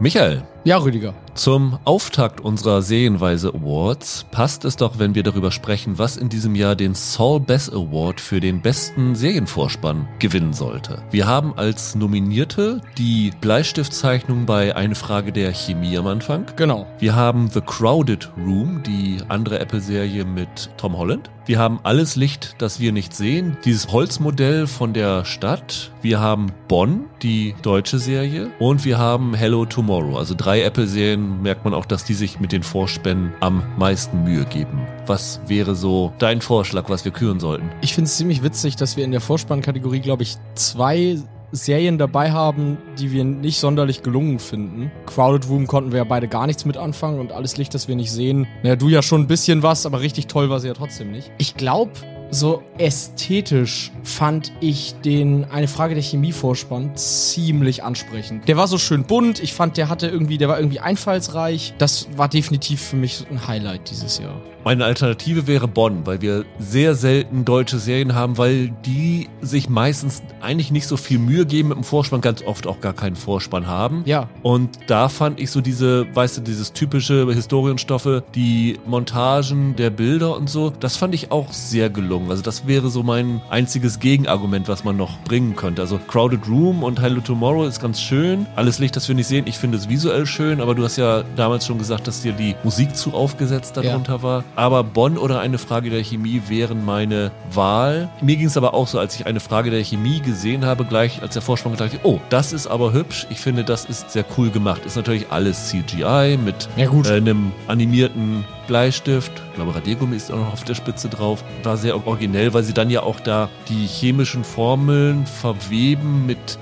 Michael, Ja, Rüdiger. Zum Auftakt unserer Serienweise Awards passt es doch, wenn wir darüber sprechen, was in diesem Jahr den Saul Bass Award für den besten Serienvorspann gewinnen sollte. Wir haben als Nominierte die Bleistiftzeichnung bei Eine Frage der Chemie am Anfang. Genau. Wir haben The Crowded Room, die andere Apple-Serie mit Tom Holland. Wir haben Alles Licht, das wir nicht sehen, dieses Holzmodell von der Stadt. Wir haben Bonn, die deutsche Serie. Und wir haben Hello Tomorrow. Also drei Apple-Serien merkt man auch, dass die sich mit den Vorspänen am meisten Mühe geben. Was wäre so dein Vorschlag, was wir küren sollten? Ich finde es ziemlich witzig, dass wir in der Vorspannkategorie, glaube ich, zwei Serien dabei haben, die wir nicht sonderlich gelungen finden. Crowded Room konnten wir ja beide gar nichts mit anfangen und alles Licht, das wir nicht sehen. Naja, du ja schon ein bisschen was, aber richtig toll war sie ja trotzdem nicht. Ich glaube, so ästhetisch fand ich den Eine Frage der Chemie-Vorspann ziemlich ansprechend. Der war so schön bunt, ich fand, der hatte irgendwie, der war irgendwie einfallsreich. Das war definitiv für mich ein Highlight dieses Jahr. Meine Alternative wäre Bonn, weil wir sehr selten deutsche Serien haben, weil die sich meistens eigentlich nicht so viel Mühe geben mit dem Vorspann, ganz oft auch gar keinen Vorspann haben. Ja. Und da fand ich so diese, weißt du, dieses typische Historienstoffe, die Montagen der Bilder und so, das fand ich auch sehr gelungen. Also das wäre so mein einziges Gegenargument, was man noch bringen könnte. Also Crowded Room und Hello Tomorrow ist ganz schön. Alles Licht, das wir nicht sehen. Ich finde es visuell schön, aber du hast ja damals schon gesagt, dass dir die Musik zu aufgesetzt darunter war. Aber Bonn oder eine Frage der Chemie wären meine Wahl. Mir ging es aber auch so, als ich eine Frage der Chemie gesehen habe, gleich als der Vorspann gedacht, oh, das ist aber hübsch. Ich finde, das ist sehr cool gemacht. Ist natürlich alles CGI mit Ja. Äh, einem animierten Bleistift. Ich glaube, Radiergummi ist auch noch auf der Spitze drauf. War sehr originell, weil sie dann ja auch da die chemischen Formeln verweben mit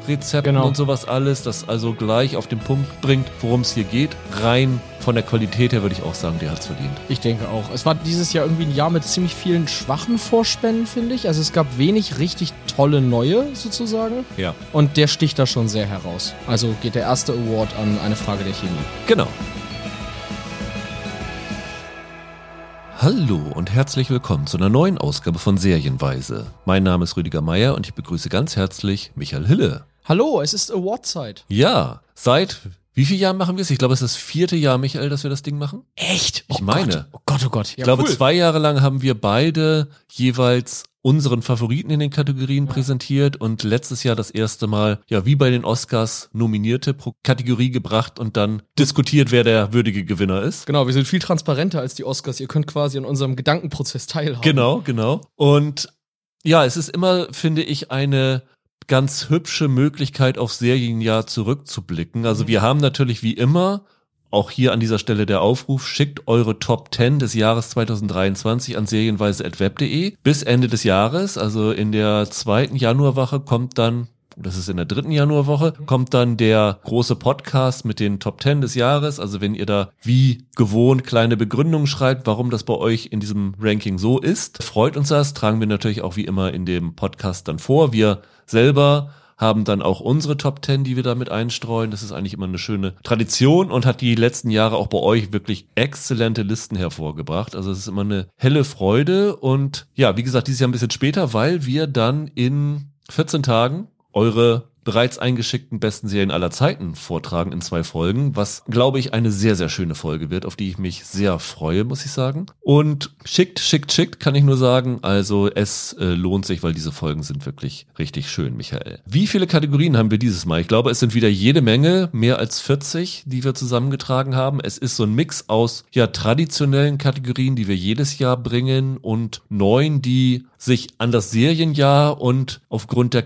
Kochrezepten Genau. und sowas alles, das also gleich auf den Punkt bringt, worum es hier geht. Rein von der Qualität her würde ich auch sagen, der hat's verdient. Ich denke auch. Es war dieses Jahr irgendwie ein Jahr mit ziemlich vielen schwachen Vorspänen, finde ich. Also es gab wenig richtig tolle neue sozusagen. Ja. Und der sticht da schon sehr heraus. Also geht der erste Award an eine Frage der Chemie. Genau. Hallo und herzlich willkommen zu einer neuen Ausgabe von Serienweise. Mein Name ist Rüdiger Meier und ich begrüße ganz herzlich Michael Hille. Hallo, es ist Awardzeit. Ja, seit wie vielen Jahren machen wir es? Ich glaube, es ist das vierte Jahr, Michael, dass wir das Ding machen. Echt? Ich meine. Gott, oh Gott, oh Gott. Ja, Ich glaube, cool. zwei Jahre lang haben wir beide jeweils unseren Favoriten in den Kategorien präsentiert und letztes Jahr das erste Mal, ja, wie bei den Oscars, Nominierte pro Kategorie gebracht und dann diskutiert, wer der würdige Gewinner ist. Genau, wir sind viel transparenter als die Oscars. Ihr könnt quasi an unserem Gedankenprozess teilhaben. Genau, genau. Und ja, es ist immer, finde ich, eine ganz hübsche Möglichkeit, auf Serienjahr zurückzublicken. Also wir haben natürlich wie immer, auch hier an dieser Stelle der Aufruf, schickt eure Top 10 des Jahres 2023 an serienweise.web.de bis Ende des Jahres. Also in der zweiten Januarwoche kommt dann das ist in der dritten Januarwoche, kommt dann der große Podcast mit den Top 10 des Jahres. Also wenn ihr da wie gewohnt kleine Begründungen schreibt, warum das bei euch in diesem Ranking so ist, freut uns das. Tragen wir natürlich auch wie immer in dem Podcast dann vor. Wir selber haben dann auch unsere Top 10, die wir damit einstreuen. Das ist eigentlich immer eine schöne Tradition und hat die letzten Jahre auch bei euch wirklich exzellente Listen hervorgebracht. Also es ist immer eine helle Freude und ja, wie gesagt, dieses Jahr ein bisschen später, weil wir dann in 14 Tagen eure bereits eingeschickten besten Serien aller Zeiten vortragen in zwei Folgen, was, glaube ich, eine sehr, sehr schöne Folge wird, auf die ich mich sehr freue, muss ich sagen. Und schickt, schickt, schickt, kann ich nur sagen. Also es äh, lohnt sich, weil diese Folgen sind wirklich richtig schön, Michael. Wie viele Kategorien haben wir dieses Mal? Ich glaube, es sind wieder jede Menge, mehr als 40, die wir zusammengetragen haben. Es ist so ein Mix aus, ja, traditionellen Kategorien, die wir jedes Jahr bringen und neuen, die sich an das Serienjahr und aufgrund der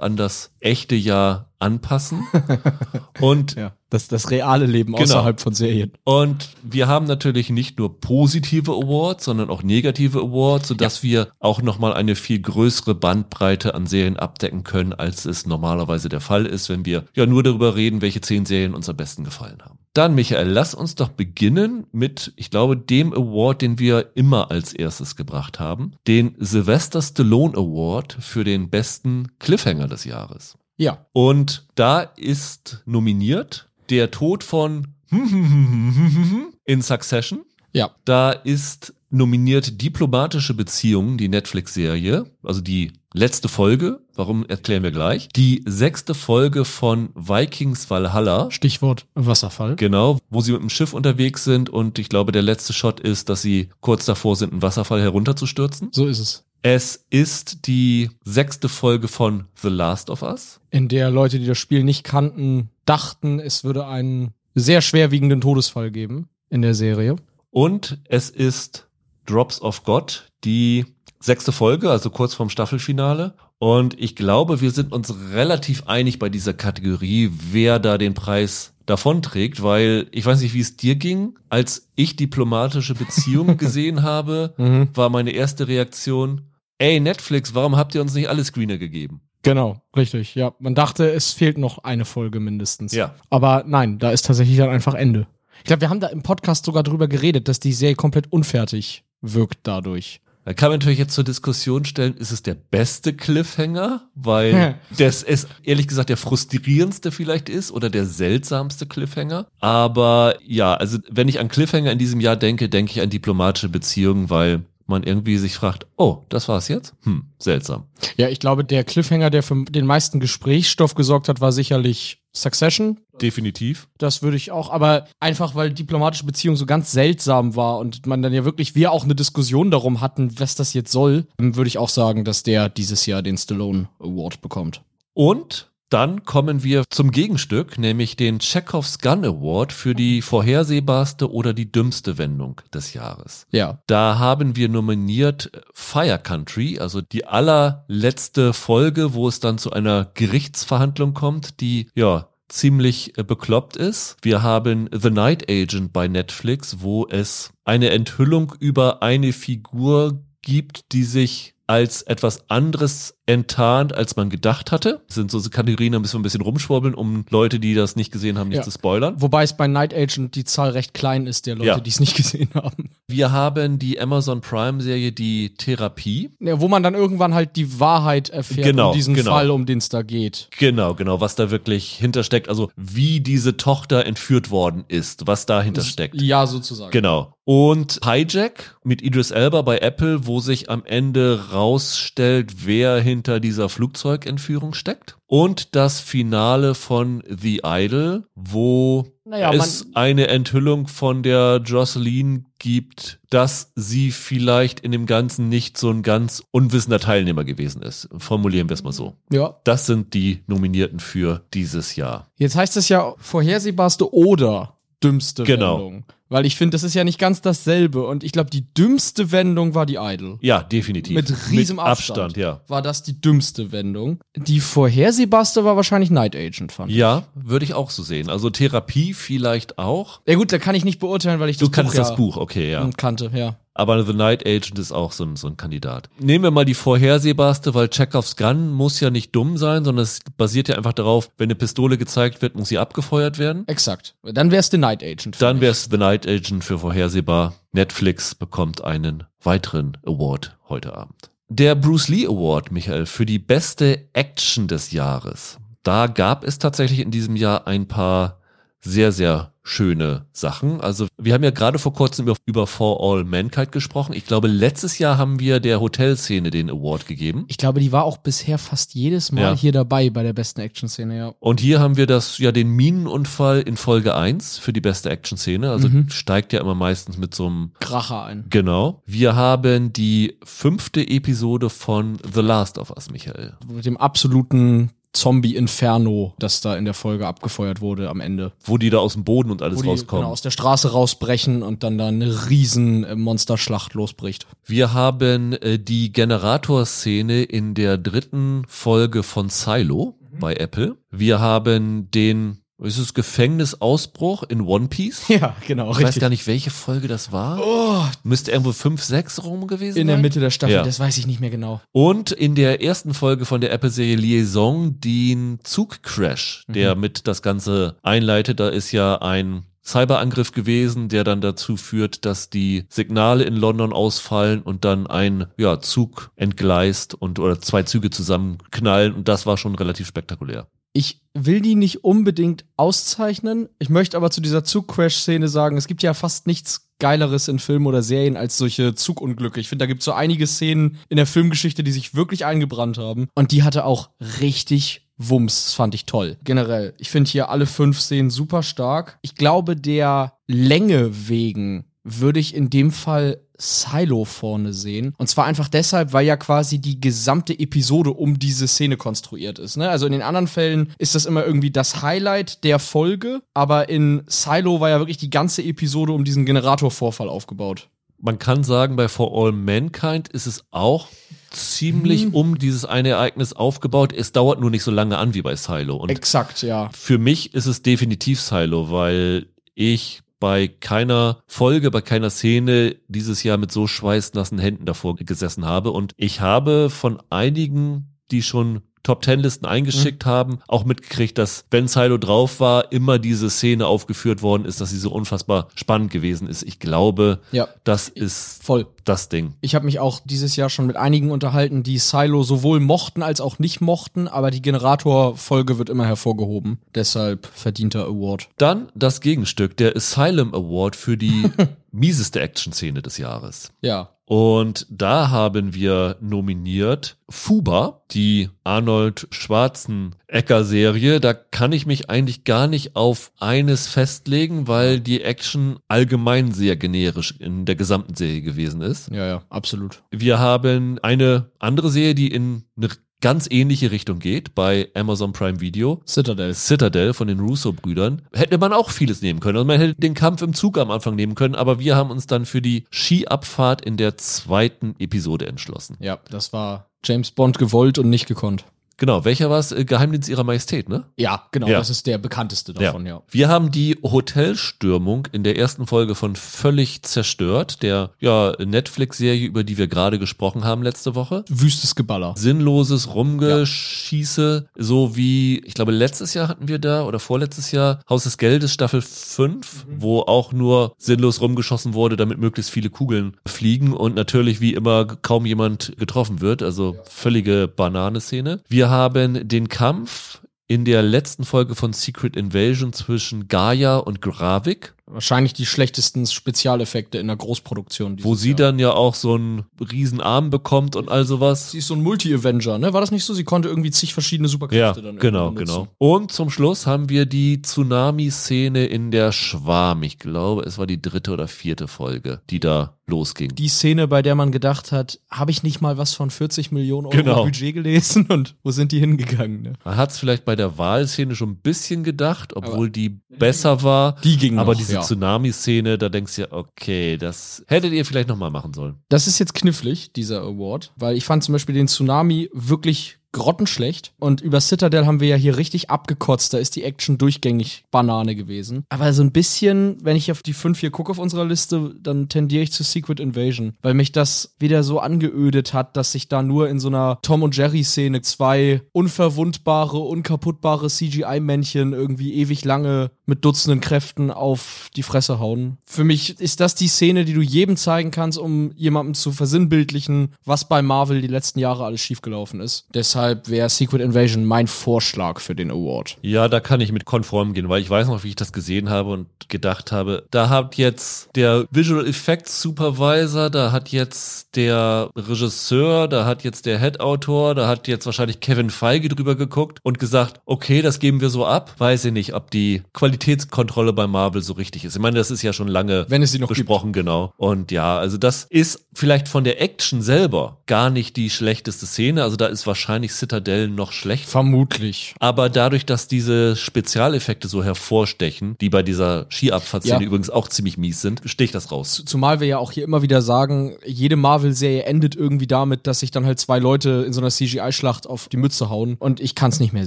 An das echte Jahr anpassen. und Ja, das, das reale Leben Genau. außerhalb von Serien. und wir haben natürlich nicht nur positive Awards, sondern auch negative Awards, sodass wir auch nochmal eine viel größere Bandbreite an Serien abdecken können, als es normalerweise der Fall ist, wenn wir ja nur darüber reden, welche zehn Serien uns am besten gefallen haben. Dann, Michael, lass uns doch beginnen mit, ich glaube, dem Award, den wir immer als erstes gebracht haben, den Sylvester Stallone Award für den besten Cliffhanger des Jahres. Ja. Und da ist nominiert der Tod von in Succession. Ja. Da ist nominiert Diplomatische Beziehungen, die Netflix-Serie, also die letzte Folge, warum erklären wir gleich. Die sechste Folge von Vikings Valhalla. Stichwort Wasserfall. Genau, wo sie mit dem Schiff unterwegs sind und ich glaube, der letzte Shot ist, dass sie kurz davor sind, einen Wasserfall herunterzustürzen. So ist es. Es ist die sechste Folge von The Last of Us. In der Leute, die das Spiel nicht kannten, dachten, es würde einen sehr schwerwiegenden Todesfall geben in der Serie. Und es ist Drops of God, die sechste Folge, also kurz vorm Staffelfinale. Und ich glaube, wir sind uns relativ einig bei dieser Kategorie, wer da den Preis davonträgt, weil ich weiß nicht, wie es dir ging. Als ich diplomatische Beziehungen gesehen habe, Mhm. war meine erste Reaktion, ey Netflix, warum habt ihr uns nicht alle Screener gegeben? Genau, richtig. Ja, man dachte, es fehlt noch eine Folge mindestens. Ja. Aber nein, da ist tatsächlich dann einfach Ende. Ich glaube, wir haben da im Podcast sogar drüber geredet, dass die Serie komplett unfertig wirkt dadurch. Da kann man natürlich jetzt zur Diskussion stellen, ist es der beste Cliffhanger, weil das es ehrlich gesagt der frustrierendste vielleicht ist oder der seltsamste Cliffhanger. Aber ja, also wenn ich an Cliffhanger in diesem Jahr denke, denke ich an diplomatische Beziehungen, weil man irgendwie sich fragt, oh, das war's jetzt? Hm, seltsam. Ja, ich glaube, der Cliffhanger, der für den meisten Gesprächsstoff gesorgt hat, war sicherlich Succession. Definitiv. Das würde ich auch, aber einfach weil diplomatische Beziehung so ganz seltsam war und man dann ja wirklich, wir auch eine Diskussion darum hatten, was das jetzt soll, würde ich auch sagen, dass der dieses Jahr den Stallone Award bekommt. Und dann kommen wir zum Gegenstück, nämlich den Chekhovs Gun Award für die vorhersehbarste oder die dümmste Wendung des Jahres. Ja. Da haben wir nominiert Fire Country, also die allerletzte Folge, wo es dann zu einer Gerichtsverhandlung kommt, die ja ziemlich äh, bekloppt ist. Wir haben The Night Agent bei Netflix, wo es eine Enthüllung über eine Figur gibt, die sich als etwas anderes enttarnt, als man gedacht hatte. Das sind so Kategorien, da müssen wir ein bisschen rumschwurbeln, um Leute, die das nicht gesehen haben, nicht Ja. zu spoilern. Wobei es bei Night Agent die Zahl recht klein ist der Leute, Ja. die es nicht gesehen haben. Wir haben die Amazon Prime Serie Die Therapie. Ja, wo man dann irgendwann halt die Wahrheit erfährt Genau, um diesen genau. Fall, um den es da geht. Genau, genau, was da wirklich hintersteckt, also wie diese Tochter entführt worden ist, was dahinter steckt. Ja, sozusagen. Genau. Und Hijack mit Idris Elba bei Apple, wo sich am Ende rausstellt, wer hinter dieser Flugzeugentführung steckt. Und das Finale von The Idol, wo Naja, es eine Enthüllung von der Jocelyn gibt, dass sie vielleicht in dem Ganzen nicht so ein ganz unwissender Teilnehmer gewesen ist. Formulieren wir es mal so. Ja. Das sind die Nominierten für dieses Jahr. Jetzt heißt es ja vorhersehbarste oder dümmste Genau. Wendung. Weil ich finde, das ist ja nicht ganz dasselbe. Und ich glaube, die dümmste Wendung war die Idol. Ja, definitiv. Mit riesem Abstand. Abstand, ja. War das die dümmste Wendung. Die vorhersehbarste war wahrscheinlich Night Agent, fand ich. Ja, würde ich auch so sehen. Also Therapie vielleicht auch. Ja gut, da kann ich nicht beurteilen, weil ich Du das kannst Buch das ja Buch, okay, ja. kannte, ja. Aber The Night Agent ist auch so ein, so ein Kandidat. Nehmen wir mal die vorhersehbarste, weil Chekhovs Gun muss ja nicht dumm sein, sondern es basiert ja einfach darauf, wenn eine Pistole gezeigt wird, muss sie abgefeuert werden. Exakt. Dann wär's The Night Agent. Dann mich. wäre es The Night Agent für vorhersehbar. Netflix bekommt einen weiteren Award heute Abend. Der Bruce Lee Award, Michael, für die beste Action des Jahres. Da gab es tatsächlich in diesem Jahr ein paar sehr, sehr schöne Sachen. Also wir haben ja gerade vor kurzem über, über For All Mankind gesprochen. Ich glaube, letztes Jahr haben wir der Hotelszene den Award gegeben. Ich glaube, die war auch bisher fast jedes Mal Ja. hier dabei bei der besten Action-Szene, ja. Und hier haben wir das, ja, den Minenunfall in Folge 1 für die beste Action-Szene. Also Mhm. steigt ja immer meistens mit so einem Kracher ein. Genau. Wir haben die fünfte Episode von The Last of Us, Michael. Mit dem absoluten Zombie-Inferno, das da in der Folge abgefeuert wurde am Ende. Wo die da aus dem Boden und alles Wo die rauskommen. genau, aus der Straße rausbrechen und dann da eine riesen äh, Monsterschlacht losbricht. Wir haben äh, die Generatorszene in der dritten Folge von Silo bei Apple. Wir haben den, ist es Gefängnisausbruch in One Piece? Ja, genau, Ich weiß gar nicht, welche Folge das war. Oh, Müsste irgendwo 5, 6 rum gewesen in der sein. Mitte der Staffel, Ja. das weiß ich nicht mehr genau. Und in der ersten Folge von der Apple-Serie Liaison den Zugcrash, der Mhm. mit das Ganze einleitet. Da ist ja ein Cyberangriff gewesen, der dann dazu führt, dass die Signale in London ausfallen und dann ein ja, Zug entgleist und oder zwei Züge zusammenknallen und das war schon relativ spektakulär. Ich will die nicht unbedingt auszeichnen. Ich möchte aber zu dieser Zug-Crash-Szene sagen, es gibt ja fast nichts Geileres in Filmen oder Serien als solche Zugunglücke. Ich finde, da gibt es so einige Szenen in der Filmgeschichte, die sich wirklich eingebrannt haben. Und die hatte auch richtig Wumms, das fand ich toll. Generell, ich finde hier alle fünf Szenen super stark. Ich glaube, der Länge wegen würde ich in dem Fall Silo vorne sehen. Und zwar einfach deshalb, weil ja quasi die gesamte Episode um diese Szene konstruiert ist. Ne? Also in den anderen Fällen ist das immer irgendwie das Highlight der Folge, aber in Silo war ja wirklich die ganze Episode um diesen Generatorvorfall aufgebaut. Man kann sagen, bei For All Mankind ist es auch ziemlich hm. um dieses eine Ereignis aufgebaut. Es dauert nur nicht so lange an wie bei Silo. Und Exakt, ja. Für mich ist es definitiv Silo, weil ich bei keiner Folge, bei keiner Szene dieses Jahr mit so schweißnassen Händen davor gesessen habe. Und ich habe von einigen, die schon Top Ten Listen eingeschickt mhm. haben, auch mitgekriegt, dass wenn Silo drauf war, immer diese Szene aufgeführt worden ist, dass sie so unfassbar spannend gewesen ist. Ich glaube, ja. das ist voll das Ding. Ich habe mich auch dieses Jahr schon mit einigen unterhalten, die Silo sowohl mochten als auch nicht mochten, aber die Generator-Folge wird immer hervorgehoben. Deshalb verdienter Award. Dann das Gegenstück, der Asylum Award für die mieseste Action-Szene des Jahres. Ja. Und da haben wir nominiert Fuba, die Arnold Schwarzenegger-Serie. Da kann ich mich eigentlich gar nicht auf eines festlegen, weil die Action allgemein sehr generisch in der gesamten Serie gewesen ist. Ja, ja, absolut. Wir haben eine andere Serie, die in eine ganz ähnliche Richtung geht bei Amazon Prime Video. Citadel. Citadel von den Russo-Brüdern. Hätte man auch vieles nehmen können. Also man hätte den Kampf im Zug am Anfang nehmen können, aber wir haben uns dann für die Skiabfahrt in der zweiten Episode entschlossen. Ja, das war James Bond gewollt und nicht gekonnt. Genau, welcher war es? Äh, Geheimdienst ihrer Majestät, ne? Ja, genau, ja. das ist der bekannteste davon, ja. ja. Wir haben die Hotelstürmung in der ersten Folge von Völlig zerstört, der ja Netflix-Serie, über die wir gerade gesprochen haben letzte Woche. Wüstes Geballer. Sinnloses Rumgeschieße, ja. so wie, ich glaube, letztes Jahr hatten wir da oder vorletztes Jahr Haus des Geldes Staffel 5, mhm. wo auch nur sinnlos rumgeschossen wurde, damit möglichst viele Kugeln fliegen und natürlich wie immer kaum jemand getroffen wird. Also völlige Bananeszene. Wir haben den Kampf in der letzten Folge von Secret Invasion zwischen Gaia und Gravik. Wahrscheinlich die schlechtesten Spezialeffekte in der Großproduktion. Wo sie Jahr. dann ja auch so einen riesen Arm bekommt und all sowas. Sie ist so ein Multi-Avenger, ne? War das nicht so? Sie konnte irgendwie zig verschiedene Superkräfte ja, dann genau, genau. Und zum Schluss haben wir die Tsunami-Szene in der Schwarm. Ich glaube, es war die dritte oder vierte Folge, die da losging. Die Szene, bei der man gedacht hat, habe ich nicht mal was von 40 Millionen Euro genau. Budget gelesen und wo sind die hingegangen? Ne? Man hat es vielleicht bei der Wahlszene schon ein bisschen gedacht, obwohl aber die besser war. Die ging Aber noch, diese ja. Tsunami-Szene, da denkst du ja, okay, das hättet ihr vielleicht nochmal machen sollen. Das ist jetzt knifflig, dieser Award, weil ich fand zum Beispiel den Tsunami wirklich grottenschlecht. Und über Citadel haben wir ja hier richtig abgekotzt. Da ist die Action durchgängig Banane gewesen. Aber so ein bisschen, wenn ich auf die fünf hier gucke auf unserer Liste, dann tendiere ich zu Secret Invasion, weil mich das wieder so angeödet hat, dass sich da nur in so einer Tom und Jerry Szene zwei unverwundbare, unkaputtbare CGI-Männchen irgendwie ewig lange mit Dutzenden Kräften auf die Fresse hauen. Für mich ist das die Szene, die du jedem zeigen kannst, um jemandem zu versinnbildlichen, was bei Marvel die letzten Jahre alles schiefgelaufen ist. Deshalb deshalb wäre Secret Invasion mein Vorschlag für den Award. Ja, da kann ich mit konform gehen, weil ich weiß noch, wie ich das gesehen habe und gedacht habe, da hat jetzt der Visual Effects Supervisor, da hat jetzt der Regisseur, da hat jetzt der Head-Autor, da hat jetzt wahrscheinlich Kevin Feige drüber geguckt und gesagt, okay, das geben wir so ab. Weiß ich nicht, ob die Qualitätskontrolle bei Marvel so richtig ist. Ich meine, das ist ja schon lange Wenn es sie noch besprochen, gibt. genau. Und ja, also das ist vielleicht von der Action selber gar nicht die schlechteste Szene. Also da ist wahrscheinlich wahrscheinlich Citadel noch schlecht. Vermutlich. Aber dadurch, dass diese Spezialeffekte so hervorstechen, die bei dieser Skiabfahrtszene ja. übrigens auch ziemlich mies sind, sticht das raus. Zumal wir ja auch hier immer wieder sagen, jede Marvel-Serie endet irgendwie damit, dass sich dann halt zwei Leute in so einer CGI-Schlacht auf die Mütze hauen und ich kann es nicht mehr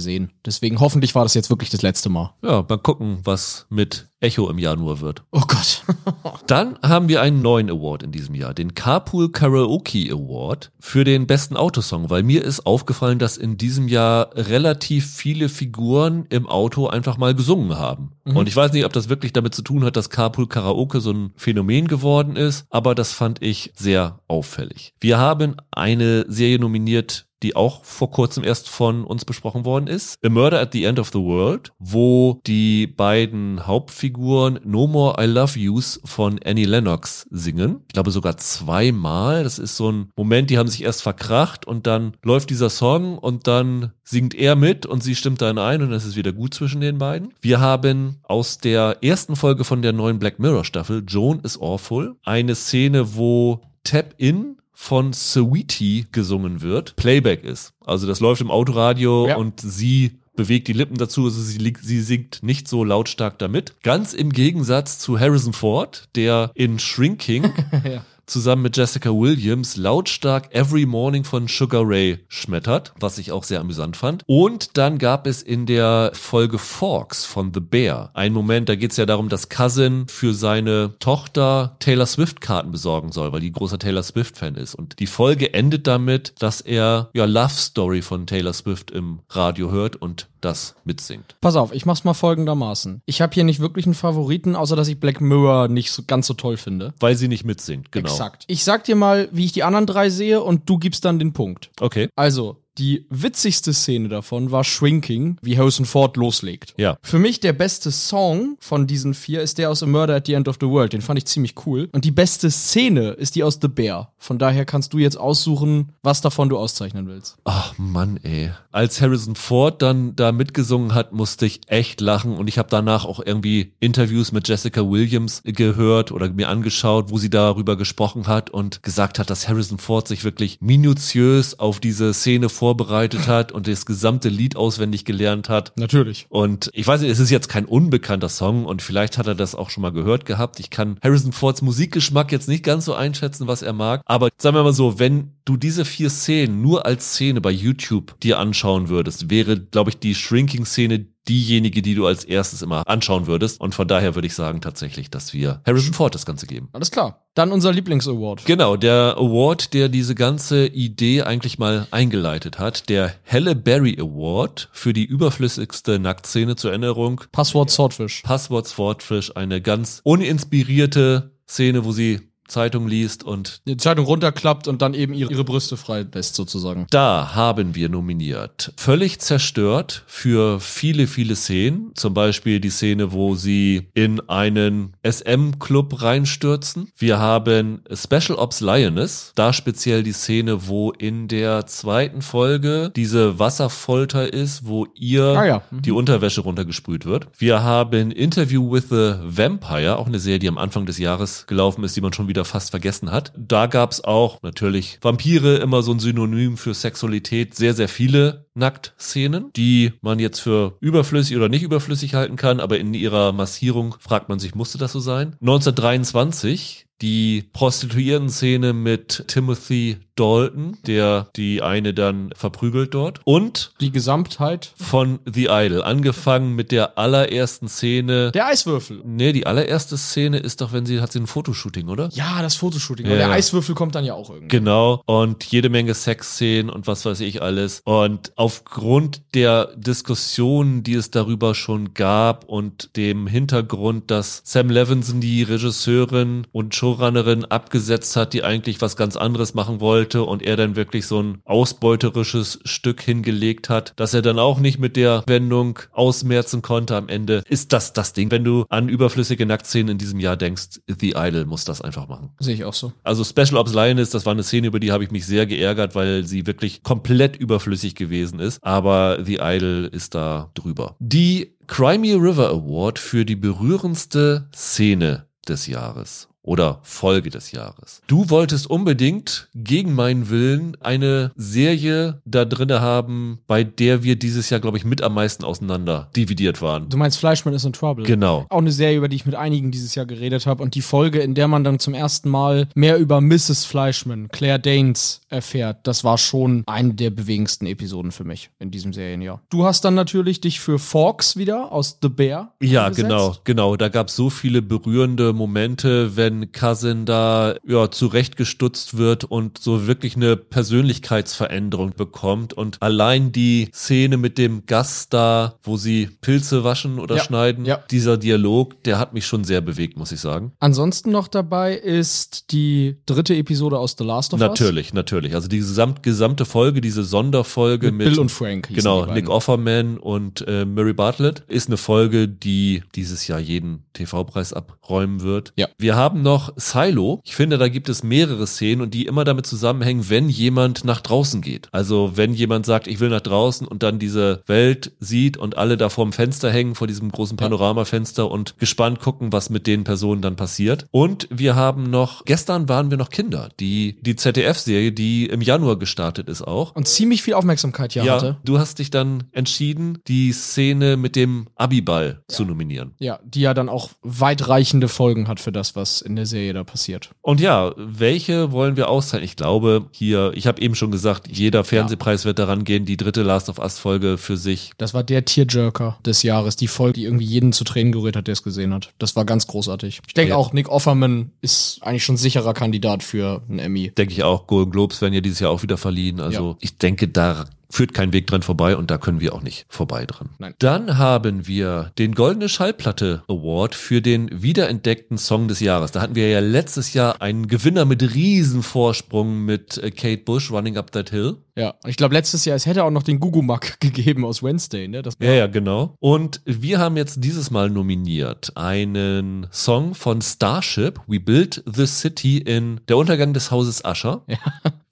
sehen. Deswegen hoffentlich war das jetzt wirklich das letzte Mal. Ja, mal gucken, was mit Echo im Januar wird. Oh Gott. Dann haben wir einen neuen Award in diesem Jahr, den Carpool Karaoke Award für den besten Autosong, weil mir ist aufgefallen, dass in diesem Jahr relativ viele Figuren im Auto einfach mal gesungen haben. Mhm. Und ich weiß nicht, ob das wirklich damit zu tun hat, dass Carpool Karaoke so ein Phänomen geworden ist, aber das fand ich sehr auffällig. Wir haben eine Serie nominiert, die auch vor kurzem erst von uns besprochen worden ist. A Murder at the End of the World, wo die beiden Hauptfiguren No More I Love Yous von Annie Lennox singen. Ich glaube sogar zweimal. Das ist so ein Moment, die haben sich erst verkracht und dann läuft dieser Song und dann singt er mit und sie stimmt dann ein und es ist wieder gut zwischen den beiden. Wir haben aus der ersten Folge von der neuen Black Mirror Staffel, Joan is Awful, eine Szene, wo Tap In von Sweetie gesungen wird, Playback ist. Also das läuft im Autoradio Ja. und sie bewegt die Lippen dazu, also sie, sie singt nicht so lautstark damit. Ganz im Gegensatz zu Harrison Ford, der in Shrinking ja. Zusammen mit Jessica Williams lautstark Every Morning von Sugar Ray schmettert, was ich auch sehr amüsant fand. Und dann gab es in der Folge Forks von The Bear einen Moment, da geht es ja darum, dass Cousin für seine Tochter Taylor Swift Karten besorgen soll, weil die großer Taylor Swift Fan ist. Und die Folge endet damit, dass er ja Love Story von Taylor Swift im Radio hört und das mitsingt. Pass auf, ich mach's mal folgendermaßen. Ich habe hier nicht wirklich einen Favoriten, außer dass ich Black Mirror nicht so ganz so toll finde. Weil sie nicht mitsingt, genau. Exakt. Ich sag dir mal, wie ich die anderen drei sehe und du gibst dann den Punkt. Okay. Also, die witzigste Szene davon war Shrinking, wie Harrison Ford loslegt. Ja. Für mich der beste Song von diesen vier ist der aus A Murder at the End of the World. Den fand ich ziemlich cool. Und die beste Szene ist die aus The Bear. Von daher kannst du jetzt aussuchen, was davon du auszeichnen willst. Ach Mann, ey. Als Harrison Ford dann da mitgesungen hat, musste ich echt lachen und ich habe danach auch irgendwie Interviews mit Jessica Williams gehört oder mir angeschaut, wo sie darüber gesprochen hat und gesagt hat, dass Harrison Ford sich wirklich minutiös auf diese Szene vorbereitet hat und das gesamte Lied auswendig gelernt hat. Natürlich. Und ich weiß nicht, es ist jetzt kein unbekannter Song und vielleicht hat er das auch schon mal gehört gehabt. Ich kann Harrison Fords Musikgeschmack jetzt nicht ganz so einschätzen, was er mag. Aber sagen wir mal so, wenn du diese vier Szenen nur als Szene bei YouTube dir anschauen würdest, wäre, glaube ich, die Shrinking-Szene diejenige, die du als erstes immer anschauen würdest. Und von daher würde ich sagen tatsächlich, dass wir Harrison Ford das Ganze geben. Alles klar. Dann unser Lieblingsaward. Genau, der Award, der diese ganze Idee eigentlich mal eingeleitet hat, der Halle Berry Award für die überflüssigste Nacktszene zur Erinnerung. Passwort Swordfish. Passwort Swordfish, eine ganz uninspirierte Szene, wo sie Zeitung liest und Die Zeitung runterklappt und dann eben ihre, ihre Brüste frei lässt, sozusagen. Da haben wir nominiert. Völlig zerstört für viele, viele Szenen. Zum Beispiel die Szene, wo sie in einen SM-Club reinstürzen. Wir haben Special Ops Lioness. Da speziell die Szene, wo in der zweiten Folge diese Wasserfolter ist, wo ihr Ah ja. Mhm. die Unterwäsche runtergesprüht wird. Wir haben Interview with the Vampire, auch eine Serie, die am Anfang des Jahres gelaufen ist, die man schon wieder fast vergessen hat. Da gab's auch natürlich Vampire, immer so ein Synonym für Sexualität, sehr, sehr viele Nacktszenen, die man jetzt für überflüssig oder nicht überflüssig halten kann, aber in ihrer Massierung fragt man sich, musste das so sein? 1923 die Prostituierten-Szene mit Timothy Dalton, der die eine dann verprügelt dort. Und Die Gesamtheit. von The Idol, angefangen mit der allerersten Szene. Der Eiswürfel. Nee, die allererste Szene ist doch, wenn sie hat sie ein Fotoshooting, oder? Ja, das Fotoshooting. Ja, der. Eiswürfel kommt dann ja auch irgendwie. Genau. Und jede Menge Sexszenen und was weiß ich alles. Und aufgrund der Diskussionen, die es darüber schon gab und dem Hintergrund, dass Sam Levinson die Regisseurin und Showrunnerin abgesetzt hat, die eigentlich was ganz anderes machen wollte und er dann wirklich so ein ausbeuterisches Stück hingelegt hat, dass er dann auch nicht mit der Wendung ausmerzen konnte am Ende, ist das das Ding. Wenn du an überflüssige Nacktszenen in diesem Jahr denkst, The Idol muss das einfach machen. Sehe ich auch so. Also Special Ops Lioness, das war eine Szene, über die habe ich mich sehr geärgert, weil sie wirklich komplett überflüssig gewesen ist. Aber The Idol ist da drüber. Die Crimey River Award für die berührendste Szene des Jahres. Oder Folge des Jahres. Du wolltest unbedingt gegen meinen Willen eine Serie da drinne haben, bei der wir dieses Jahr, glaube ich, mit am meisten auseinander dividiert waren. Du meinst Fleischmann is in Trouble. Genau. Auch eine Serie, über die ich mit einigen dieses Jahr geredet habe und die Folge, in der man dann zum ersten Mal mehr über Mrs. Fleischmann, Claire Danes, erfährt, das war schon eine der bewegendsten Episoden für mich in diesem Serienjahr. Du hast dann natürlich dich für Forks wieder aus The Bear Ja, eingesetzt. genau, genau. Da gab es so viele berührende Momente, wenn wenn Cousin da ja zurechtgestutzt wird und so wirklich eine Persönlichkeitsveränderung bekommt und allein die Szene mit dem Gast da, wo sie Pilze waschen oder Ja, schneiden, ja. dieser Dialog, der hat mich schon sehr bewegt, muss ich sagen. Ansonsten noch dabei ist die dritte Episode aus The Last of Us. Natürlich, natürlich. Also die gesamt, gesamte Folge, diese Sonderfolge Mit, mit, Bill und Frank. Genau. Nick Offerman und äh, Murray Bartlett ist eine Folge, die dieses Jahr jeden TV-Preis abräumen wird. Ja. Wir haben noch Silo. Ich finde, da gibt es mehrere Szenen und die immer damit zusammenhängen, wenn jemand nach draußen geht. Also wenn jemand sagt, ich will nach draußen und dann diese Welt sieht und alle da vorm Fenster hängen, vor diesem großen Panoramafenster und gespannt gucken, was mit den Personen dann passiert. Und wir haben noch, gestern waren wir noch Kinder, die, die ZDF-Serie, die im Januar gestartet ist auch. Und ziemlich viel Aufmerksamkeit hier hatte. du hast dich dann entschieden, die Szene mit dem Abiball zu nominieren. Ja, die ja dann auch weitreichende Folgen hat für das, was in der Serie da passiert. Und ja, welche wollen wir auszahlen? Ich glaube, hier, ich habe eben schon gesagt, jeder Fernsehpreis wird daran gehen, die dritte Last of Us Folge für sich. Das war der Tearjerker des Jahres, die Folge, die irgendwie jeden zu Tränen gerührt hat, der es gesehen hat. Das war ganz großartig. Ich denke Ja. auch, Nick Offerman ist eigentlich schon sicherer Kandidat für einen Emmy. Denke ich auch, Golden Globes werden ja dieses Jahr auch wieder verliehen. Also ich denke, da führt kein Weg dran vorbei und da können wir auch nicht vorbei dran. Nein. Dann haben wir den Goldene Schallplatte Award für den wiederentdeckten Song des Jahres. Da hatten wir ja letztes Jahr einen Gewinner mit Riesenvorsprung mit äh, Kate Bush, Running Up That Hill. Ja, ich glaube letztes Jahr, es hätte auch noch den Gugumak gegeben aus Wednesday, ne? Das Ja, ja, genau. Und wir haben jetzt dieses Mal nominiert einen Song von Starship, We Built the City in Der Untergang des Hauses Usher.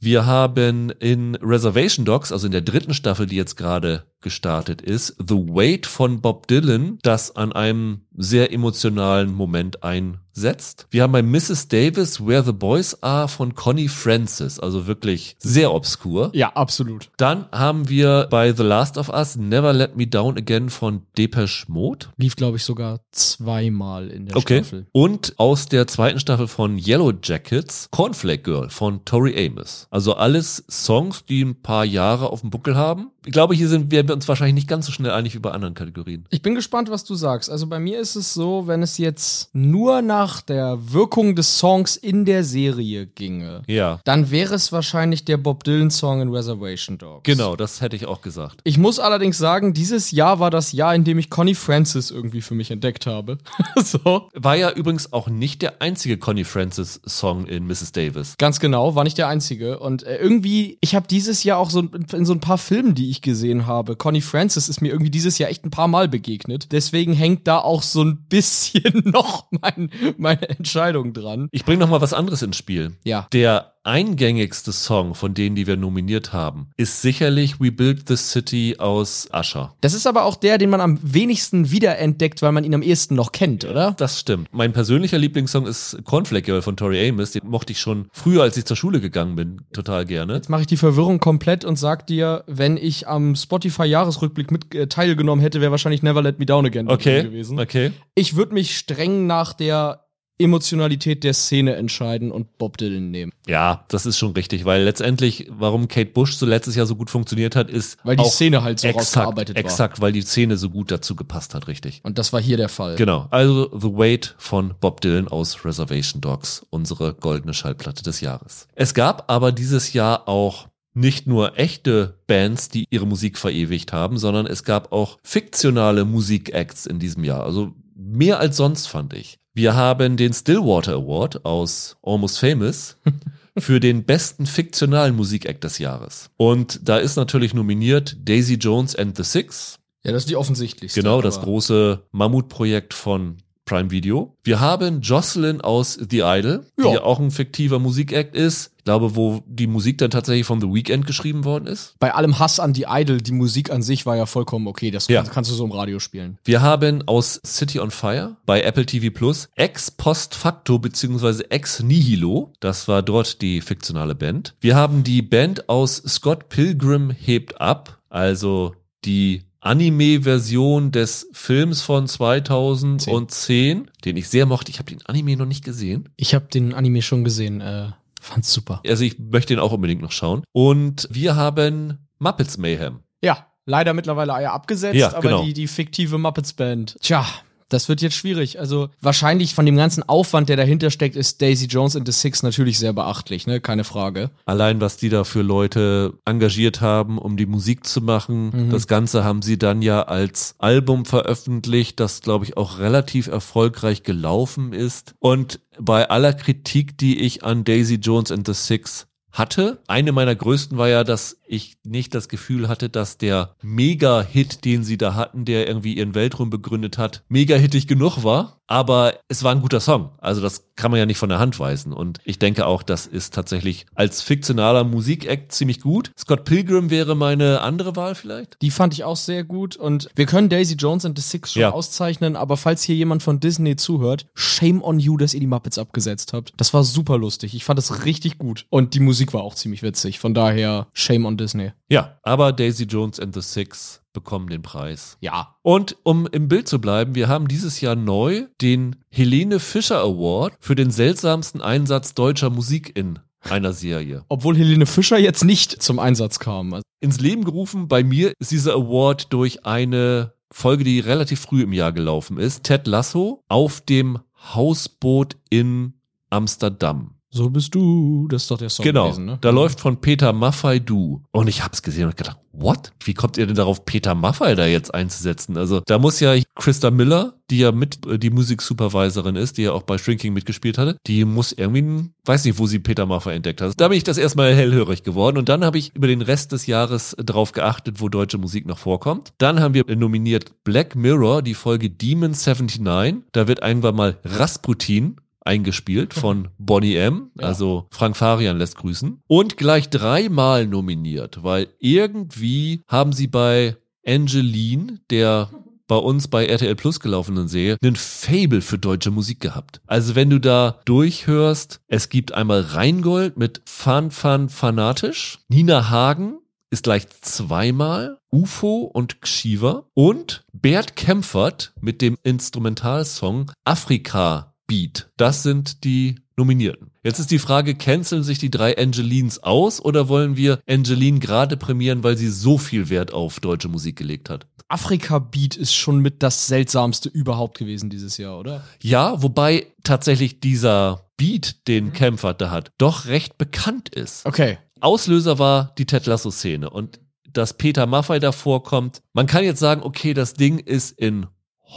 Wir haben in Reservation Dogs, also in der dritten Staffel, die jetzt gerade gestartet ist, The Wait von Bob Dylan, das an einem sehr emotionalen Moment einsetzt. Wir haben bei Mrs. Davis Where the Boys Are von Connie Francis, also wirklich sehr obskur. ja, absolut. Dann haben wir bei The Last of Us Never Let Me Down Again von Depeche Mode. Lief, glaube ich, sogar zweimal in der Okay. Staffel. Und aus der zweiten Staffel von Yellow Jackets Cornflake Girl von Tori Amos. Also alles Songs, die ein paar Jahre auf dem Buckel haben. Ich glaube, hier sind wir uns wahrscheinlich nicht ganz so schnell einig wie bei anderen Kategorien. Ich bin gespannt, was du sagst. Also bei mir ist es so, wenn es jetzt nur nach der Wirkung des Songs in der Serie ginge, Ja. dann wäre es wahrscheinlich der Bob Dylan-Song in Reservation Dogs. Genau, das hätte ich auch gesagt. Ich muss allerdings sagen, dieses Jahr war das Jahr, in dem ich Connie Francis irgendwie für mich entdeckt habe. so. War ja übrigens auch nicht der einzige Connie Francis Song in Mrs. Davis. Ganz genau, war nicht der einzige. Und äh, irgendwie, ich habe dieses Jahr auch so in so ein paar Filmen, die ich gesehen habe, Connie Francis ist mir irgendwie dieses Jahr echt ein paar Mal begegnet. Deswegen hängt da auch so ein bisschen noch mein, meine Entscheidung dran. Ich bringe noch mal was anderes ins Spiel. Ja. Der eingängigste Song von denen, die wir nominiert haben, ist sicherlich We Built the City aus Usher. Das ist aber auch der, den man am wenigsten wiederentdeckt, weil man ihn am ehesten noch kennt, oder? Das stimmt. Mein persönlicher Lieblingssong ist Cornflake Girl von Tori Amos. Den mochte ich schon früher, als ich zur Schule gegangen bin, total gerne. Jetzt mache ich die Verwirrung komplett und sag dir, wenn ich am Spotify-Jahresrückblick mit äh, teilgenommen hätte, wäre wahrscheinlich Never Let Me Down Again Okay, gewesen. okay. Ich würde mich streng nach der Emotionalität der Szene entscheiden und Bob Dylan nehmen. Ja, das ist schon richtig, weil letztendlich, warum Kate Bush so letztes Jahr so gut funktioniert hat, ist Weil die Szene halt so exakt, war. exakt, weil die Szene so gut dazu gepasst hat, richtig. Und das war hier der Fall. Genau, also The Wait von Bob Dylan aus Reservation Dogs, unsere goldene Schallplatte des Jahres. Es gab aber dieses Jahr auch nicht nur echte Bands, die ihre Musik verewigt haben, sondern es gab auch fiktionale Musikacts in diesem Jahr. Also mehr als sonst fand ich. Wir haben den Stillwater Award aus Almost Famous für den besten fiktionalen Musikact des Jahres. Und da ist natürlich nominiert Daisy Jones and the Six, Ja, das ist die offensichtlichste. Genau, das große Mammutprojekt von Prime Video. Wir haben Jocelyn aus The Idol, die Ja. ja auch ein fiktiver Musikact ist. Ich glaube, wo die Musik dann tatsächlich von The Weeknd geschrieben worden ist. Bei allem Hass an die Idol, die Musik an sich war ja vollkommen okay. Das Ja. kannst, kannst du so im Radio spielen. Wir haben aus City on Fire bei Apple TV Plus Ex Post Facto beziehungsweise Ex Nihilo. Das war dort die fiktionale Band. Wir haben die Band aus Scott Pilgrim hebt ab, also die Anime-Version des Films von 2010, den ich sehr mochte. Ich habe den Anime noch nicht gesehen. Ich habe den Anime schon gesehen. Äh, fand's super. Also ich möchte den auch unbedingt noch schauen. Und wir haben Muppets Mayhem. Ja, leider mittlerweile Eier abgesetzt, Ja, aber genau. die, die fiktive Muppets Band. Tja, Das wird jetzt schwierig. Also wahrscheinlich von dem ganzen Aufwand, der dahinter steckt, ist Daisy Jones and the Six natürlich sehr beachtlich, ne? Keine Frage. Allein, was die da für Leute engagiert haben, um die Musik zu machen. Mhm. Das Ganze haben sie dann ja als Album veröffentlicht, das, glaube ich, auch relativ erfolgreich gelaufen ist. Und bei aller Kritik, die ich an Daisy Jones and the Six hatte. Eine meiner größten war ja, dass ich nicht das Gefühl hatte, dass der Mega-Hit, den sie da hatten, der irgendwie ihren Weltruhm begründet hat, mega-hittig genug war. Aber es war ein guter Song. Also das kann man ja nicht von der Hand weisen. Und ich denke auch, das ist tatsächlich als fiktionaler Musikact ziemlich gut. Scott Pilgrim wäre meine andere Wahl vielleicht. Die fand ich auch sehr gut und wir können Daisy Jones and the Six schon Ja. auszeichnen, aber falls hier jemand von Disney zuhört, shame on you, dass ihr die Muppets abgesetzt habt. Das war super lustig. Ich fand das richtig gut und die Musik war auch ziemlich witzig. Von daher shame on Disney. Ja, aber Daisy Jones and the Six bekommen den Preis. Ja. Und um im Bild zu bleiben, wir haben dieses Jahr neu den Helene Fischer Award für den seltsamsten Einsatz deutscher Musik in einer Serie. Obwohl Helene Fischer jetzt nicht zum Einsatz kam. Also, Ins Leben gerufen bei mir ist dieser Award durch eine Folge, die relativ früh im Jahr gelaufen ist. Ted Lasso auf dem Hausboot in Amsterdam. So bist du. Das ist doch der Song Genau. gewesen, ne? Da läuft von Peter Maffay Du. Und ich hab's gesehen und gedacht, what? Wie kommt ihr denn darauf, Peter Maffay da jetzt einzusetzen? Also da muss ja Christa Miller, die ja mit äh, die Musiksupervisorin ist, die ja auch bei Shrinking mitgespielt hatte, die muss irgendwie, weiß nicht, wo sie Peter Maffay entdeckt hat. Da bin ich das erstmal hellhörig geworden und dann habe ich über den Rest des Jahres drauf geachtet, wo deutsche Musik noch vorkommt. Dann haben wir nominiert Black Mirror, die Folge Demon 79. Da wird irgendwann mal Rasputin eingespielt von Bonnie M. Ja. Also Frank Farian lässt grüßen. Und gleich dreimal nominiert, weil irgendwie haben sie bei Angeline, der bei uns bei RTL Plus gelaufenen Serie, einen Fable für deutsche Musik gehabt. Also wenn du da durchhörst, es gibt einmal Rheingold mit Fan Fan Fanatisch, Nina Hagen ist gleich zweimal, UFO und Xiva und Bert Kempfert mit dem Instrumentalsong Afrika Beat. Das sind die Nominierten. Jetzt ist die Frage, canceln sich die drei Angelines aus oder wollen wir Angeline gerade prämieren, weil sie so viel Wert auf deutsche Musik gelegt hat? Afrika Beat ist schon mit das seltsamste überhaupt gewesen dieses Jahr, oder? Ja, wobei tatsächlich dieser Beat, den Kempfert da hat, doch recht bekannt ist. Okay. Auslöser war die Ted Lasso-Szene und dass Peter Maffay da vorkommt. Man kann jetzt sagen, okay, das Ding ist in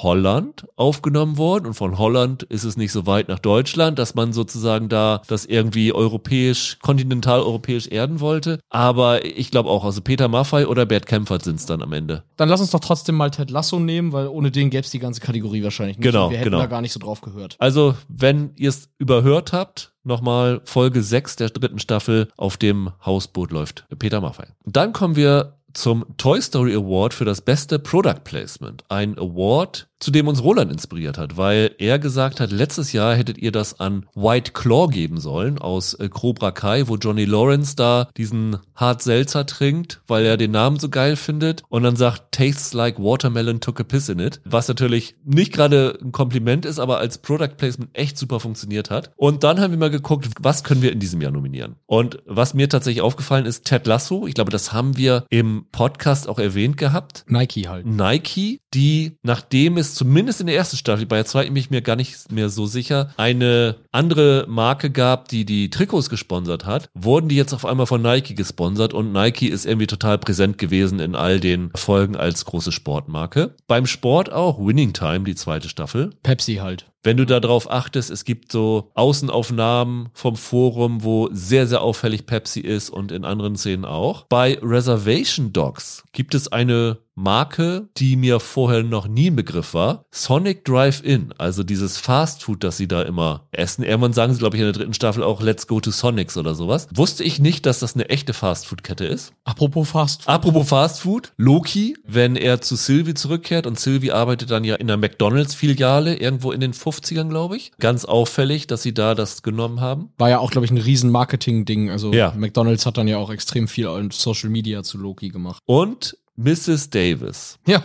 Holland aufgenommen worden und von Holland ist es nicht so weit nach Deutschland, dass man sozusagen da das irgendwie europäisch, kontinentaleuropäisch erden wollte. Aber ich glaube auch, also Peter Maffay oder Bert Kempfert sind es dann am Ende. Dann lass uns doch trotzdem mal Ted Lasso nehmen, weil ohne den gäbe es die ganze Kategorie wahrscheinlich nicht. Genau, Wir hätten genau. da gar nicht so drauf gehört. Also, wenn ihr es überhört habt, nochmal Folge 6 der dritten Staffel auf dem Hausboot läuft. Peter Maffay. Dann kommen wir zum Toy Story Award für das beste Product Placement. Ein Award, zu dem uns Roland inspiriert hat, weil er gesagt hat, letztes Jahr hättet ihr das an White Claw geben sollen aus äh, Cobra Kai, wo Johnny Lawrence da diesen Hart Seltzer trinkt, weil er den Namen so geil findet und dann sagt, tastes like watermelon took a piss in it, was natürlich nicht gerade ein Kompliment ist, aber als Product Placement echt super funktioniert hat. Und dann haben wir mal geguckt, was können wir in diesem Jahr nominieren. Und was mir tatsächlich aufgefallen ist, Ted Lasso, ich glaube, das haben wir im Podcast auch erwähnt gehabt, Nike halt. Nike, die, nachdem es zumindest in der ersten Staffel, bei der zweiten bin ich mir gar nicht mehr so sicher, eine andere Marke gab, die die Trikots gesponsert hat, wurden die jetzt auf einmal von Nike gesponsert und Nike ist irgendwie total präsent gewesen in all den Folgen als große Sportmarke. Beim Sport auch Winning Time, die zweite Staffel. Pepsi halt. Wenn du da drauf achtest, es gibt so Außenaufnahmen vom Forum, wo sehr, sehr auffällig Pepsi ist und in anderen Szenen auch. Bei Reservation Dogs gibt es eine Marke, die mir vorher noch nie ein Begriff war. Sonic Drive-In, also dieses Fast Food, das sie da immer essen. Irgendwann sagen sie, glaube ich, in der dritten Staffel auch Let's Go to Sonics oder sowas. Wusste ich nicht, dass das eine echte Fast Food-Kette ist. Apropos Fast Food. Apropos Fast Food, Loki, wenn er zu Sylvie zurückkehrt und Sylvie arbeitet dann ja in der McDonalds-Filiale irgendwo in den 50ern, glaube ich. Ganz auffällig, dass sie da das genommen haben. War ja auch, glaube ich, ein riesen Marketing-Ding. Also Ja. McDonalds hat dann ja auch extrem viel Social Media zu Loki gemacht. Und Mrs. Davis. Ja.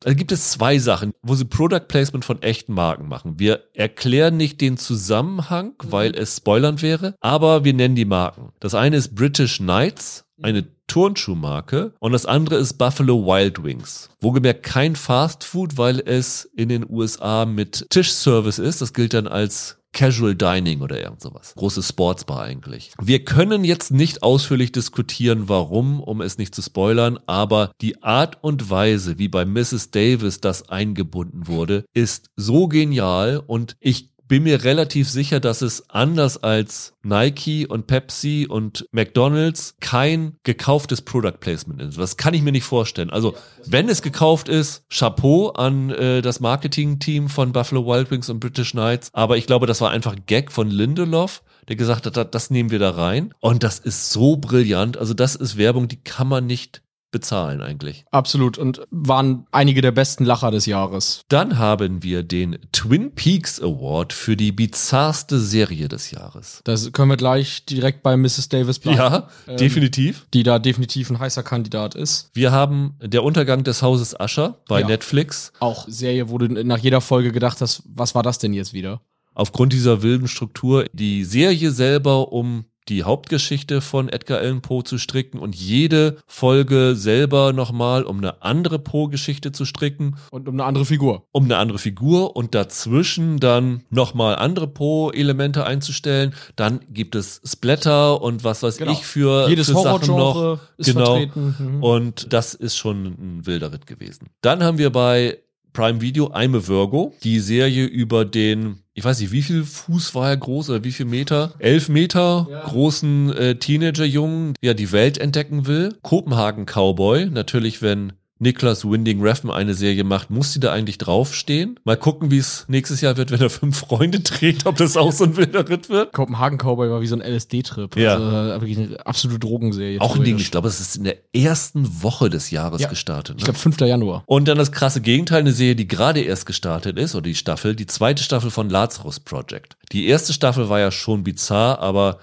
Da gibt es zwei Sachen, wo sie Product Placement von echten Marken machen. Wir erklären nicht den Zusammenhang, weil es spoilern wäre, aber wir nennen die Marken. Das eine ist British Knights eine Turnschuhmarke und das andere ist Buffalo Wild Wings. Wohlgemerkt kein Fast Food, weil es in den USA mit Tischservice ist. Das gilt dann als Casual Dining oder irgend sowas. Große Sportsbar eigentlich. Wir können jetzt nicht ausführlich diskutieren, warum, um es nicht zu spoilern, aber die Art und Weise, wie bei Mrs. Davis das eingebunden wurde, ist so genial und ich bin mir relativ sicher, dass es anders als Nike und Pepsi und McDonald's kein gekauftes Product Placement ist. Das kann ich mir nicht vorstellen. Also, wenn es gekauft ist, Chapeau an äh, das Marketing-Team von Buffalo Wild Wings und British Knights. Aber ich glaube, das war einfach ein Gag von Lindelof, der gesagt hat, das nehmen wir da rein. Und das ist so brillant. Also, das ist Werbung, die kann man nicht bezahlen eigentlich. Absolut und waren einige der besten Lacher des Jahres. Dann haben wir den Twin Peaks Award für die bizarrste Serie des Jahres. Das können wir gleich direkt bei Mrs. Davis bleiben. Ja, ähm, definitiv. Die da definitiv ein heißer Kandidat ist. Wir haben der Untergang des Hauses Ascher bei ja. Netflix. Auch Serie, wo du nach jeder Folge gedacht hast, was war das denn jetzt wieder? Aufgrund dieser wilden Struktur, die Serie selber um die Hauptgeschichte von Edgar Allan Poe zu stricken und jede Folge selber nochmal um eine andere Poe-Geschichte zu stricken. Und um eine andere Figur. Um eine andere Figur und dazwischen dann nochmal andere Poe-Elemente einzustellen. Dann gibt es Splatter und was weiß genau. ich für, Jedes für Sachen noch. Ist genau. Vertreten. Mhm. Und das ist schon ein wilder Ritt gewesen. Dann haben wir bei Prime Video I'm a Virgo, die Serie über den ich weiß nicht, wie viel Fuß war er groß oder wie viel Meter? Elf Meter ja. großen äh, Teenager-Jungen, der die Welt entdecken will. Kopenhagen Cowboy, natürlich, wenn Niklas Winding Refn eine Serie macht, muss sie da eigentlich draufstehen? Mal gucken, wie es nächstes Jahr wird, wenn er fünf Freunde dreht, ob das auch so ein wilder Ritt wird. Kopenhagen Cowboy war wie so ein LSD-Trip. Ja. Also wirklich eine absolute Drogenserie. Auch ein Ding, ich glaube, es ist in der ersten Woche des Jahres ja. gestartet. Ne? Ich glaube, 5. Januar. Und dann das krasse Gegenteil, eine Serie, die gerade erst gestartet ist, oder die Staffel, die zweite Staffel von Lazarus Project. Die erste Staffel war ja schon bizarr, aber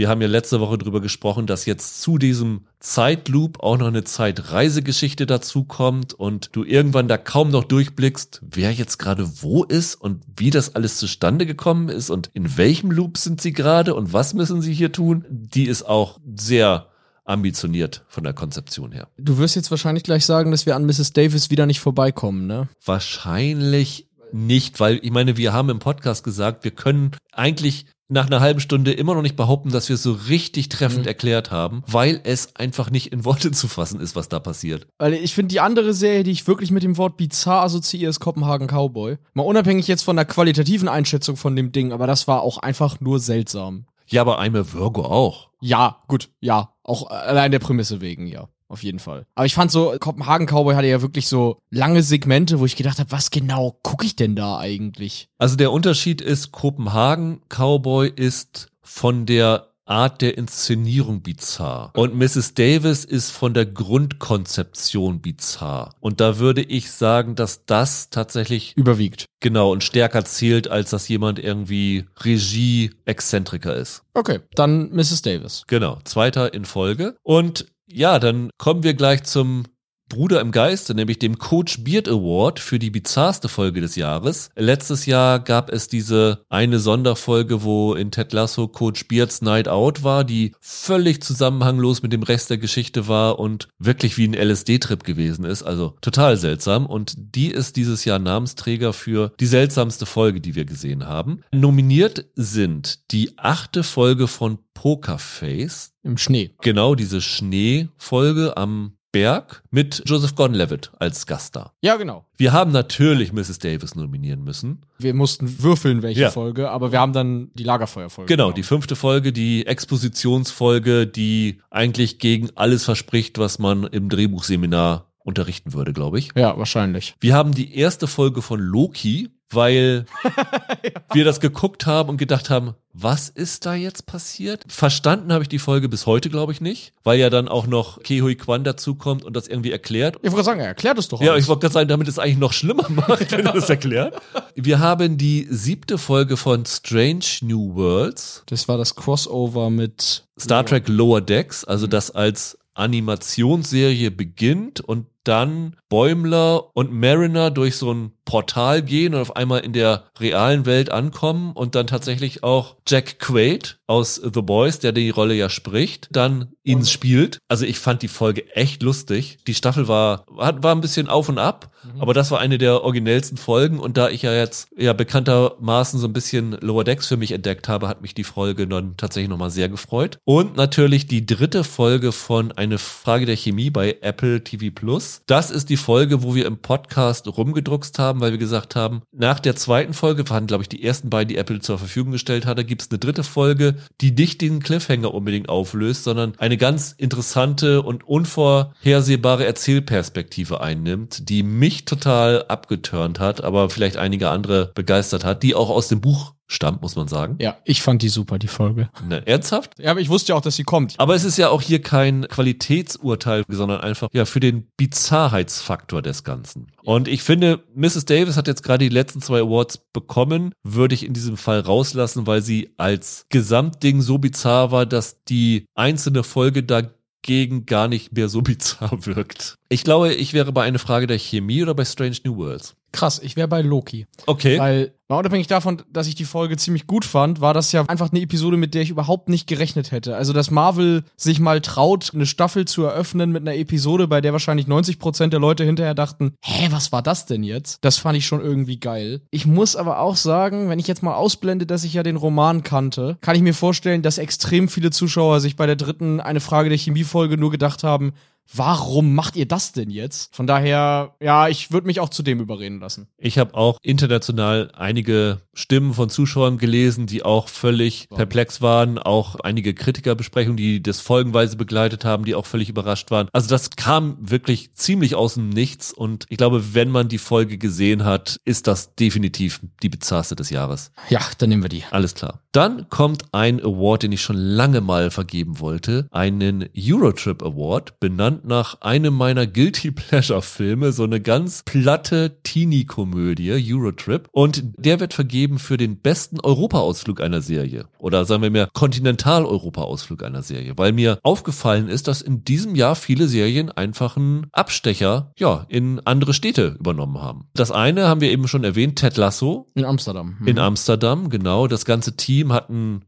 wir haben ja letzte Woche drüber gesprochen, dass jetzt zu diesem Zeitloop auch noch eine Zeitreisegeschichte dazu kommt und du irgendwann da kaum noch durchblickst, wer jetzt gerade wo ist und wie das alles zustande gekommen ist und in welchem Loop sind sie gerade und was müssen sie hier tun. Die ist auch sehr ambitioniert von der Konzeption her. Du wirst jetzt wahrscheinlich gleich sagen, dass wir an Mrs. Davis wieder nicht vorbeikommen, ne? Wahrscheinlich nicht, weil ich meine, wir haben im Podcast gesagt, wir können eigentlich nach einer halben Stunde immer noch nicht behaupten, dass wir es so richtig treffend mhm. erklärt haben, weil es einfach nicht in Worte zu fassen ist, was da passiert. Weil ich finde, die andere Serie, die ich wirklich mit dem Wort bizarr assoziiere, ist Kopenhagen Cowboy. Mal unabhängig jetzt von der qualitativen Einschätzung von dem Ding, aber das war auch einfach nur seltsam. Ja, aber Aime Virgo auch. Ja, gut, ja. Auch allein der Prämisse wegen, ja auf jeden Fall. Aber ich fand so, Kopenhagen Cowboy hatte ja wirklich so lange Segmente, wo ich gedacht habe, was genau gucke ich denn da eigentlich? Also der Unterschied ist, Kopenhagen Cowboy ist von der Art der Inszenierung bizarr. Und Mrs. Davis ist von der Grundkonzeption bizarr. Und da würde ich sagen, dass das tatsächlich überwiegt. Genau und stärker zählt, als dass jemand irgendwie Regie-Exzentriker ist. Okay, dann Mrs. Davis. Genau, zweiter in Folge. Und ja, dann kommen wir gleich zum Bruder im Geiste, nämlich dem Coach Beard Award für die bizarrste Folge des Jahres. Letztes Jahr gab es diese eine Sonderfolge, wo in Ted Lasso Coach Beards Night Out war, die völlig zusammenhanglos mit dem Rest der Geschichte war und wirklich wie ein LSD-Trip gewesen ist. Also total seltsam. Und die ist dieses Jahr Namensträger für die seltsamste Folge, die wir gesehen haben. Nominiert sind die achte Folge von Pokerface. Im Schnee. Genau, diese Schneefolge am Berg mit Joseph Gordon-Levitt als Gast da. Ja, genau. Wir haben natürlich Mrs. Davis nominieren müssen. Wir mussten würfeln, welche ja. Folge, aber wir haben dann die Lagerfeuerfolge. Genau, genommen. die fünfte Folge, die Expositionsfolge, die eigentlich gegen alles verspricht, was man im Drehbuchseminar unterrichten würde, glaube ich. Ja, wahrscheinlich. Wir haben die erste Folge von Loki, weil ja. wir das geguckt haben und gedacht haben, was ist da jetzt passiert? Verstanden habe ich die Folge bis heute, glaube ich, nicht, weil ja dann auch noch Kehui Kwan dazukommt und das irgendwie erklärt. Ich wollte sagen, er erklärt es doch. Ja, alles. ich wollte gerade sagen, damit es eigentlich noch schlimmer macht, wenn er das erklärt. Wir haben die siebte Folge von Strange New Worlds. Das war das Crossover mit Star Trek Lower Decks, also das als Animationsserie beginnt und dann Bäumler und Mariner durch so ein Portal gehen und auf einmal in der realen Welt ankommen und dann tatsächlich auch Jack Quaid aus The Boys, der die Rolle ja spricht, dann ihn spielt. Also ich fand die Folge echt lustig. Die Staffel war, war, war ein bisschen auf und ab, mhm. aber das war eine der originellsten Folgen und da ich ja jetzt ja bekanntermaßen so ein bisschen Lower Decks für mich entdeckt habe, hat mich die Folge dann tatsächlich nochmal sehr gefreut. Und natürlich die dritte Folge von Eine Frage der Chemie bei Apple TV Plus. Das ist die Folge, wo wir im Podcast rumgedruckst haben, weil wir gesagt haben, nach der zweiten Folge waren, glaube ich, die ersten beiden, die Apple zur Verfügung gestellt hatte, gibt es eine dritte Folge, die nicht den Cliffhanger unbedingt auflöst, sondern eine ganz interessante und unvorhersehbare Erzählperspektive einnimmt, die mich total abgeturnt hat, aber vielleicht einige andere begeistert hat, die auch aus dem Buch stammt, muss man sagen. Ja, ich fand die super, die Folge. Ne, ernsthaft? Ja, aber ich wusste ja auch, dass sie kommt. Aber es ist ja auch hier kein Qualitätsurteil, sondern einfach ja für den Bizarrheitsfaktor des Ganzen. Und ich finde, Mrs. Davis hat jetzt gerade die letzten zwei Awards bekommen, würde ich in diesem Fall rauslassen, weil sie als Gesamtding so bizarr war, dass die einzelne Folge dagegen gar nicht mehr so bizarr wirkt. Ich glaube, ich wäre bei einer Frage der Chemie oder bei Strange New Worlds. Krass, ich wäre bei Loki. Okay. Weil, mal unabhängig davon, dass ich die Folge ziemlich gut fand, war das ja einfach eine Episode, mit der ich überhaupt nicht gerechnet hätte. Also, dass Marvel sich mal traut, eine Staffel zu eröffnen mit einer Episode, bei der wahrscheinlich 90% der Leute hinterher dachten, hä, was war das denn jetzt? Das fand ich schon irgendwie geil. Ich muss aber auch sagen, wenn ich jetzt mal ausblende, dass ich ja den Roman kannte, kann ich mir vorstellen, dass extrem viele Zuschauer sich bei der dritten eine Frage der Chemiefolge nur gedacht haben, warum macht ihr das denn jetzt? Von daher, ja, ich würde mich auch zu dem überreden lassen. Ich habe auch international einige Stimmen von Zuschauern gelesen, die auch völlig perplex waren, auch einige Kritikerbesprechungen, die das folgenweise begleitet haben, die auch völlig überrascht waren. Also das kam wirklich ziemlich aus dem Nichts und ich glaube, wenn man die Folge gesehen hat, ist das definitiv die bizarrste des Jahres. Ja, dann nehmen wir die. Alles klar. Dann kommt ein Award, den ich schon lange mal vergeben wollte, einen Eurotrip Award, benannt nach einem meiner Guilty Pleasure Filme, so eine ganz platte Teenie-Komödie, Eurotrip. Und der wird vergeben für den besten Europa-Ausflug einer Serie. Oder sagen wir mehr Kontinental-Europa-Ausflug einer Serie. Weil mir aufgefallen ist, dass in diesem Jahr viele Serien einfach einen Abstecher, ja, in andere Städte übernommen haben. Das eine haben wir eben schon erwähnt, Ted Lasso. In Amsterdam. Mhm. In Amsterdam, genau. Das ganze Team hat ein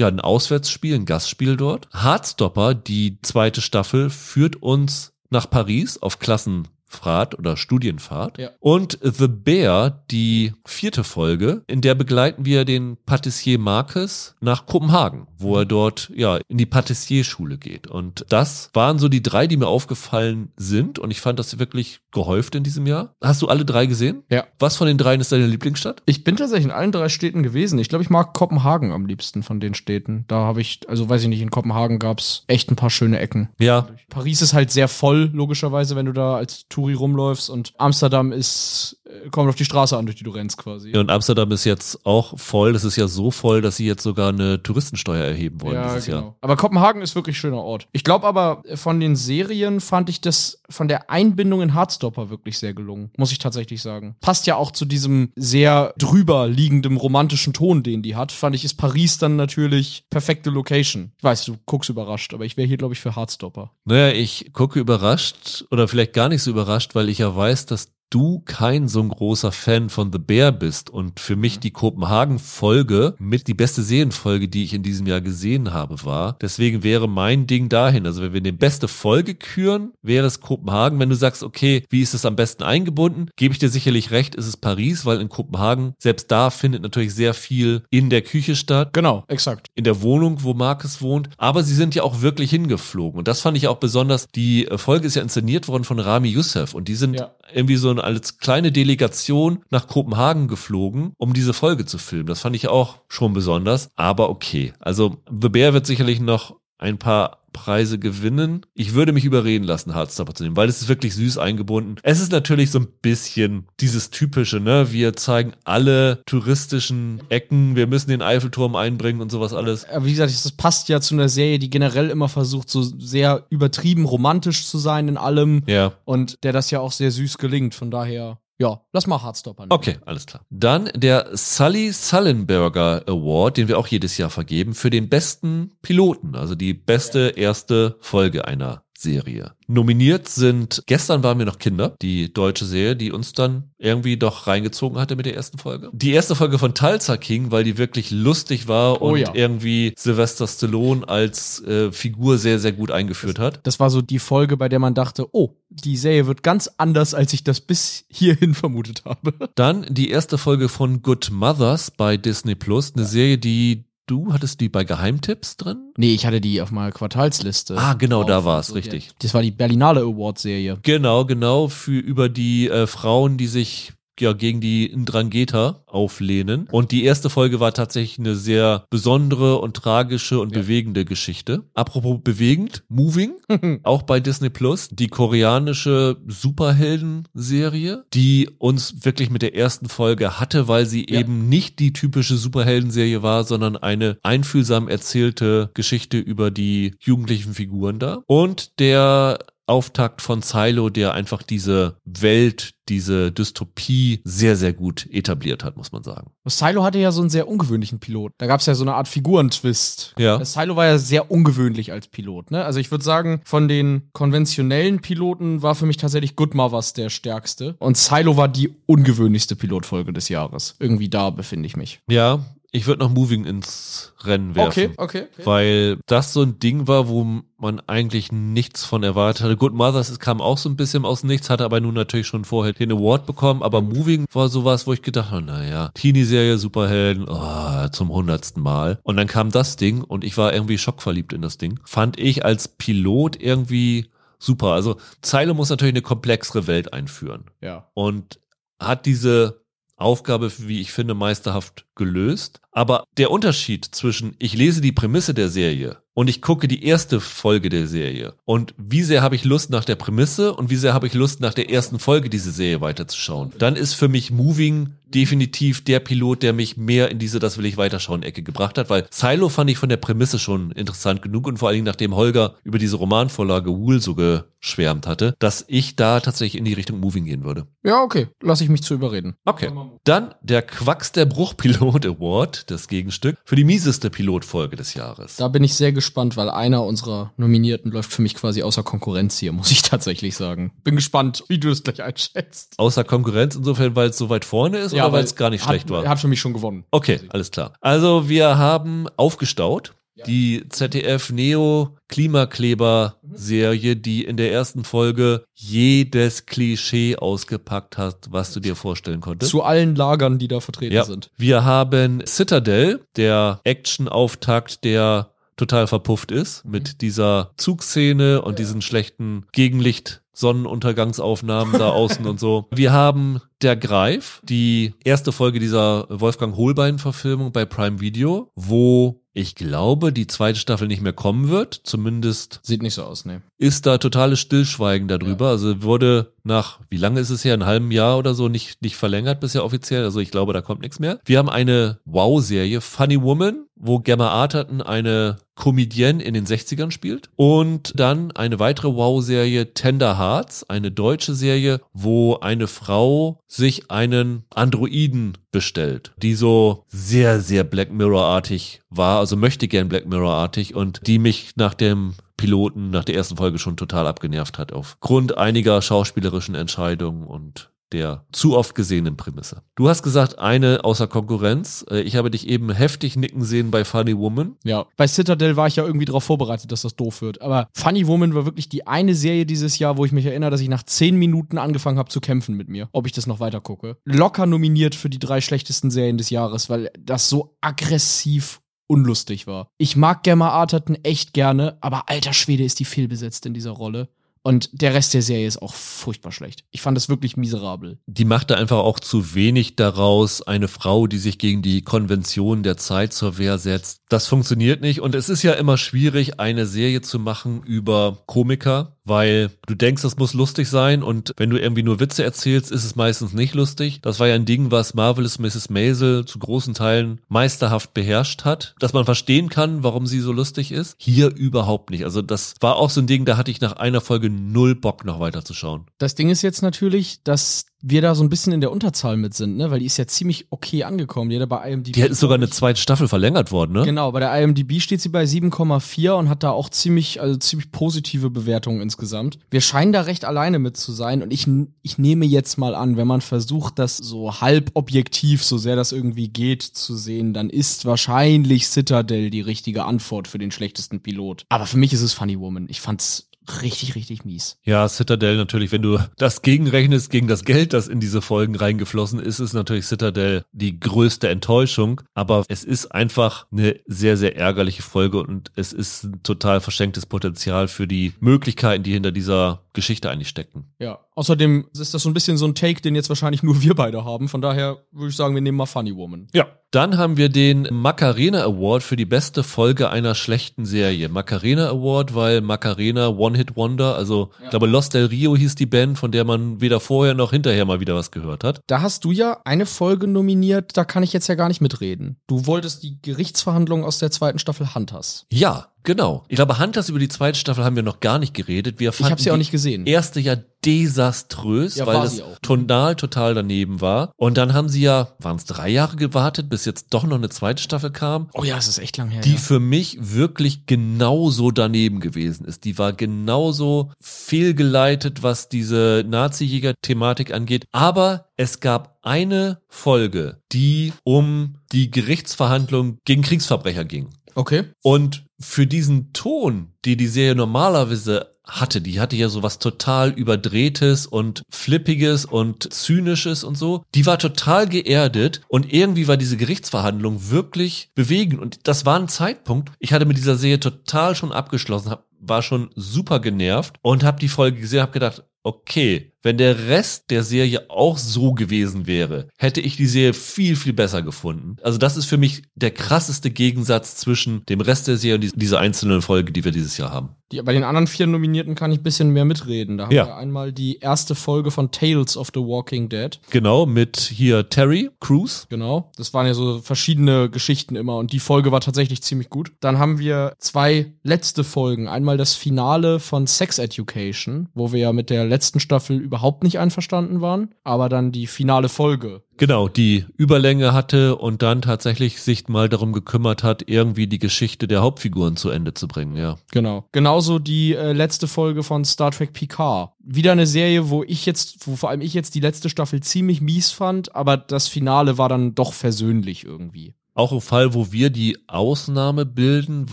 ja, ein Auswärtsspiel, ein Gastspiel dort. Hardstopper, die zweite Staffel, führt uns nach Paris auf Klassen Fahrt oder Studienfahrt. Ja. Und The Bear, die vierte Folge, in der begleiten wir den Patissier Marcus nach Kopenhagen, wo er dort ja in die Patissierschule geht. Und das waren so die drei, die mir aufgefallen sind. Und ich fand das wirklich gehäuft in diesem Jahr. Hast du alle drei gesehen? Ja. Was von den dreien ist deine Lieblingsstadt? Ich bin tatsächlich in allen drei Städten gewesen. Ich glaube, ich mag Kopenhagen am liebsten von den Städten. Da habe ich, also weiß ich nicht, in Kopenhagen gab's echt ein paar schöne Ecken. Ja. Paris ist halt sehr voll, logischerweise, wenn du da als Tour Touri rumläufst und Amsterdam ist, kommt auf die Straße an, durch die du rennst quasi. Ja, und Amsterdam ist jetzt auch voll. Das ist ja so voll, dass sie jetzt sogar eine Touristensteuer erheben wollen ja, dieses genau. Jahr. Aber Kopenhagen ist wirklich ein schöner Ort. Ich glaube aber, von den Serien fand ich das von der Einbindung in Hardstopper wirklich sehr gelungen. Muss ich tatsächlich sagen. Passt ja auch zu diesem sehr drüber liegenden romantischen Ton, den die hat. Fand ich, ist Paris dann natürlich perfekte Location. Ich weiß, du guckst überrascht, aber ich wäre hier, glaube ich, für Hardstopper. Naja, ich gucke überrascht oder vielleicht gar nicht so überrascht überrascht, weil ich ja weiß, dass du kein so ein großer Fan von The Bear bist und für mich die Kopenhagen-Folge mit die beste Serienfolge, die ich in diesem Jahr gesehen habe, war. Deswegen wäre mein Ding dahin. Also wenn wir eine beste Folge küren, wäre es Kopenhagen. Wenn du sagst, okay, wie ist es am besten eingebunden, gebe ich dir sicherlich recht, ist es Paris, weil in Kopenhagen, selbst da findet natürlich sehr viel in der Küche statt. Genau, exakt. In der Wohnung, wo Marcus wohnt. Aber sie sind ja auch wirklich hingeflogen. Und das fand ich auch besonders. Die Folge ist ja inszeniert worden von Rami Youssef und die sind ja. Irgendwie so als kleine Delegation nach Kopenhagen geflogen, um diese Folge zu filmen. Das fand ich auch schon besonders, aber okay. Also The Bear wird sicherlich noch ein paar Preise gewinnen. Ich würde mich überreden lassen, Hardstopper zu nehmen, weil es ist wirklich süß eingebunden. Es ist natürlich so ein bisschen dieses typische, ne? Wir zeigen alle touristischen Ecken, wir müssen den Eiffelturm einbringen und sowas alles. Wie gesagt, das passt ja zu einer Serie, die generell immer versucht, so sehr übertrieben romantisch zu sein in allem. Ja. Und der das ja auch sehr süß gelingt. Von daher ja, lass mal Hardstopper nehmen. Okay, alles klar. Dann der Sully Sullenberger Award, den wir auch jedes Jahr vergeben, für den besten Piloten, also die beste erste Folge einer Serie. Nominiert sind, gestern waren wir noch Kinder, die deutsche Serie, die uns dann irgendwie doch reingezogen hatte mit der ersten Folge. Die erste Folge von Tulsa King, weil die wirklich lustig war Oh und ja. irgendwie Sylvester Stallone als äh, Figur sehr, sehr gut eingeführt hat. Das war so die Folge, bei der man dachte, oh, die Serie wird ganz anders, als ich das bis hierhin vermutet habe. Dann die erste Folge von Good Mothers bei Disney Plus, eine Serie, die du hattest die bei Geheimtipps drin? Nee, ich hatte die auf meiner Quartalsliste. Ah, genau, da war es, richtig. Das war die Berlinale Award-Serie. Genau, genau, für über die äh, Frauen, die sich ja gegen die Ndrangheta auflehnen. Und die erste Folge war tatsächlich eine sehr besondere und tragische und Ja. bewegende Geschichte. Apropos bewegend, Moving, auch bei Disney Plus, die koreanische Superhelden-Serie, die uns wirklich mit der ersten Folge hatte, weil sie Ja. eben nicht die typische Superhelden-Serie war, sondern eine einfühlsam erzählte Geschichte über die jugendlichen Figuren da. Und der Auftakt von Silo, der einfach diese Welt, diese Dystopie sehr, sehr gut etabliert hat, muss man sagen. Silo hatte ja so einen sehr ungewöhnlichen Pilot. Da gab es ja so eine Art Figurentwist. Ja. Silo war ja sehr ungewöhnlich als Pilot. Ne? Also ich würde sagen, von den konventionellen Piloten war für mich tatsächlich Good Mothers der stärkste. Und Silo war die ungewöhnlichste Pilotfolge des Jahres. Irgendwie da befinde ich mich. Ja, ich würde noch Moving ins Rennen werfen. okay. Weil das so ein Ding war, wo man eigentlich nichts von erwartet hatte. Good Mothers es kam auch so ein bisschen aus dem Nichts, hatte aber nun natürlich schon vorher den Award bekommen. Aber Moving war sowas, wo ich gedacht habe, naja, Teenie-Serie, Superhelden, oh, zum hundertsten Mal. Und dann kam das Ding und ich war irgendwie schockverliebt in das Ding. Fand ich als Pilot irgendwie super. Also Zeile muss natürlich eine komplexere Welt einführen Ja. und hat diese Aufgabe, wie ich finde, meisterhaft gelöst. Aber der Unterschied zwischen ich lese die Prämisse der Serie und ich gucke die erste Folge der Serie und wie sehr habe ich Lust nach der Prämisse und wie sehr habe ich Lust nach der ersten Folge diese Serie weiterzuschauen, dann ist für mich Moving definitiv der Pilot, der mich mehr in diese Das will ich weiterschauen Ecke gebracht hat, weil Silo fand ich von der Prämisse schon interessant genug und vor allen Dingen nachdem Holger über diese Romanvorlage Wool so geschwärmt hatte, dass ich da tatsächlich in die Richtung Moving gehen würde. Ja, okay. Lass ich mich zu überreden. Okay. Dann der Quacks der Bruchpilot Award, das Gegenstück, für die mieseste Pilotfolge des Jahres. Da bin ich sehr gespannt, weil einer unserer Nominierten läuft für mich quasi außer Konkurrenz hier, muss ich tatsächlich sagen. Bin gespannt, wie du das gleich einschätzt. Außer Konkurrenz insofern, weil es so weit vorne ist oder weil es gar nicht hat, schlecht war? Er hat für mich schon gewonnen. Okay, alles klar. Also wir haben aufgestaut. Ja. Die ZDF Neo Klimakleber Serie, die in der ersten Folge jedes Klischee ausgepackt hat, was du dir vorstellen konntest. Zu allen Lagern, die da vertreten Ja. sind. Wir haben Citadel, der Action-Auftakt, der total verpufft ist mit dieser Zugszene und diesen schlechten Gegenlicht. Sonnenuntergangsaufnahmen da außen und so. Wir haben Der Greif, die erste Folge dieser Wolfgang Holbein-Verfilmung bei Prime Video, wo ich glaube, die zweite Staffel nicht mehr kommen wird. Zumindest Sieht nicht so aus, ne. ist da totales Stillschweigen darüber. Also wurde nach, wie lange ist es her, ein halben Jahr oder so, nicht, nicht verlängert bisher offiziell. Also ich glaube, da kommt nichts mehr. Wir haben eine Wow-Serie, Funny Woman, wo Gemma Arterton eine Comedienne in den 60ern spielt. Und dann eine weitere Wow-Serie, Tender Hearts, eine deutsche Serie, wo eine Frau sich einen Androiden bestellt, die so sehr, sehr Black Mirror-artig war, also möchte gern Black Mirror-artig und die mich nach dem Piloten nach der ersten Folge schon total abgenervt hat aufgrund einiger schauspielerischen Entscheidungen und der zu oft gesehenen Prämisse. Du hast gesagt, eine außer Konkurrenz. Äh, Ich habe dich eben heftig nicken sehen bei Funny Woman. Ja, bei Citadel war ich ja irgendwie darauf vorbereitet, dass das doof wird. Aber Funny Woman war wirklich die eine Serie dieses Jahr, wo ich mich erinnere, dass ich nach zehn Minuten angefangen habe zu kämpfen mit mir, ob ich das noch weiter gucke. Locker nominiert für die drei schlechtesten Serien des Jahres, weil das so aggressiv unlustig war. Ich mag Gemma Arterton echt gerne, aber alter Schwede ist die fehlbesetzt in dieser Rolle. Und der Rest der Serie ist auch furchtbar schlecht. Ich fand es wirklich miserabel. Die machte einfach auch zu wenig daraus, eine Frau, die sich gegen die Konvention der Zeit zur Wehr setzt. Das funktioniert nicht und es ist ja immer schwierig, eine Serie zu machen über Komiker, weil du denkst, das muss lustig sein und wenn du irgendwie nur Witze erzählst, ist es meistens nicht lustig. Das war ja ein Ding, was Marvelous Mrs. Maisel zu großen Teilen meisterhaft beherrscht hat, dass man verstehen kann, warum sie so lustig ist. Hier überhaupt nicht. Also das war auch so ein Ding, da hatte ich nach einer Folge Folge null Bock, noch weiterzuschauen. Das Ding ist jetzt natürlich, dass wir da so ein bisschen in der Unterzahl mit sind, ne? Weil die ist ja ziemlich okay angekommen. Die hat bei IMDb. Die ist sogar eine zweite Staffel verlängert worden, ne? Genau, bei der IMDb steht sie bei 7,4 und hat da auch ziemlich, also ziemlich positive Bewertungen insgesamt. Wir scheinen da recht alleine mit zu sein und ich, ich nehme jetzt mal an, wenn man versucht, das so halb objektiv, so sehr das irgendwie geht, zu sehen, dann ist wahrscheinlich Citadel die richtige Antwort für den schlechtesten Pilot. Aber für mich ist es Funny Woman. Ich fand's richtig, richtig mies. Ja, Citadel natürlich, wenn du das gegenrechnest gegen das Geld, das in diese Folgen reingeflossen ist, ist natürlich Citadel die größte Enttäuschung. Aber es ist einfach eine sehr, sehr ärgerliche Folge und es ist ein total verschenktes Potenzial für die Möglichkeiten, die hinter dieser Geschichte eigentlich stecken. Ja, außerdem ist das so ein bisschen so ein Take, den jetzt wahrscheinlich nur wir beide haben. Von daher würde ich sagen, wir nehmen mal Funny Woman. Ja. Dann haben wir den Macarena Award für die beste Folge einer schlechten Serie. Macarena Award, weil Macarena One Hit Wonder, also ja. ich glaube Lost Del Rio hieß die Band, von der man weder vorher noch hinterher mal wieder was gehört hat. Da hast du ja eine Folge nominiert, da kann ich jetzt ja gar nicht mitreden. Du wolltest die Gerichtsverhandlungen aus der zweiten Staffel Hunters. Ja, Genau. Ich glaube, Hunters über die zweite Staffel haben wir noch gar nicht geredet. Wir ich habe sie auch nicht gesehen. Erste ja desaströs, ja, weil es tonal total daneben war. Und dann haben sie ja, waren es drei Jahre gewartet, bis jetzt doch noch eine zweite Staffel kam. Oh ja, es ist echt lang her. Die ja. für mich wirklich genauso daneben gewesen ist. Die war genauso fehlgeleitet, was diese Nazi-Jäger-Thematik angeht. Aber es gab eine Folge, die um die Gerichtsverhandlung gegen Kriegsverbrecher ging. Okay. Und für diesen Ton, die die Serie normalerweise hatte, die hatte ja so was total überdrehtes und flippiges und zynisches und so. Die war total geerdet und irgendwie war diese Gerichtsverhandlung wirklich bewegend und das war ein Zeitpunkt. Ich hatte mit dieser Serie total schon abgeschlossen, hab, war schon super genervt und habe die Folge gesehen, habe gedacht, okay, wenn der Rest der Serie auch so gewesen wäre, hätte ich die Serie viel, viel besser gefunden. Also das ist für mich der krasseste Gegensatz zwischen dem Rest der Serie und dieser einzelnen Folge, die wir dieses Jahr haben. Die, bei den anderen vier Nominierten kann ich ein bisschen mehr mitreden. Da haben ja. wir einmal die erste Folge von Tales of the Walking Dead. Genau, mit hier Terry Crews. Genau, das waren ja so verschiedene Geschichten immer und die Folge war tatsächlich ziemlich gut. Dann haben wir zwei letzte Folgen. Einmal das Finale von Sex Education, wo wir ja mit der letzten Staffel überhaupt nicht einverstanden waren, aber dann die finale Folge. Genau, die Überlänge hatte und dann tatsächlich sich mal darum gekümmert hat, irgendwie die Geschichte der Hauptfiguren zu Ende zu bringen, ja. Genau. Genauso die äh, letzte Folge von Star Trek Picard. Wieder eine Serie, wo ich jetzt, wo vor allem ich jetzt die letzte Staffel ziemlich mies fand, aber das Finale war dann doch versöhnlich irgendwie auch ein Fall, wo wir die Ausnahme bilden,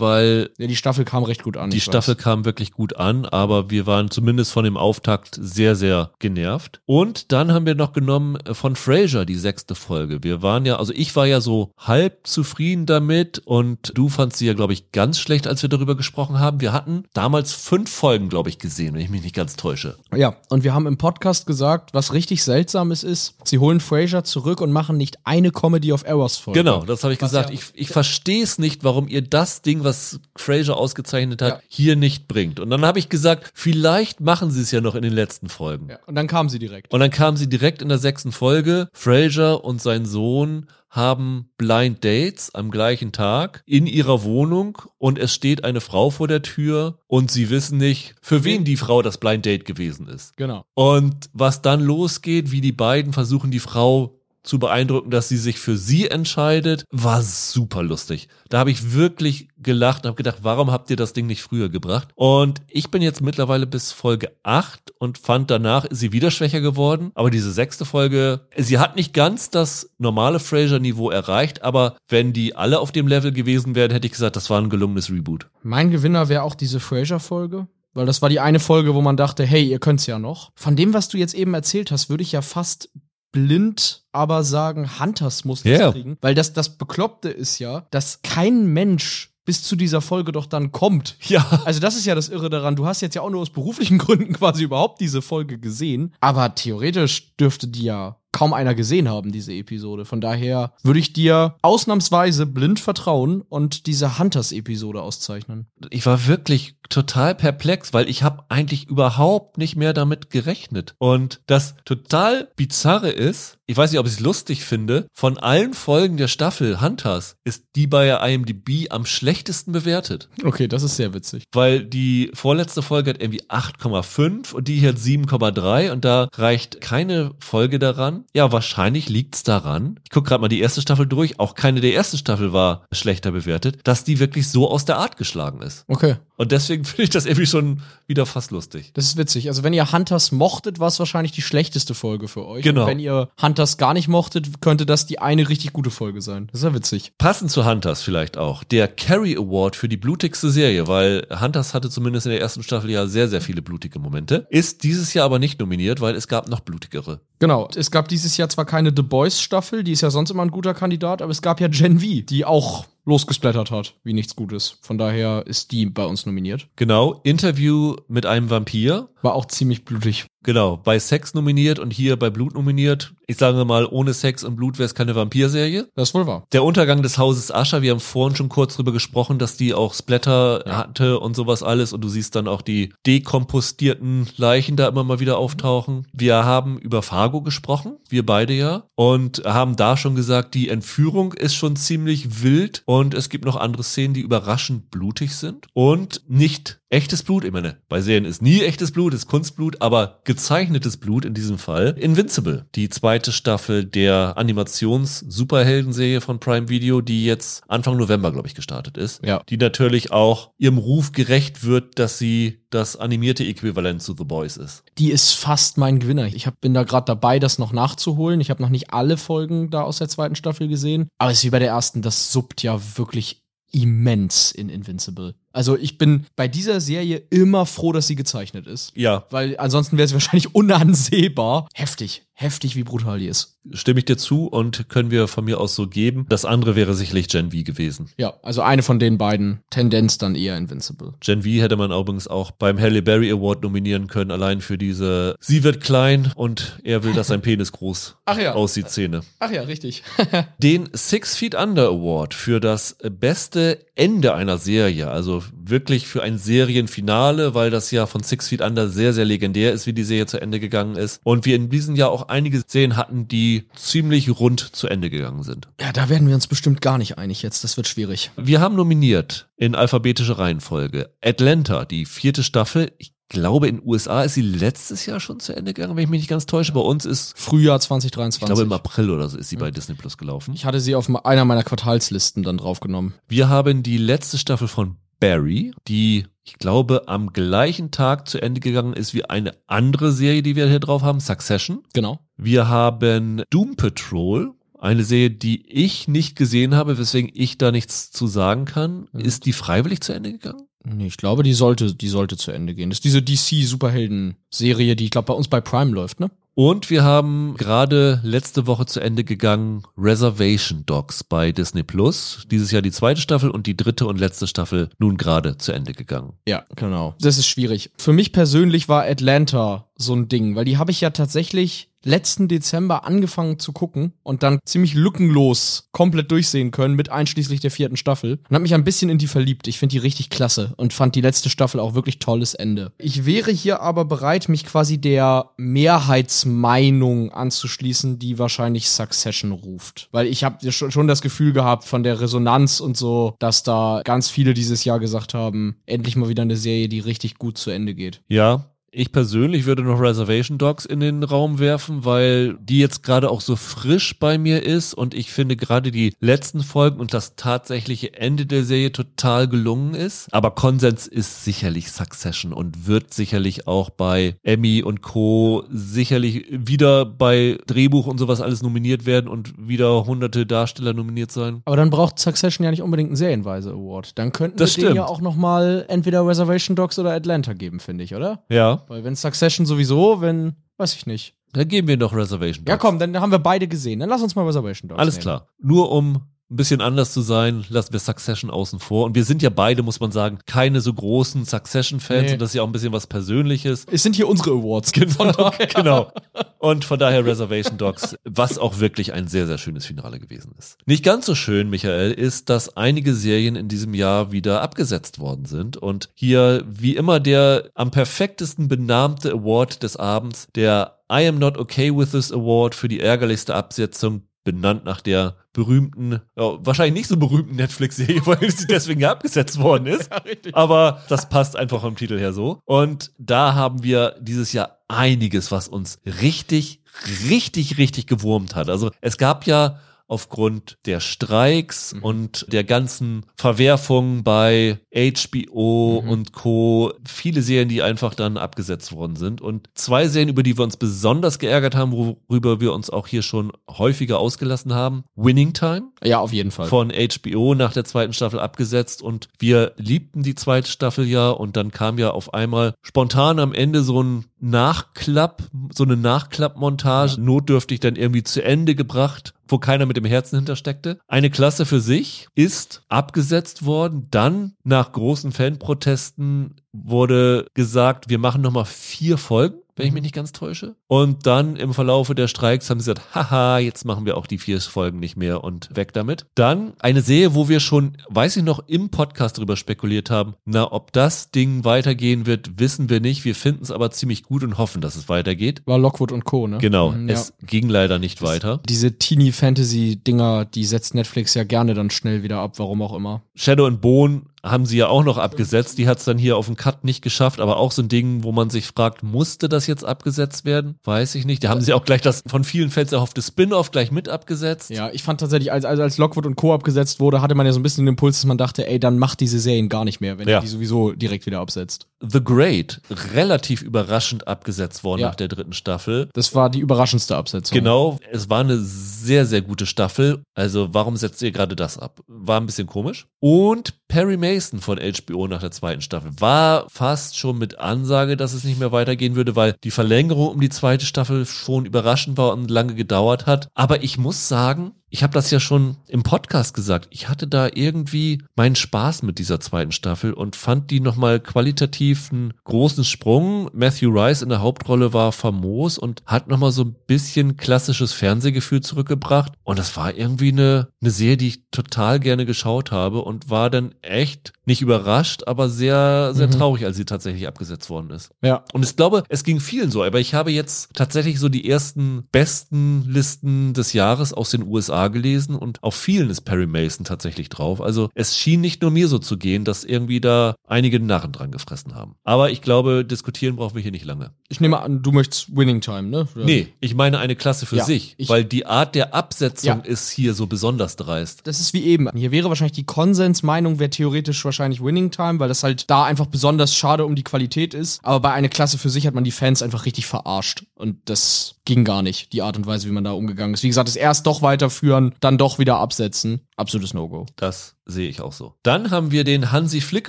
weil. Ja, die Staffel kam recht gut an. Die Staffel weiß. kam wirklich gut an, aber wir waren zumindest von dem Auftakt sehr, sehr genervt. Und dann haben wir noch genommen äh, von Frasier die sechste Folge. Wir waren ja, also ich war ja so halb zufrieden damit und du fandst sie ja, glaube ich, ganz schlecht, als wir darüber gesprochen haben. Wir hatten damals fünf Folgen, glaube ich, gesehen, wenn ich mich nicht ganz täusche. Ja, und wir haben im Podcast gesagt, was richtig seltsames ist, sie holen Frasier zurück und machen nicht eine Comedy of Errors Folge. Genau, das habe ich ich gesagt, ja, ich, ich verstehe es nicht, warum ihr das Ding, was Fraser ausgezeichnet hat, ja. hier nicht bringt. Und dann habe ich gesagt, vielleicht machen sie es ja noch in den letzten Folgen. Ja, und dann kamen sie direkt. Und dann kamen sie direkt in der sechsten Folge. Fraser und sein Sohn haben Blind Dates am gleichen Tag in ihrer Wohnung und es steht eine Frau vor der Tür und sie wissen nicht, für wen die Frau das Blind Date gewesen ist. Genau. Und was dann losgeht, wie die beiden versuchen, die Frau zu beeindrucken, dass sie sich für sie entscheidet, war super lustig. Da habe ich wirklich gelacht und habe gedacht, warum habt ihr das Ding nicht früher gebracht? Und ich bin jetzt mittlerweile bis Folge 8 und fand danach ist sie wieder schwächer geworden. Aber diese sechste Folge, sie hat nicht ganz das normale Fraser-Niveau erreicht, aber wenn die alle auf dem Level gewesen wären, hätte ich gesagt, das war ein gelungenes Reboot. Mein Gewinner wäre auch diese Fraser-Folge. Weil das war die eine Folge, wo man dachte, hey, ihr könnt's ja noch. Von dem, was du jetzt eben erzählt hast, würde ich ja fast blind aber sagen, Hunters muss das yeah. kriegen. Weil das, das Bekloppte ist ja, dass kein Mensch bis zu dieser Folge doch dann kommt. Ja. Also das ist ja das Irre daran. Du hast jetzt ja auch nur aus beruflichen Gründen quasi überhaupt diese Folge gesehen. Aber theoretisch dürfte die ja kaum einer gesehen haben, diese Episode. Von daher würde ich dir ausnahmsweise blind vertrauen und diese Hunters-Episode auszeichnen. Ich war wirklich total perplex, weil ich habe eigentlich überhaupt nicht mehr damit gerechnet. Und das total bizarre ist, ich weiß nicht, ob ich es lustig finde, von allen Folgen der Staffel Hunters ist die bei IMDb am schlechtesten bewertet. Okay, das ist sehr witzig. Weil die vorletzte Folge hat irgendwie 8,5 und die hier hat 7,3 und da reicht keine Folge daran. Ja, wahrscheinlich liegt's daran. Ich gucke gerade mal die erste Staffel durch. Auch keine der ersten Staffel war schlechter bewertet, dass die wirklich so aus der Art geschlagen ist. Okay. Und deswegen finde ich das irgendwie schon wieder fast lustig. Das ist witzig. Also wenn ihr Hunters mochtet, war es wahrscheinlich die schlechteste Folge für euch. Genau. Und wenn ihr Hunters gar nicht mochtet, könnte das die eine richtig gute Folge sein. Das ist ja witzig. Passend zu Hunters vielleicht auch. Der Carrie Award für die blutigste Serie, weil Hunters hatte zumindest in der ersten Staffel ja sehr, sehr viele blutige Momente. Ist dieses Jahr aber nicht nominiert, weil es gab noch blutigere. Genau. Es gab dieses Jahr zwar keine The Boys Staffel, die ist ja sonst immer ein guter Kandidat, aber es gab ja Gen V, die auch losgesplattert hat, wie nichts Gutes. Von daher ist die bei uns nominiert. Genau. Interview mit einem Vampir. War auch ziemlich blutig. Genau, bei Sex nominiert und hier bei Blut nominiert. Ich sage mal, ohne Sex und Blut wäre es keine Vampirserie. Das ist wohl wahr. Der Untergang des Hauses Ascher, wir haben vorhin schon kurz drüber gesprochen, dass die auch Splatter Ja. hatte und sowas alles und du siehst dann auch die dekompostierten Leichen da immer mal wieder auftauchen. Wir haben über Fargo gesprochen, wir beide ja, und haben da schon gesagt, die Entführung ist schon ziemlich wild und es gibt noch andere Szenen, die überraschend blutig sind und nicht echtes Blut. Ich meine, bei Serien ist nie echtes Blut, ist Kunstblut, aber gezeichnetes Blut in diesem Fall. Invincible, die zweite Staffel der Animations-Superhelden-Serie von Prime Video, die jetzt Anfang November, glaube ich, gestartet ist. Ja. Die natürlich auch ihrem Ruf gerecht wird, dass sie das animierte Äquivalent zu The Boys ist. Die ist fast mein Gewinner. Ich hab, bin da gerade dabei, das noch nachzuholen. Ich habe noch nicht alle Folgen da aus der zweiten Staffel gesehen. Aber es ist wie bei der ersten, das suppt ja wirklich immens in Invincible. Also ich bin bei dieser Serie immer froh, dass sie gezeichnet ist. Ja, Weil ansonsten wäre sie wahrscheinlich unansehbar. Heftig, heftig, wie brutal die ist. stimme ich dir zu und können wir von mir aus so geben. Das andere wäre sicherlich Gen V gewesen. Ja, also eine von den beiden. Tendenz dann eher Invincible. Gen V hätte man übrigens auch beim Halle Berry Award nominieren können, allein für diese Sie wird klein und er will, dass sein Penis groß Ach ja. aussieht, Szene. Ach ja, richtig. Den Six Feet Under Award für das beste Ende einer Serie, also wirklich für ein Serienfinale, weil das ja von Six Feet Under sehr, sehr legendär ist, wie die Serie zu Ende gegangen ist. Und wir in diesem Jahr auch einige Serien hatten, die ziemlich rund zu Ende gegangen sind. ja, da werden wir uns bestimmt gar nicht einig jetzt. Das wird schwierig. Wir haben nominiert in alphabetischer Reihenfolge Atlanta, die vierte Staffel. Ich glaube, in den USA ist sie letztes Jahr schon zu Ende gegangen, wenn ich mich nicht ganz täusche. Bei uns ist, Frühjahr ich 2023. glaube, im April oder so ist sie bei Disney Plus gelaufen. Ich hatte sie auf einer meiner Quartalslisten dann draufgenommen. Wir haben die letzte Staffel von Barry, die ich glaube am gleichen Tag zu Ende gegangen ist wie eine andere Serie, die wir hier drauf haben, Succession. Genau. Wir haben Doom Patrol, eine Serie, die ich nicht gesehen habe, weswegen ich da nichts zu sagen kann. Mhm. Ist die freiwillig zu Ende gegangen? Nee, ich glaube, die sollte, die sollte zu Ende gehen. Das ist diese DC-Superhelden-Serie, die ich glaube bei uns bei Prime läuft, ne? Und wir haben gerade letzte Woche zu Ende gegangen Reservation Dogs bei Disney Plus. Dieses Jahr die zweite Staffel und die dritte und letzte Staffel nun gerade zu Ende gegangen. Ja, genau. Das ist schwierig. Für mich persönlich war Atlanta so ein Ding, weil die habe ich ja tatsächlich letzten Dezember angefangen zu gucken und dann ziemlich lückenlos komplett durchsehen können mit einschließlich der vierten Staffel und habe mich ein bisschen in die verliebt. Ich finde die richtig klasse und fand die letzte Staffel auch wirklich tolles Ende. Ich wäre hier aber bereit, mich quasi der Mehrheitsmeinung anzuschließen, die wahrscheinlich Succession ruft, weil ich habe schon schon das Gefühl gehabt von der Resonanz und so, dass da ganz viele dieses Jahr gesagt haben, endlich mal wieder eine Serie, die richtig gut zu Ende geht. Ja, ich persönlich würde noch Reservation Dogs in den Raum werfen, weil die jetzt gerade auch so frisch bei mir ist und ich finde gerade die letzten Folgen und das tatsächliche Ende der Serie total gelungen ist. Aber Konsens ist sicherlich Succession und wird sicherlich auch bei Emmy und Co. sicherlich wieder bei Drehbuch und sowas alles nominiert werden und wieder hunderte Darsteller nominiert sein. Aber dann braucht Succession ja nicht unbedingt einen Serienweise Award. Dann könnten Das wir denen ja stimmt. auch noch mal entweder Reservation Dogs oder Atlanta geben, finde ich, oder? Ja, Weil wenn Succession sowieso, wenn, weiß ich nicht. dann geben wir noch Reservation Dogs. Ja komm, dann haben wir beide gesehen. Dann lass uns mal Reservation Dogs Alles nehmen. klar. Nur um ein bisschen anders zu sein, lassen wir Succession außen vor. Und wir sind ja beide, muss man sagen, keine so großen Succession-Fans Nee. und das ist ja auch ein bisschen was Persönliches. Es sind hier unsere Awards. Genau, genau. Und von daher Reservation Dogs, was auch wirklich ein sehr, sehr schönes Finale gewesen ist. Nicht ganz so schön, Michael, ist, dass einige Serien in diesem Jahr wieder abgesetzt worden sind. Und hier, wie immer, der am perfektesten benahmte Award des Abends, der I am not okay with this Award für die ärgerlichste Absetzung, benannt nach der berühmten, ja, wahrscheinlich nicht so berühmten Netflix-Serie, weil sie deswegen ja abgesetzt worden ist. Aber das passt einfach vom Titel her so. Und da haben wir dieses Jahr einiges, was uns richtig, richtig, richtig gewurmt hat. Also es gab ja aufgrund der Streiks Mhm. und der ganzen Verwerfungen bei HBO Mhm. und Co. viele Serien, die einfach dann abgesetzt worden sind. Und zwei Serien, über die wir uns besonders geärgert haben, worüber wir uns auch hier schon häufiger ausgelassen haben. Winning Time Ja, auf jeden Fall. von HBO nach der zweiten Staffel abgesetzt und wir liebten die zweite Staffel ja und dann kam ja auf einmal spontan am Ende so ein Nachklapp, so eine Nachklappmontage, notdürftig dann irgendwie zu Ende gebracht, wo keiner mit dem Herzen hintersteckte. Eine Klasse für sich ist abgesetzt worden, dann nach großen Fanprotesten wurde gesagt, wir machen nochmal vier Folgen wenn ich mich nicht ganz täusche. Und dann im Verlaufe der Streiks haben sie gesagt, haha, jetzt machen wir auch die vier Folgen nicht mehr und weg damit. Dann eine Serie, wo wir schon, weiß ich noch, im Podcast drüber spekuliert haben, na, ob das Ding weitergehen wird, wissen wir nicht. Wir finden es aber ziemlich gut und hoffen, dass es weitergeht. War Lockwood und Co., ne? Genau, Mhm, ja. es ging leider nicht weiter. Diese Teeny-Fantasy-Dinger, die setzt Netflix ja gerne dann schnell wieder ab, warum auch immer. Shadow and Bone haben sie ja auch noch abgesetzt. Die hat es dann hier auf dem Cut nicht geschafft, aber auch so ein Ding, wo man sich fragt, musste das jetzt abgesetzt werden? Weiß ich nicht. Da haben sie auch gleich das von vielen Fans erhoffte Spin-off gleich mit abgesetzt. Ja, ich fand tatsächlich, als, als, als Lockwood und Co. abgesetzt wurde, hatte man ja so ein bisschen den Impuls, dass man dachte, ey, dann macht diese Serien gar nicht mehr, wenn Ja. ihr die sowieso direkt wieder absetzt. The Great, relativ überraschend abgesetzt worden Ja. nach der dritten Staffel. Das war die überraschendste Absetzung. Genau, es war eine sehr, sehr gute Staffel. Also warum setzt ihr gerade das ab? War ein bisschen komisch. Und Perry Mason von HBO nach der zweiten Staffel war fast schon mit Ansage, dass es nicht mehr weitergehen würde, weil die Verlängerung um die zweite Staffel schon überraschend war und lange gedauert hat. Aber ich muss sagen, ich habe das ja schon im Podcast gesagt. Ich hatte da irgendwie meinen Spaß mit dieser zweiten Staffel und fand die nochmal qualitativ einen großen Sprung. Matthew Rice in der Hauptrolle war famos und hat nochmal so ein bisschen klassisches Fernsehgefühl zurückgebracht. Und das war irgendwie eine, eine Serie, die ich total gerne geschaut habe und war dann echt nicht überrascht, aber sehr, sehr Mhm. traurig, als sie tatsächlich abgesetzt worden ist. Ja. Und ich glaube, es ging vielen so, aber ich habe jetzt tatsächlich so die ersten besten Listen des Jahres aus den USA gelesen und auf vielen ist Perry Mason tatsächlich drauf. Also es schien nicht nur mir so zu gehen, dass irgendwie da einige Narren dran gefressen haben. Aber ich glaube, diskutieren brauchen wir hier nicht lange. Ich nehme an, du möchtest Winning Time, ne? Oder? Nee, ich meine eine Klasse für Ja, sich, ich- weil die Art der Absetzung Ja. ist hier so besonders dreist. Das ist wie eben. Hier wäre wahrscheinlich die Konsensmeinung, wäre theoretisch wahrscheinlich Winning Time, weil das halt da einfach besonders schade um die Qualität ist. Aber bei einer Klasse für sich hat man die Fans einfach richtig verarscht. Und das ging gar nicht, die Art und Weise, wie man da umgegangen ist. Wie gesagt, das erst doch weiterführen, dann doch wieder absetzen. Absolutes No-Go. Das sehe ich auch so. Dann haben wir den Hansi Flick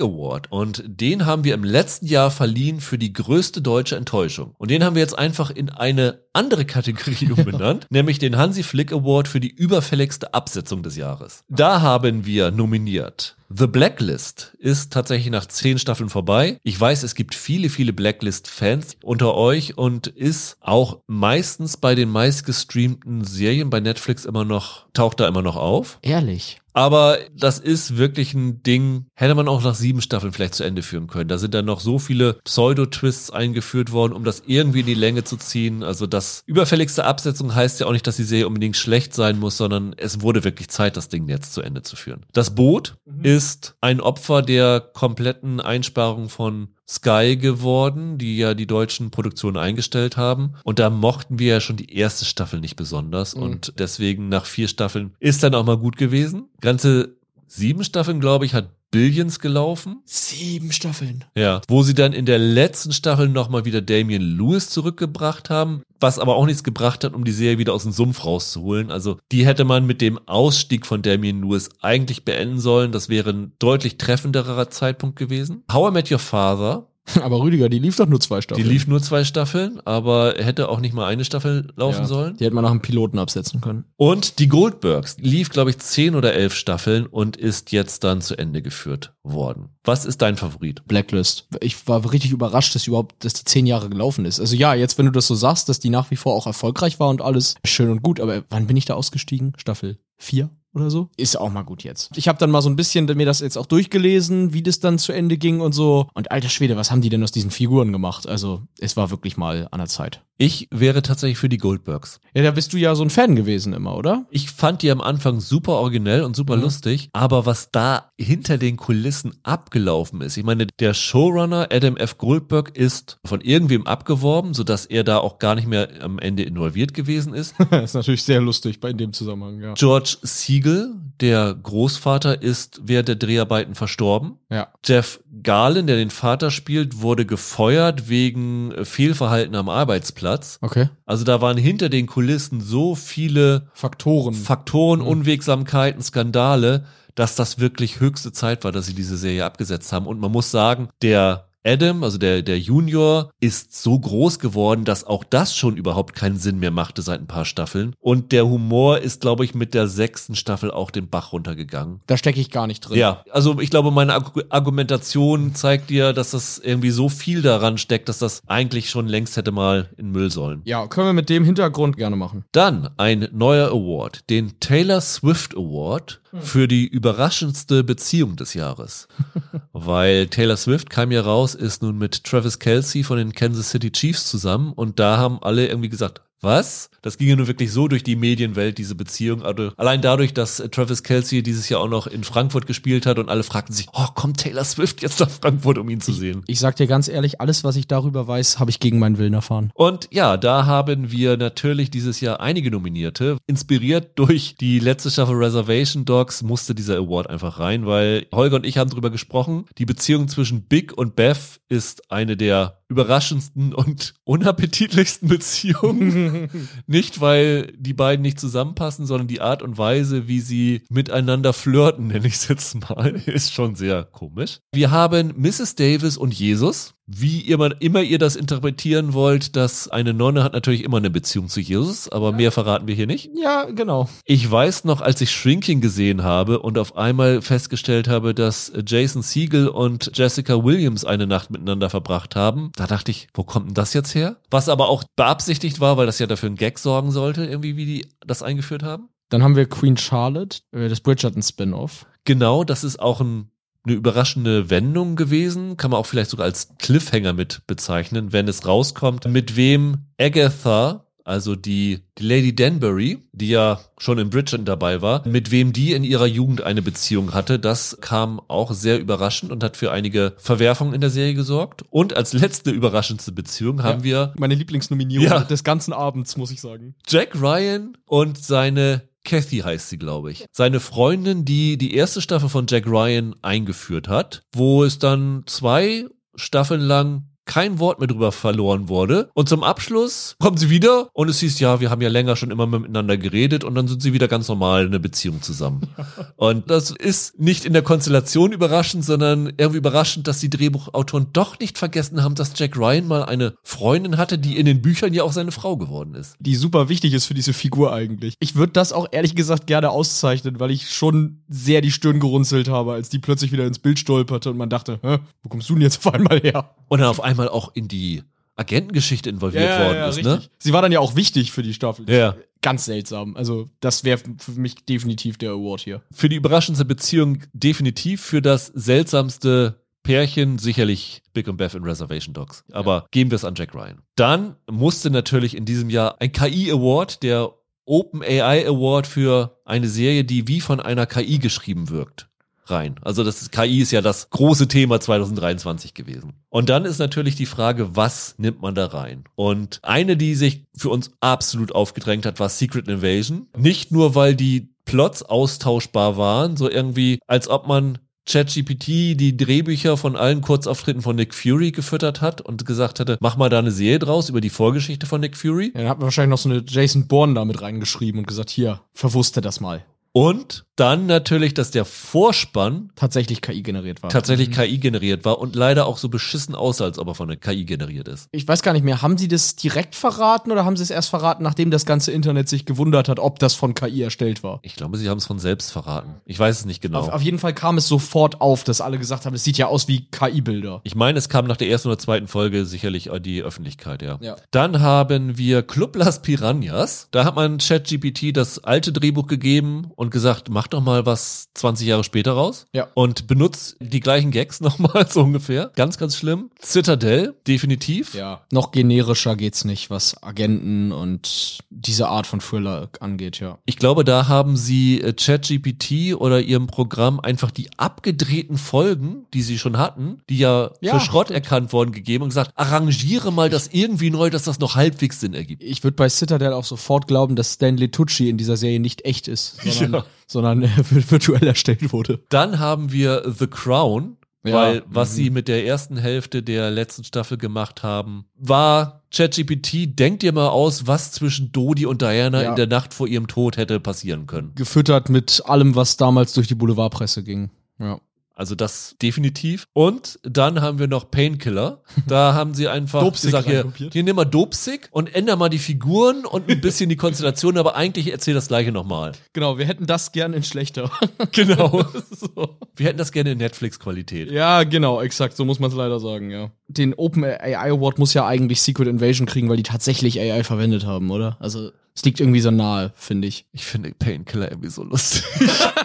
Award und den haben wir im letzten Jahr verliehen für die größte deutsche Enttäuschung. Und den haben wir jetzt einfach in eine andere Kategorie umbenannt, nämlich den Hansi Flick Award für die überfälligste Absetzung des Jahres. Da haben wir nominiert. The Blacklist ist tatsächlich nach zehn Staffeln vorbei. Ich weiß, es gibt viele, viele Blacklist-Fans unter euch und ist auch meistens bei den meistgestreamten Serien bei Netflix immer noch, taucht da immer noch auf. Ehrlich. Aber das ist wirklich ein Ding, hätte man auch nach sieben Staffeln vielleicht zu Ende führen können. Da sind dann noch so viele Pseudo-Twists eingeführt worden, um das irgendwie in die Länge zu ziehen. Also das überfälligste Absetzung heißt ja auch nicht, dass die Serie unbedingt schlecht sein muss, sondern es wurde wirklich Zeit, das Ding jetzt zu Ende zu führen. Das Boot ist ein Opfer der kompletten Einsparung von Sky geworden, die ja die deutschen Produktionen eingestellt haben. Und da mochten wir ja schon die erste Staffel nicht besonders. Mhm. Und deswegen nach vier Staffeln ist dann auch mal gut gewesen. Ganze sieben Staffeln, glaube ich, hat Billions gelaufen. Sieben Staffeln. Ja. Wo sie dann in der letzten Staffel nochmal wieder Damian Lewis zurückgebracht haben, was aber auch nichts gebracht hat, um die Serie wieder aus dem Sumpf rauszuholen. Also die hätte man mit dem Ausstieg von Damian Lewis eigentlich beenden sollen. Das wäre ein deutlich treffenderer Zeitpunkt gewesen. How I Met Your Father Aber Rüdiger, die lief doch nur zwei Staffeln. Die lief nur zwei Staffeln, aber hätte auch nicht mal eine Staffel laufen ja, sollen. Die hätte man nach einem Piloten absetzen können. Und die Goldbergs lief, glaube ich, zehn oder elf Staffeln und ist jetzt dann zu Ende geführt worden. Was ist dein Favorit? Blacklist. Ich war richtig überrascht, dass überhaupt, dass die zehn Jahre gelaufen ist. Also ja, jetzt, wenn du das so sagst, dass die nach wie vor auch erfolgreich war und alles schön und gut, aber wann bin ich da ausgestiegen? Staffel vier? Oder so. Ist auch mal gut jetzt. Ich habe dann mal so ein bisschen mir das jetzt auch durchgelesen, wie das dann zu Ende ging und so. Und alter Schwede, was haben die denn aus diesen Figuren gemacht? Also es war wirklich mal an der Zeit. Ich wäre tatsächlich für die Goldbergs. Ja, da bist du ja so ein Fan gewesen immer, oder? Ich fand die am Anfang super originell und super mhm. lustig, aber was da hinter den Kulissen abgelaufen ist, ich meine, der Showrunner Adam F. Goldberg ist von irgendwem abgeworben, sodass er da auch gar nicht mehr am Ende involviert gewesen ist. das ist natürlich sehr lustig bei in dem Zusammenhang, ja. George Siegel, der Großvater, ist während der Dreharbeiten verstorben. Ja. Jeff Garlin, der den Vater spielt, wurde gefeuert wegen Fehlverhalten am Arbeitsplatz. Okay. Also da waren hinter den Kulissen so viele Faktoren, Faktoren, mhm. Unwegsamkeiten, Skandale, dass das wirklich höchste Zeit war, dass sie diese Serie abgesetzt haben. Und man muss sagen, der Adam, also der, der Junior, ist so groß geworden, dass auch das schon überhaupt keinen Sinn mehr machte seit ein paar Staffeln. Und der Humor ist, glaube ich, mit der sechsten Staffel auch den Bach runtergegangen. Da stecke ich gar nicht drin. Ja, also ich glaube, meine Argumentation zeigt dir, dass das irgendwie so viel daran steckt, dass das eigentlich schon längst hätte mal in Müll sollen. Ja, können wir mit dem Hintergrund gerne machen. Dann ein neuer Award, den Taylor Swift Award. Für die überraschendste Beziehung des Jahres. Weil Taylor Swift kam ja raus, ist nun mit Travis Kelsey von den Kansas City Chiefs zusammen und da haben alle irgendwie gesagt, was? Das ging ja nur wirklich so durch die Medienwelt, diese Beziehung. Also allein dadurch, dass Travis Kelsey dieses Jahr auch noch in Frankfurt gespielt hat und alle fragten sich, oh, kommt Taylor Swift jetzt nach Frankfurt, um ihn zu sehen? Ich, ich sag dir ganz ehrlich, alles, was ich darüber weiß, habe ich gegen meinen Willen erfahren. Und ja, da haben wir natürlich dieses Jahr einige Nominierte. Inspiriert durch die letzte Staffel Reservation Dogs musste dieser Award einfach rein, weil Holger und ich haben darüber gesprochen. Die Beziehung zwischen Big und Beth ist eine der überraschendsten und unappetitlichsten Beziehungen. nicht, weil die beiden nicht zusammenpassen, sondern die Art und Weise, wie sie miteinander flirten, nenne ich es jetzt mal, ist schon sehr komisch. Wir haben Mrs. Davis und Jesus wie man immer ihr das interpretieren wollt, dass eine Nonne hat natürlich immer eine Beziehung zu Jesus, aber mehr verraten wir hier nicht. Ja, genau. Ich weiß noch, als ich Shrinking gesehen habe und auf einmal festgestellt habe, dass Jason Siegel und Jessica Williams eine Nacht miteinander verbracht haben, da dachte ich, wo kommt denn das jetzt her? Was aber auch beabsichtigt war, weil das ja dafür ein Gag sorgen sollte, irgendwie wie die das eingeführt haben. Dann haben wir Queen Charlotte, äh, das Bridgerton Spin-off. Genau, das ist auch ein eine überraschende Wendung gewesen, kann man auch vielleicht sogar als Cliffhanger mit bezeichnen, wenn es rauskommt, mit wem Agatha, also die, die Lady Danbury, die ja schon in Bridgerton dabei war, mit wem die in ihrer Jugend eine Beziehung hatte, das kam auch sehr überraschend und hat für einige Verwerfungen in der Serie gesorgt. Und als letzte überraschendste Beziehung haben wir meine Lieblingsnominierung ja, des ganzen Abends, muss ich sagen. Jack Ryan und seine Kathy heißt sie, glaube ich. Seine Freundin, die die erste Staffel von Jack Ryan eingeführt hat, wo es dann zwei Staffeln lang kein Wort mehr drüber verloren wurde. Und zum Abschluss kommt sie wieder und es hieß, ja, wir haben ja länger schon immer miteinander geredet und dann sind sie wieder ganz normal in eine Beziehung zusammen. und das ist nicht in der Konstellation überraschend, sondern irgendwie überraschend, dass die Drehbuchautoren doch nicht vergessen haben, dass Jack Ryan mal eine Freundin hatte, die in den Büchern ja auch seine Frau geworden ist. Die super wichtig ist für diese Figur eigentlich. Ich würde das auch ehrlich gesagt gerne auszeichnen, weil ich schon sehr die Stirn gerunzelt habe, als die plötzlich wieder ins Bild stolperte und man dachte, Hä, wo kommst du denn jetzt auf einmal her? Und dann auf einmal auch in die Agentengeschichte involviert ja, worden ja, ist, ne? richtig. ne? Sie war dann ja auch wichtig für die Staffel. Ja. Ganz seltsam. Also, das wäre für mich definitiv der Award hier. Für die überraschendste Beziehung definitiv, für das seltsamste Pärchen sicherlich Big und Beth in Reservation Dogs. Aber ja. geben wir es an Jack Ryan. Dann musste natürlich in diesem Jahr ein KI-Award, der Open AI Award für eine Serie, die wie von einer KI geschrieben wirkt rein. Also das KI ist ja das große Thema 2023 gewesen. Und dann ist natürlich die Frage, was nimmt man da rein? Und eine, die sich für uns absolut aufgedrängt hat, war Secret Invasion. Nicht nur, weil die Plots austauschbar waren, so irgendwie, als ob man ChatGPT die Drehbücher von allen Kurzauftritten von Nick Fury gefüttert hat und gesagt hatte, mach mal da eine Serie draus über die Vorgeschichte von Nick Fury. Ja, dann hat man wahrscheinlich noch so eine Jason Bourne da mit reingeschrieben und gesagt, hier, verwusste das mal. Und Dann natürlich, dass der Vorspann Tatsächlich KI generiert war. tatsächlich KI generiert war und leider auch so beschissen aussah, als ob er von der KI generiert ist. ich weiß gar nicht mehr, haben sie das direkt verraten oder haben sie es erst verraten, nachdem das ganze Internet sich gewundert hat, ob das von KI erstellt war? Ich glaube, sie haben es von selbst verraten. Ich weiß es nicht genau. Auf, auf jeden Fall kam es sofort auf, dass alle gesagt haben, es sieht ja aus wie KI-Bilder. Ich meine, es kam nach der ersten oder zweiten Folge sicherlich an die Öffentlichkeit, ja. Ja. Dann haben wir Club Las Piranhas. Da hat man ChatGPT das alte Drehbuch gegeben und gesagt, mach doch mal was 20 Jahre später raus. Ja. Und benutzt die gleichen Gags nochmal so ungefähr. Ganz, ganz schlimm. Citadel, definitiv. Ja. Noch generischer geht's nicht, was Agenten und diese Art von Thriller angeht, ja. Ich glaube, da haben sie äh, ChatGPT oder ihrem Programm einfach die abgedrehten Folgen, die sie schon hatten, die ja, Ja. für Schrott erkannt worden gegeben und gesagt, arrangiere mal das irgendwie neu, dass das noch halbwegs Sinn ergibt. Ich würde bei Citadel auch sofort glauben, dass Stanley Tucci in dieser Serie nicht echt ist, sondern, Ja. sondern äh, virtuell erstellt wurde. Dann haben wir The Crown, Ja. weil was Mhm. sie mit der ersten Hälfte der letzten Staffel gemacht haben, war ChatGPT, denkt dir mal aus, was zwischen Dodi und Diana Ja. in der Nacht vor ihrem Tod hätte passieren können. Gefüttert mit allem, was damals durch die Boulevardpresse ging. Ja. Also das definitiv. Und dann haben wir noch Painkiller. Da haben sie einfach Dopesick gesagt, hier, hier nimm mal Dopesick und änder mal die Figuren und ein bisschen die Konstellation, aber eigentlich erzähl das gleiche nochmal. Genau, wir hätten das gern in schlechter. Genau. so. Wir hätten das gerne in Netflix-Qualität. Ja, genau, exakt, so muss man es leider sagen, ja. Den Open AI Award muss ja eigentlich Secret Invasion kriegen, weil die tatsächlich AI verwendet haben, oder? Also, es liegt irgendwie so nahe, finde ich. Ich finde Painkiller irgendwie so lustig.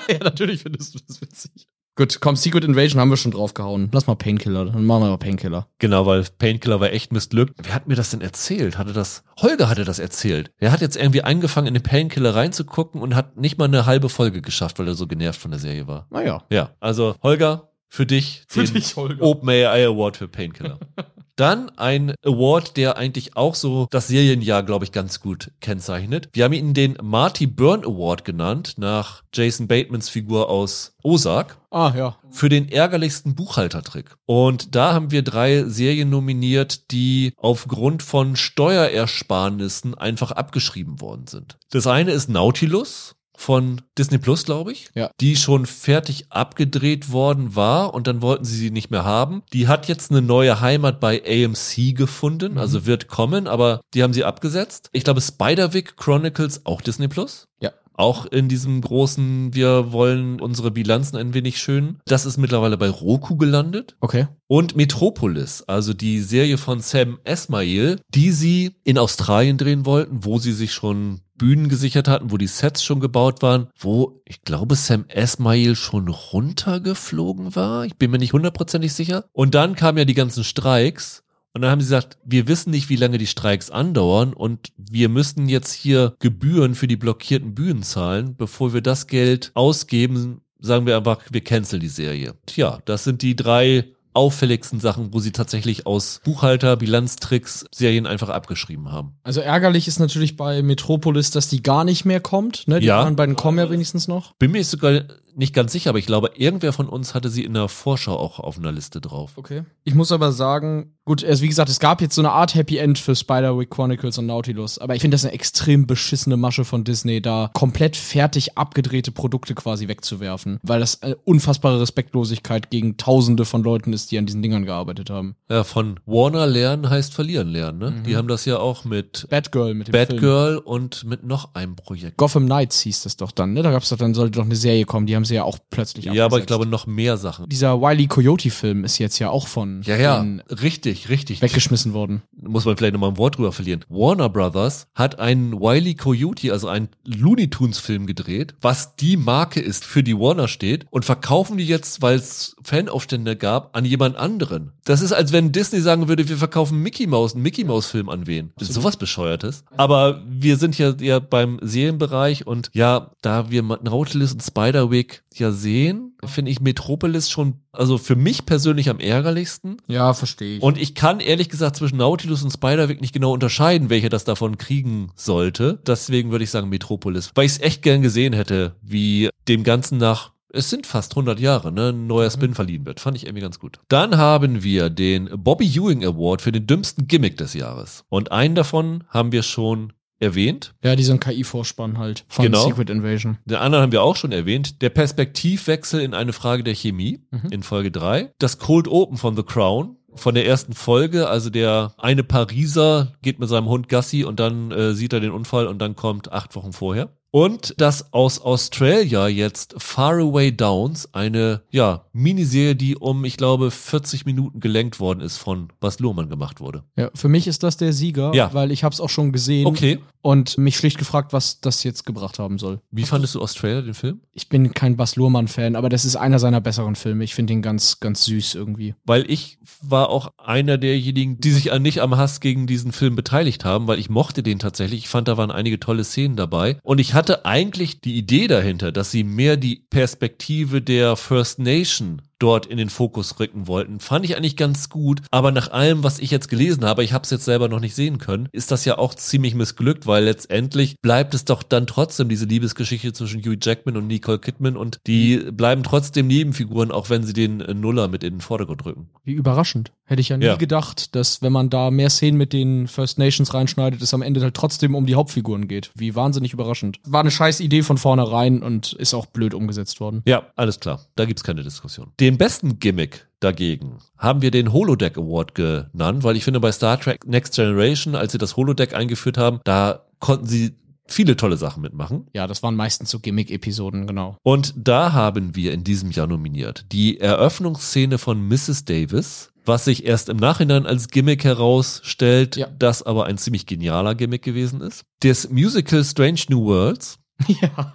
ja, natürlich findest du das witzig. Gut, komm, Secret Invasion haben wir schon draufgehauen. Lass mal Painkiller, dann machen wir mal Painkiller. Genau, weil Painkiller war echt missglückt. Wer hat mir das denn erzählt? Hatte das, Holger hatte das erzählt. Er hat jetzt irgendwie angefangen, in den Painkiller reinzugucken und hat nicht mal eine halbe Folge geschafft, weil er so genervt von der Serie war. Naja. Ja, also Holger, für dich Für den dich, Holger. Open AI Award für Painkiller. Dann ein Award, der eigentlich auch so das Serienjahr, glaube ich, ganz gut kennzeichnet. Wir haben ihn den Marty Byrne Award genannt, nach Jason Batemans Figur aus Ozark Ah, ja. für den ärgerlichsten Buchhaltertrick. Und da haben wir drei Serien nominiert, die aufgrund von Steuerersparnissen einfach abgeschrieben worden sind. Das eine ist Nautilus von Disney Plus, glaube ich, Ja. die schon fertig abgedreht worden war und dann wollten sie sie nicht mehr haben. Die hat jetzt eine neue Heimat bei AMC gefunden, also wird kommen, aber die haben sie abgesetzt. Ich glaube Spiderwick Chronicles auch Disney Plus. Ja. Auch in diesem großen, wir wollen unsere Bilanzen ein wenig schön. Das ist mittlerweile bei Roku gelandet. Okay. Und Metropolis, also die Serie von Sam Esmail, die sie in Australien drehen wollten, wo sie sich schon Bühnen gesichert hatten, wo die Sets schon gebaut waren, wo ich glaube Sam Esmail schon runtergeflogen war. Ich bin mir nicht hundertprozentig sicher. Und dann kamen ja die ganzen Streiks. Und dann haben sie gesagt, wir wissen nicht, wie lange die Streiks andauern und wir müssen jetzt hier Gebühren für die blockierten Bühnen zahlen. Bevor wir das Geld ausgeben, sagen wir einfach, wir canceln die Serie. Tja, das sind die drei auffälligsten Sachen, wo sie tatsächlich aus Buchhalter, Bilanztricks Serien einfach abgeschrieben haben. Also ärgerlich ist natürlich bei Metropolis, dass die gar nicht mehr kommt. Ne? Die Ja. anderen beiden kommen ja wenigstens noch. Bin mir sogar nicht ganz sicher, aber ich glaube, irgendwer von uns hatte sie in der Vorschau auch auf einer Liste drauf. Okay. Ich muss aber sagen, gut, also wie gesagt, es gab jetzt so eine Art Happy End für Spider-Week Chronicles und Nautilus, aber ich finde das eine extrem beschissene Masche von Disney, da komplett fertig abgedrehte Produkte quasi wegzuwerfen, weil das eine unfassbare Respektlosigkeit gegen Tausende von Leuten ist, die an diesen Dingern gearbeitet haben. Ja, von Warner lernen heißt verlieren lernen, ne? Die haben das ja auch mit Batgirl mit dem Film. Batgirl und mit noch einem Projekt. Gotham Knights hieß das doch dann, ne? Da gab's doch dann sollte doch eine Serie kommen, die haben sie ja auch plötzlich Ja, aber ich abgesetzt. glaube noch mehr Sachen. dieser Wiley Coyote Film ist jetzt ja auch von Ja, ja, richtig, richtig. weggeschmissen worden. muss man vielleicht nochmal ein Wort drüber verlieren. Warner Brothers hat einen Wiley Coyote, also einen Looney Tunes Film gedreht, was die Marke ist, für die Warner steht und verkaufen die jetzt, weil es Fanaufstände gab, an jemand anderen. Das ist, als wenn Disney sagen würde, wir verkaufen Mickey Mouse, einen Mickey Mouse Film an wen. Das ist sowas bescheuertes. Aber wir sind ja eher beim Serienbereich und ja, da wir Nautilus und Spiderwick ja sehen, finde ich Metropolis schon, also für mich persönlich am ärgerlichsten. Ja, verstehe ich. Und ich kann ehrlich gesagt zwischen Nautilus und Spiderwick nicht genau unterscheiden, welcher das davon kriegen sollte. Deswegen würde ich sagen Metropolis, weil ich es echt gern gesehen hätte, wie dem Ganzen nach es sind fast 100 Jahre, ne, ein neuer Spin verliehen wird. Fand ich irgendwie ganz gut. Dann haben wir den Bobby Ewing Award für den dümmsten Gimmick des Jahres. Und einen davon haben wir schon erwähnt. Ja, diesen KI-Vorspann halt von Genau. Secret Invasion. Den anderen haben wir auch schon erwähnt. Der Perspektivwechsel in eine Frage der Chemie Mhm. in Folge 3. Das Cold Open von The Crown von der ersten Folge. Also der eine Pariser geht mit seinem Hund Gassi und dann äh, sieht er den Unfall und dann kommt acht Wochen vorher. Und das aus Australia jetzt Faraway Downs, eine ja, Miniserie, die um, ich glaube, 40 Minuten gelenkt worden ist von was Luhrmann gemacht wurde. Ja, für mich ist das der Sieger, Ja. weil ich habe es auch schon gesehen Okay. und mich schlicht gefragt, was das jetzt gebracht haben soll. Wie fandest du Australia, den Film? Ich bin kein Bas Luhrmann-Fan, aber das ist einer seiner besseren Filme. Ich finde ihn ganz, ganz süß irgendwie. weil ich war auch einer derjenigen, die sich an nicht am Hass gegen diesen Film beteiligt haben, weil ich mochte den tatsächlich. Ich fand, da waren einige tolle Szenen dabei. Und ich hatte eigentlich die Idee dahinter, dass sie mehr die Perspektive der First Nation dort in den Fokus rücken wollten, fand ich eigentlich ganz gut. Aber nach allem, was ich jetzt gelesen habe, ich habe es jetzt selber noch nicht sehen können, ist das ja auch ziemlich missglückt, weil letztendlich bleibt es doch dann trotzdem diese Liebesgeschichte zwischen Hugh Jackman und Nicole Kidman und die bleiben trotzdem Nebenfiguren, auch wenn sie den Nuller mit in den Vordergrund rücken. Wie überraschend. Hätte ich ja nie Ja. gedacht, dass wenn man da mehr Szenen mit den First Nations reinschneidet, es am Ende halt trotzdem um die Hauptfiguren geht. Wie wahnsinnig überraschend. War eine scheiß Idee von vornherein und ist auch blöd umgesetzt worden. Ja, alles klar. Da gibt's keine Diskussion. Den besten Gimmick dagegen haben wir den Holodeck Award genannt, weil ich finde, bei Star Trek Next Generation, als sie das Holodeck eingeführt haben, da konnten sie viele tolle Sachen mitmachen. Ja, das waren meistens so Gimmick-Episoden, genau. Und da haben wir in diesem Jahr nominiert die Eröffnungsszene von Mrs. Davis, was sich erst im Nachhinein als Gimmick herausstellt, Ja. das aber ein ziemlich genialer Gimmick gewesen ist. Das Musical Strange New Worlds, Ja.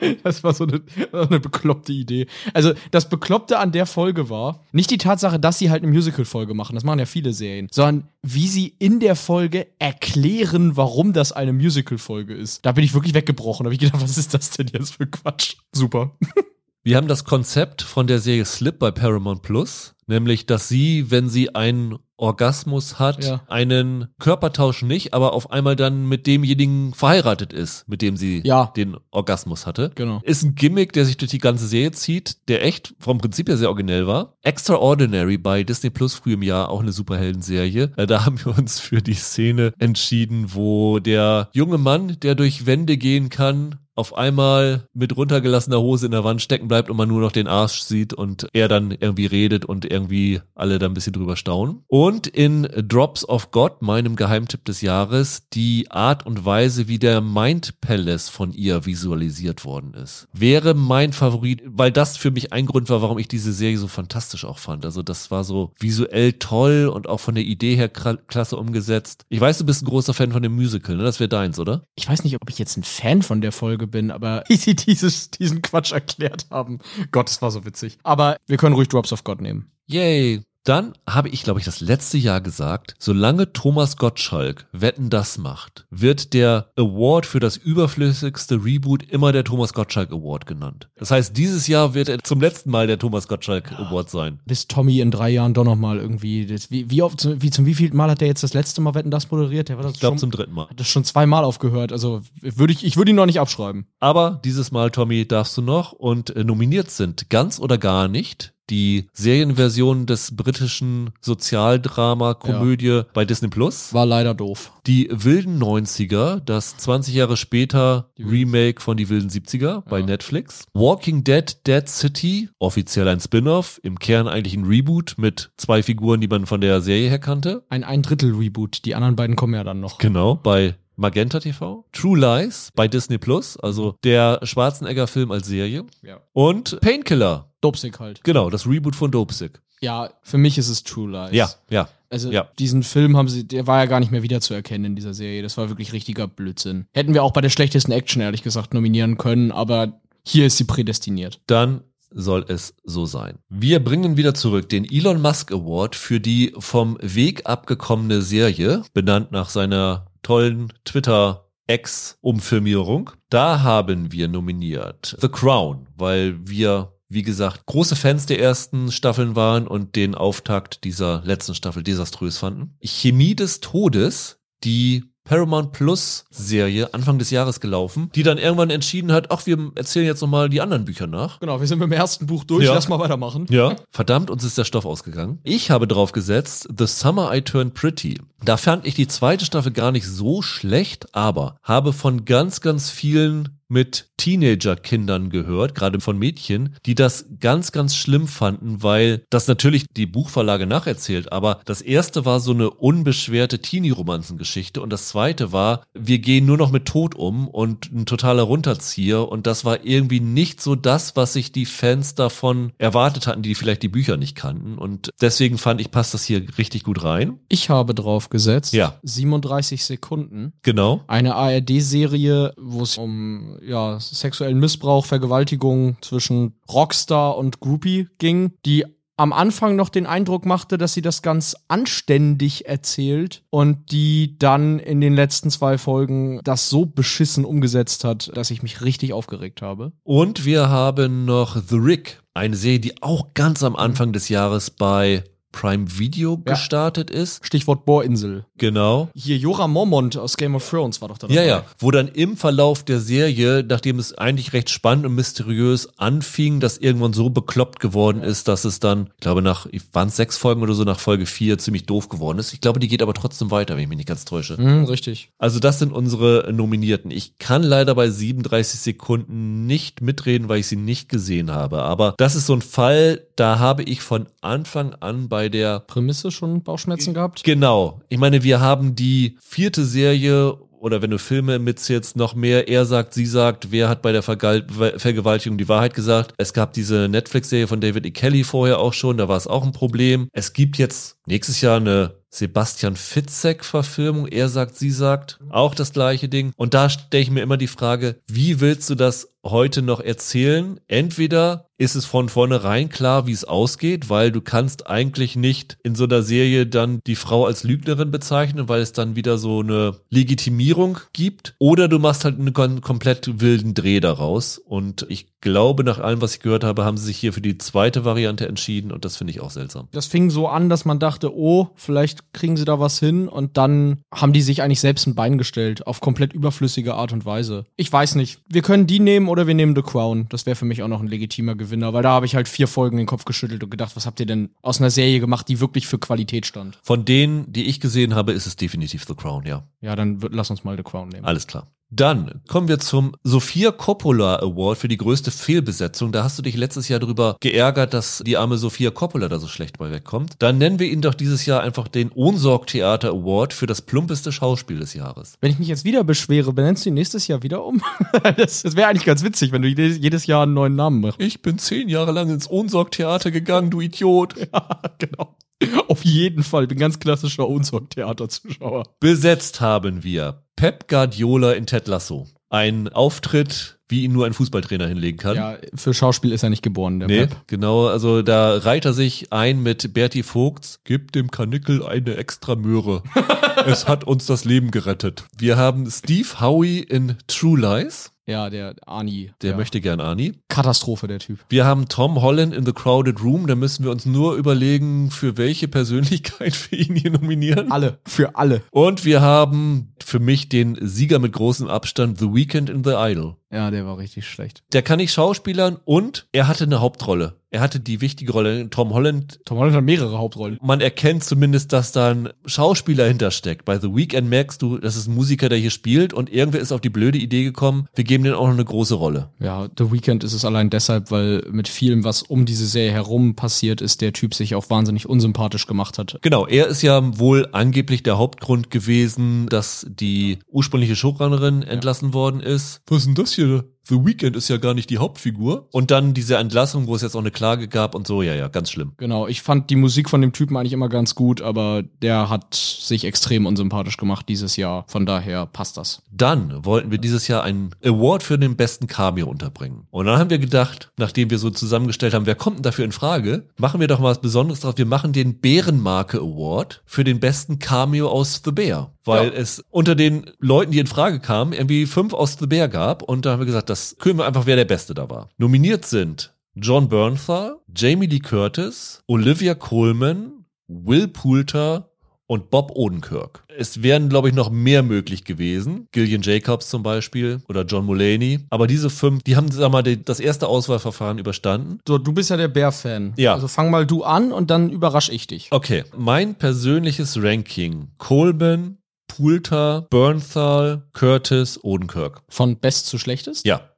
Das war so eine, eine bekloppte Idee. Also, das Bekloppte an der Folge war, nicht die Tatsache, dass sie halt eine Musical-Folge machen, das machen ja viele Serien, sondern wie sie in der Folge erklären, warum das eine Musical-Folge ist. Da bin ich wirklich weggebrochen. Da habe ich gedacht, was ist das denn jetzt für Quatsch? Super. Wir haben das Konzept von der Serie Slip bei Paramount Plus, nämlich, dass sie, wenn sie einen Orgasmus hat, Ja. einen Körpertausch nicht, aber auf einmal dann mit demjenigen verheiratet ist, mit dem sie Ja. den Orgasmus hatte. Genau. Ist ein Gimmick, der sich durch die ganze Serie zieht, der echt vom Prinzip her sehr originell war. Extraordinary bei Disney Plus früh im Jahr, auch eine Superhelden-Serie. Äh, Da haben wir uns für die Szene entschieden, wo der junge Mann, der durch Wände gehen kann, auf einmal mit runtergelassener Hose in der Wand stecken bleibt und man nur noch den Arsch sieht und er dann irgendwie redet und irgendwie alle da ein bisschen drüber staunen. Und in Drops of God, meinem Geheimtipp des Jahres, die Art und Weise, wie der Mind Palace von ihr visualisiert worden ist. Wäre mein Favorit, weil das für mich ein Grund war, warum ich diese Serie so fantastisch auch fand. Also das war so visuell toll und auch von der Idee her klasse umgesetzt. Ich weiß, du bist ein großer Fan von dem Musical, ne? Das wäre deins, oder? Ich weiß nicht, ob ich jetzt ein Fan von der Folge bin, aber wie sie dieses, diesen Quatsch erklärt haben. Gott, das war so witzig. Aber wir können ruhig Drops of God nehmen. Yay. Dann habe ich, glaube ich, das letzte Jahr gesagt, solange Thomas Gottschalk Wetten das macht, wird der Award für das überflüssigste Reboot immer der Thomas Gottschalk Award genannt. Das heißt, dieses Jahr wird er zum letzten Mal der Thomas Gottschalk Award sein. Bis Tommy in drei Jahren doch noch mal irgendwie. Das, wie, wie oft, wie zum wievielten Mal hat der jetzt das letzte Mal Wetten das moderiert? Der war das Ich glaube zum dritten Mal. hat das schon zweimal aufgehört. Also würde ich, ich würde ihn noch nicht abschreiben. Aber dieses Mal, Tommy, darfst du noch und äh, nominiert sind ganz oder gar nicht die Serienversion des britischen Sozialdrama-Komödie bei Disney Plus. War leider doof. Die wilden 90er, das 20 Jahre später Remake von die wilden 70er bei Ja. Netflix. Walking Dead Dead City, offiziell ein Spin-off, im Kern eigentlich ein Reboot mit zwei Figuren, die man von der Serie her kannte. Ein ein Drittel Reboot. Die anderen beiden kommen ja dann noch. Genau, bei Magenta TV. True Lies bei Disney Plus, also der Schwarzenegger-Film als Serie. Ja. Und Painkiller, Dopesick halt. genau, das Reboot von Dopesick. Ja, für mich ist es True Lies. Ja, ja. Also Ja. diesen Film haben sie, der war ja gar nicht mehr wiederzuerkennen in dieser Serie. Das war wirklich richtiger Blödsinn. Hätten wir auch bei der schlechtesten Action ehrlich gesagt nominieren können, aber hier ist sie prädestiniert. dann soll es so sein. Wir bringen wieder zurück den Elon Musk Award für die vom Weg abgekommene Serie, benannt nach seiner tollen Twitter Ex-Umfirmierung. Da haben wir nominiert The Crown, weil wir, wie gesagt, große Fans der ersten Staffeln waren und den Auftakt dieser letzten Staffel desaströs fanden. Chemie des Todes, die Paramount Plus Serie Anfang des Jahres gelaufen, die dann irgendwann entschieden hat, ach, wir erzählen jetzt nochmal die anderen Bücher nach. Genau, wir sind mit dem ersten Buch durch, Ja. lass mal weitermachen. Ja. Verdammt, uns ist der Stoff ausgegangen. Ich habe drauf gesetzt, The Summer I Turned Pretty. Da fand ich die zweite Staffel gar nicht so schlecht, aber habe von ganz, ganz vielen mit Teenager-Kindern gehört, gerade von Mädchen, die das ganz, ganz schlimm fanden, weil das natürlich die Buchverlage nacherzählt, aber das erste war so eine unbeschwerte Teenie-Romanzengeschichte und das zweite war, wir gehen nur noch mit Tod um und ein totaler Runterzieher und das war irgendwie nicht so das, was sich die Fans davon erwartet hatten, die vielleicht die Bücher nicht kannten und deswegen fand ich, passt das hier richtig gut rein. Ich habe drauf gesetzt, Ja. 37 Sekunden. Genau. Eine ARD-Serie, wo es um ja, sexuellen Missbrauch, Vergewaltigung zwischen Rockstar und Groupie ging, die am Anfang noch den Eindruck machte, dass sie das ganz anständig erzählt und die dann in den letzten zwei Folgen das so beschissen umgesetzt hat, dass ich mich richtig aufgeregt habe. Und wir haben noch The Rick, eine Serie, die auch ganz am Anfang des Jahres bei Prime Video Ja. gestartet ist. Stichwort Bohrinsel. Genau. Hier Jora Mormont aus Game of Thrones war doch da Ja, dabei. ja. Wo dann im Verlauf der Serie, nachdem es eigentlich recht spannend und mysteriös anfing, das irgendwann so bekloppt geworden ist, dass es dann, ich glaube, nach, waren es sechs Folgen oder so, nach Folge vier ziemlich doof geworden ist. Ich glaube, die geht aber trotzdem weiter, wenn ich mich nicht ganz täusche. Hm, richtig. Also das sind unsere Nominierten. Ich kann leider bei 37 Sekunden nicht mitreden, weil ich sie nicht gesehen habe. Aber das ist so ein Fall, da habe ich von Anfang an bei der Prämisse schon Bauchschmerzen gehabt? Genau. Ich meine, wir haben die vierte Serie oder wenn du Filme mitzählst, noch mehr. Er sagt, sie sagt, wer hat bei der Vergal Vergewaltigung die Wahrheit gesagt. Es gab diese Netflix-Serie von David E. Kelly vorher auch schon, da war es auch ein Problem. Es gibt jetzt nächstes Jahr eine Sebastian Fitzek-Verfilmung. Er sagt, sie sagt. Auch das gleiche Ding. Und da stelle ich mir immer die Frage, wie willst du das heute noch erzählen? Entweder ist es von vornherein klar, wie es ausgeht, weil du kannst eigentlich nicht in so einer Serie dann die Frau als Lügnerin bezeichnen, weil es dann wieder so eine Legitimierung gibt. Oder du machst halt einen komplett wilden Dreh daraus. Und ich glaube, nach allem, was ich gehört habe, haben sie sich hier für die zweite Variante entschieden und das finde ich auch seltsam. Das fing so an, dass man dachte, oh, vielleicht kriegen sie da was hin und dann haben die sich eigentlich selbst ein Bein gestellt, auf komplett überflüssige Art und Weise. Ich weiß nicht. Wir können die nehmen oder wir nehmen The Crown. Das wäre für mich auch noch ein legitimer Gewinner, weil da habe ich halt vier Folgen den Kopf geschüttelt und gedacht, was habt ihr denn aus einer Serie gemacht, die wirklich für Qualität stand? Von denen, die ich gesehen habe, ist es definitiv The Crown, ja. Ja, dann wird, lass uns mal The Crown nehmen. Alles klar. Dann kommen wir zum Sophia Coppola Award für die größte Fehlbesetzung. Da hast du dich letztes Jahr darüber geärgert, dass die arme Sophia Coppola da so schlecht bei wegkommt. Dann nennen wir ihn doch dieses Jahr einfach den Ohnsorg Theater Award für das plumpeste Schauspiel des Jahres. Wenn ich mich jetzt wieder beschwere, benennst du ihn nächstes Jahr wieder um? das das wäre eigentlich ganz witzig, wenn du jedes, Jahr einen neuen Namen machst. Ich bin zehn Jahre lang ins Ohnsorg Theater gegangen, du Idiot. genau. Auf jeden Fall. Ich bin ganz klassischer Unsorg-Theater-Zuschauer. Besetzt haben wir Pep Guardiola in Ted Lasso. Ein Auftritt, wie ihn nur ein Fußballtrainer hinlegen kann. Ja, für Schauspiel ist er nicht geboren, der Nee, Pep. genau, also da reiht er sich ein mit Berti Vogts, gib dem Kanickel eine extra Möhre. es hat uns das Leben gerettet. Wir haben Steve Howie in True Lies, Ja, der Ani. der ja. möchte gern Ani. Katastrophe, der Typ. Wir haben Tom Holland in The Crowded Room, da müssen wir uns nur überlegen, für welche Persönlichkeit wir ihn hier nominieren. Alle. Für alle. Und wir haben für mich den Sieger mit großem Abstand, The Weeknd in The Idol. Ja, der war richtig schlecht. Der kann nicht schauspielern und er hatte eine Hauptrolle. Er hatte die wichtige Rolle. Tom Holland Tom Holland hat mehrere Hauptrollen. man erkennt zumindest, dass da ein Schauspieler hintersteckt. Bei The Weeknd merkst du, das ist ein Musiker, der hier spielt und irgendwer ist auf die blöde Idee gekommen, wir geben denen auch noch eine große Rolle. Ja, The Weeknd ist es allein deshalb, weil mit vielem, was um diese Serie herum passiert ist, der Typ sich auch wahnsinnig unsympathisch gemacht hat. Genau, er ist ja wohl angeblich der Hauptgrund gewesen, dass die ursprüngliche Showrunnerin entlassen worden ist. Was ist denn das hier? The Weeknd ist ja gar nicht die Hauptfigur. Und dann diese Entlassung, wo es jetzt auch eine Klage gab und so, ja, ja, ganz schlimm. Genau, ich fand die Musik von dem Typen eigentlich immer ganz gut, aber der hat sich extrem unsympathisch gemacht dieses Jahr. Von daher passt das. Dann wollten wir dieses Jahr einen Award für den besten Cameo unterbringen. Und dann haben wir gedacht, nachdem wir so zusammengestellt haben, wer kommt denn dafür in Frage, machen wir doch mal was Besonderes drauf. Wir machen den Bärenmarke Award für den besten Cameo aus The Bear. Weil Ja. es unter den Leuten, die in Frage kamen, irgendwie fünf aus The Bear gab. Und da haben wir gesagt, das küren wir einfach, wer der Beste da war. Nominiert sind John Bernthal, Jamie Lee Curtis, Olivia Colman, Will Poulter und Bob Odenkirk. Es wären, glaube ich, noch mehr möglich gewesen. Gillian Jacobs zum Beispiel oder John Mulaney. Aber diese fünf, die haben, sag mal, das erste Auswahlverfahren überstanden. So, du bist ja der Bär-Fan. Ja. Also fang mal du an und dann überrasch ich dich. Okay, mein persönliches Ranking. Coleman, Poulter, Bernthal, Curtis, Odenkirk. Von best zu schlechtest? Ja.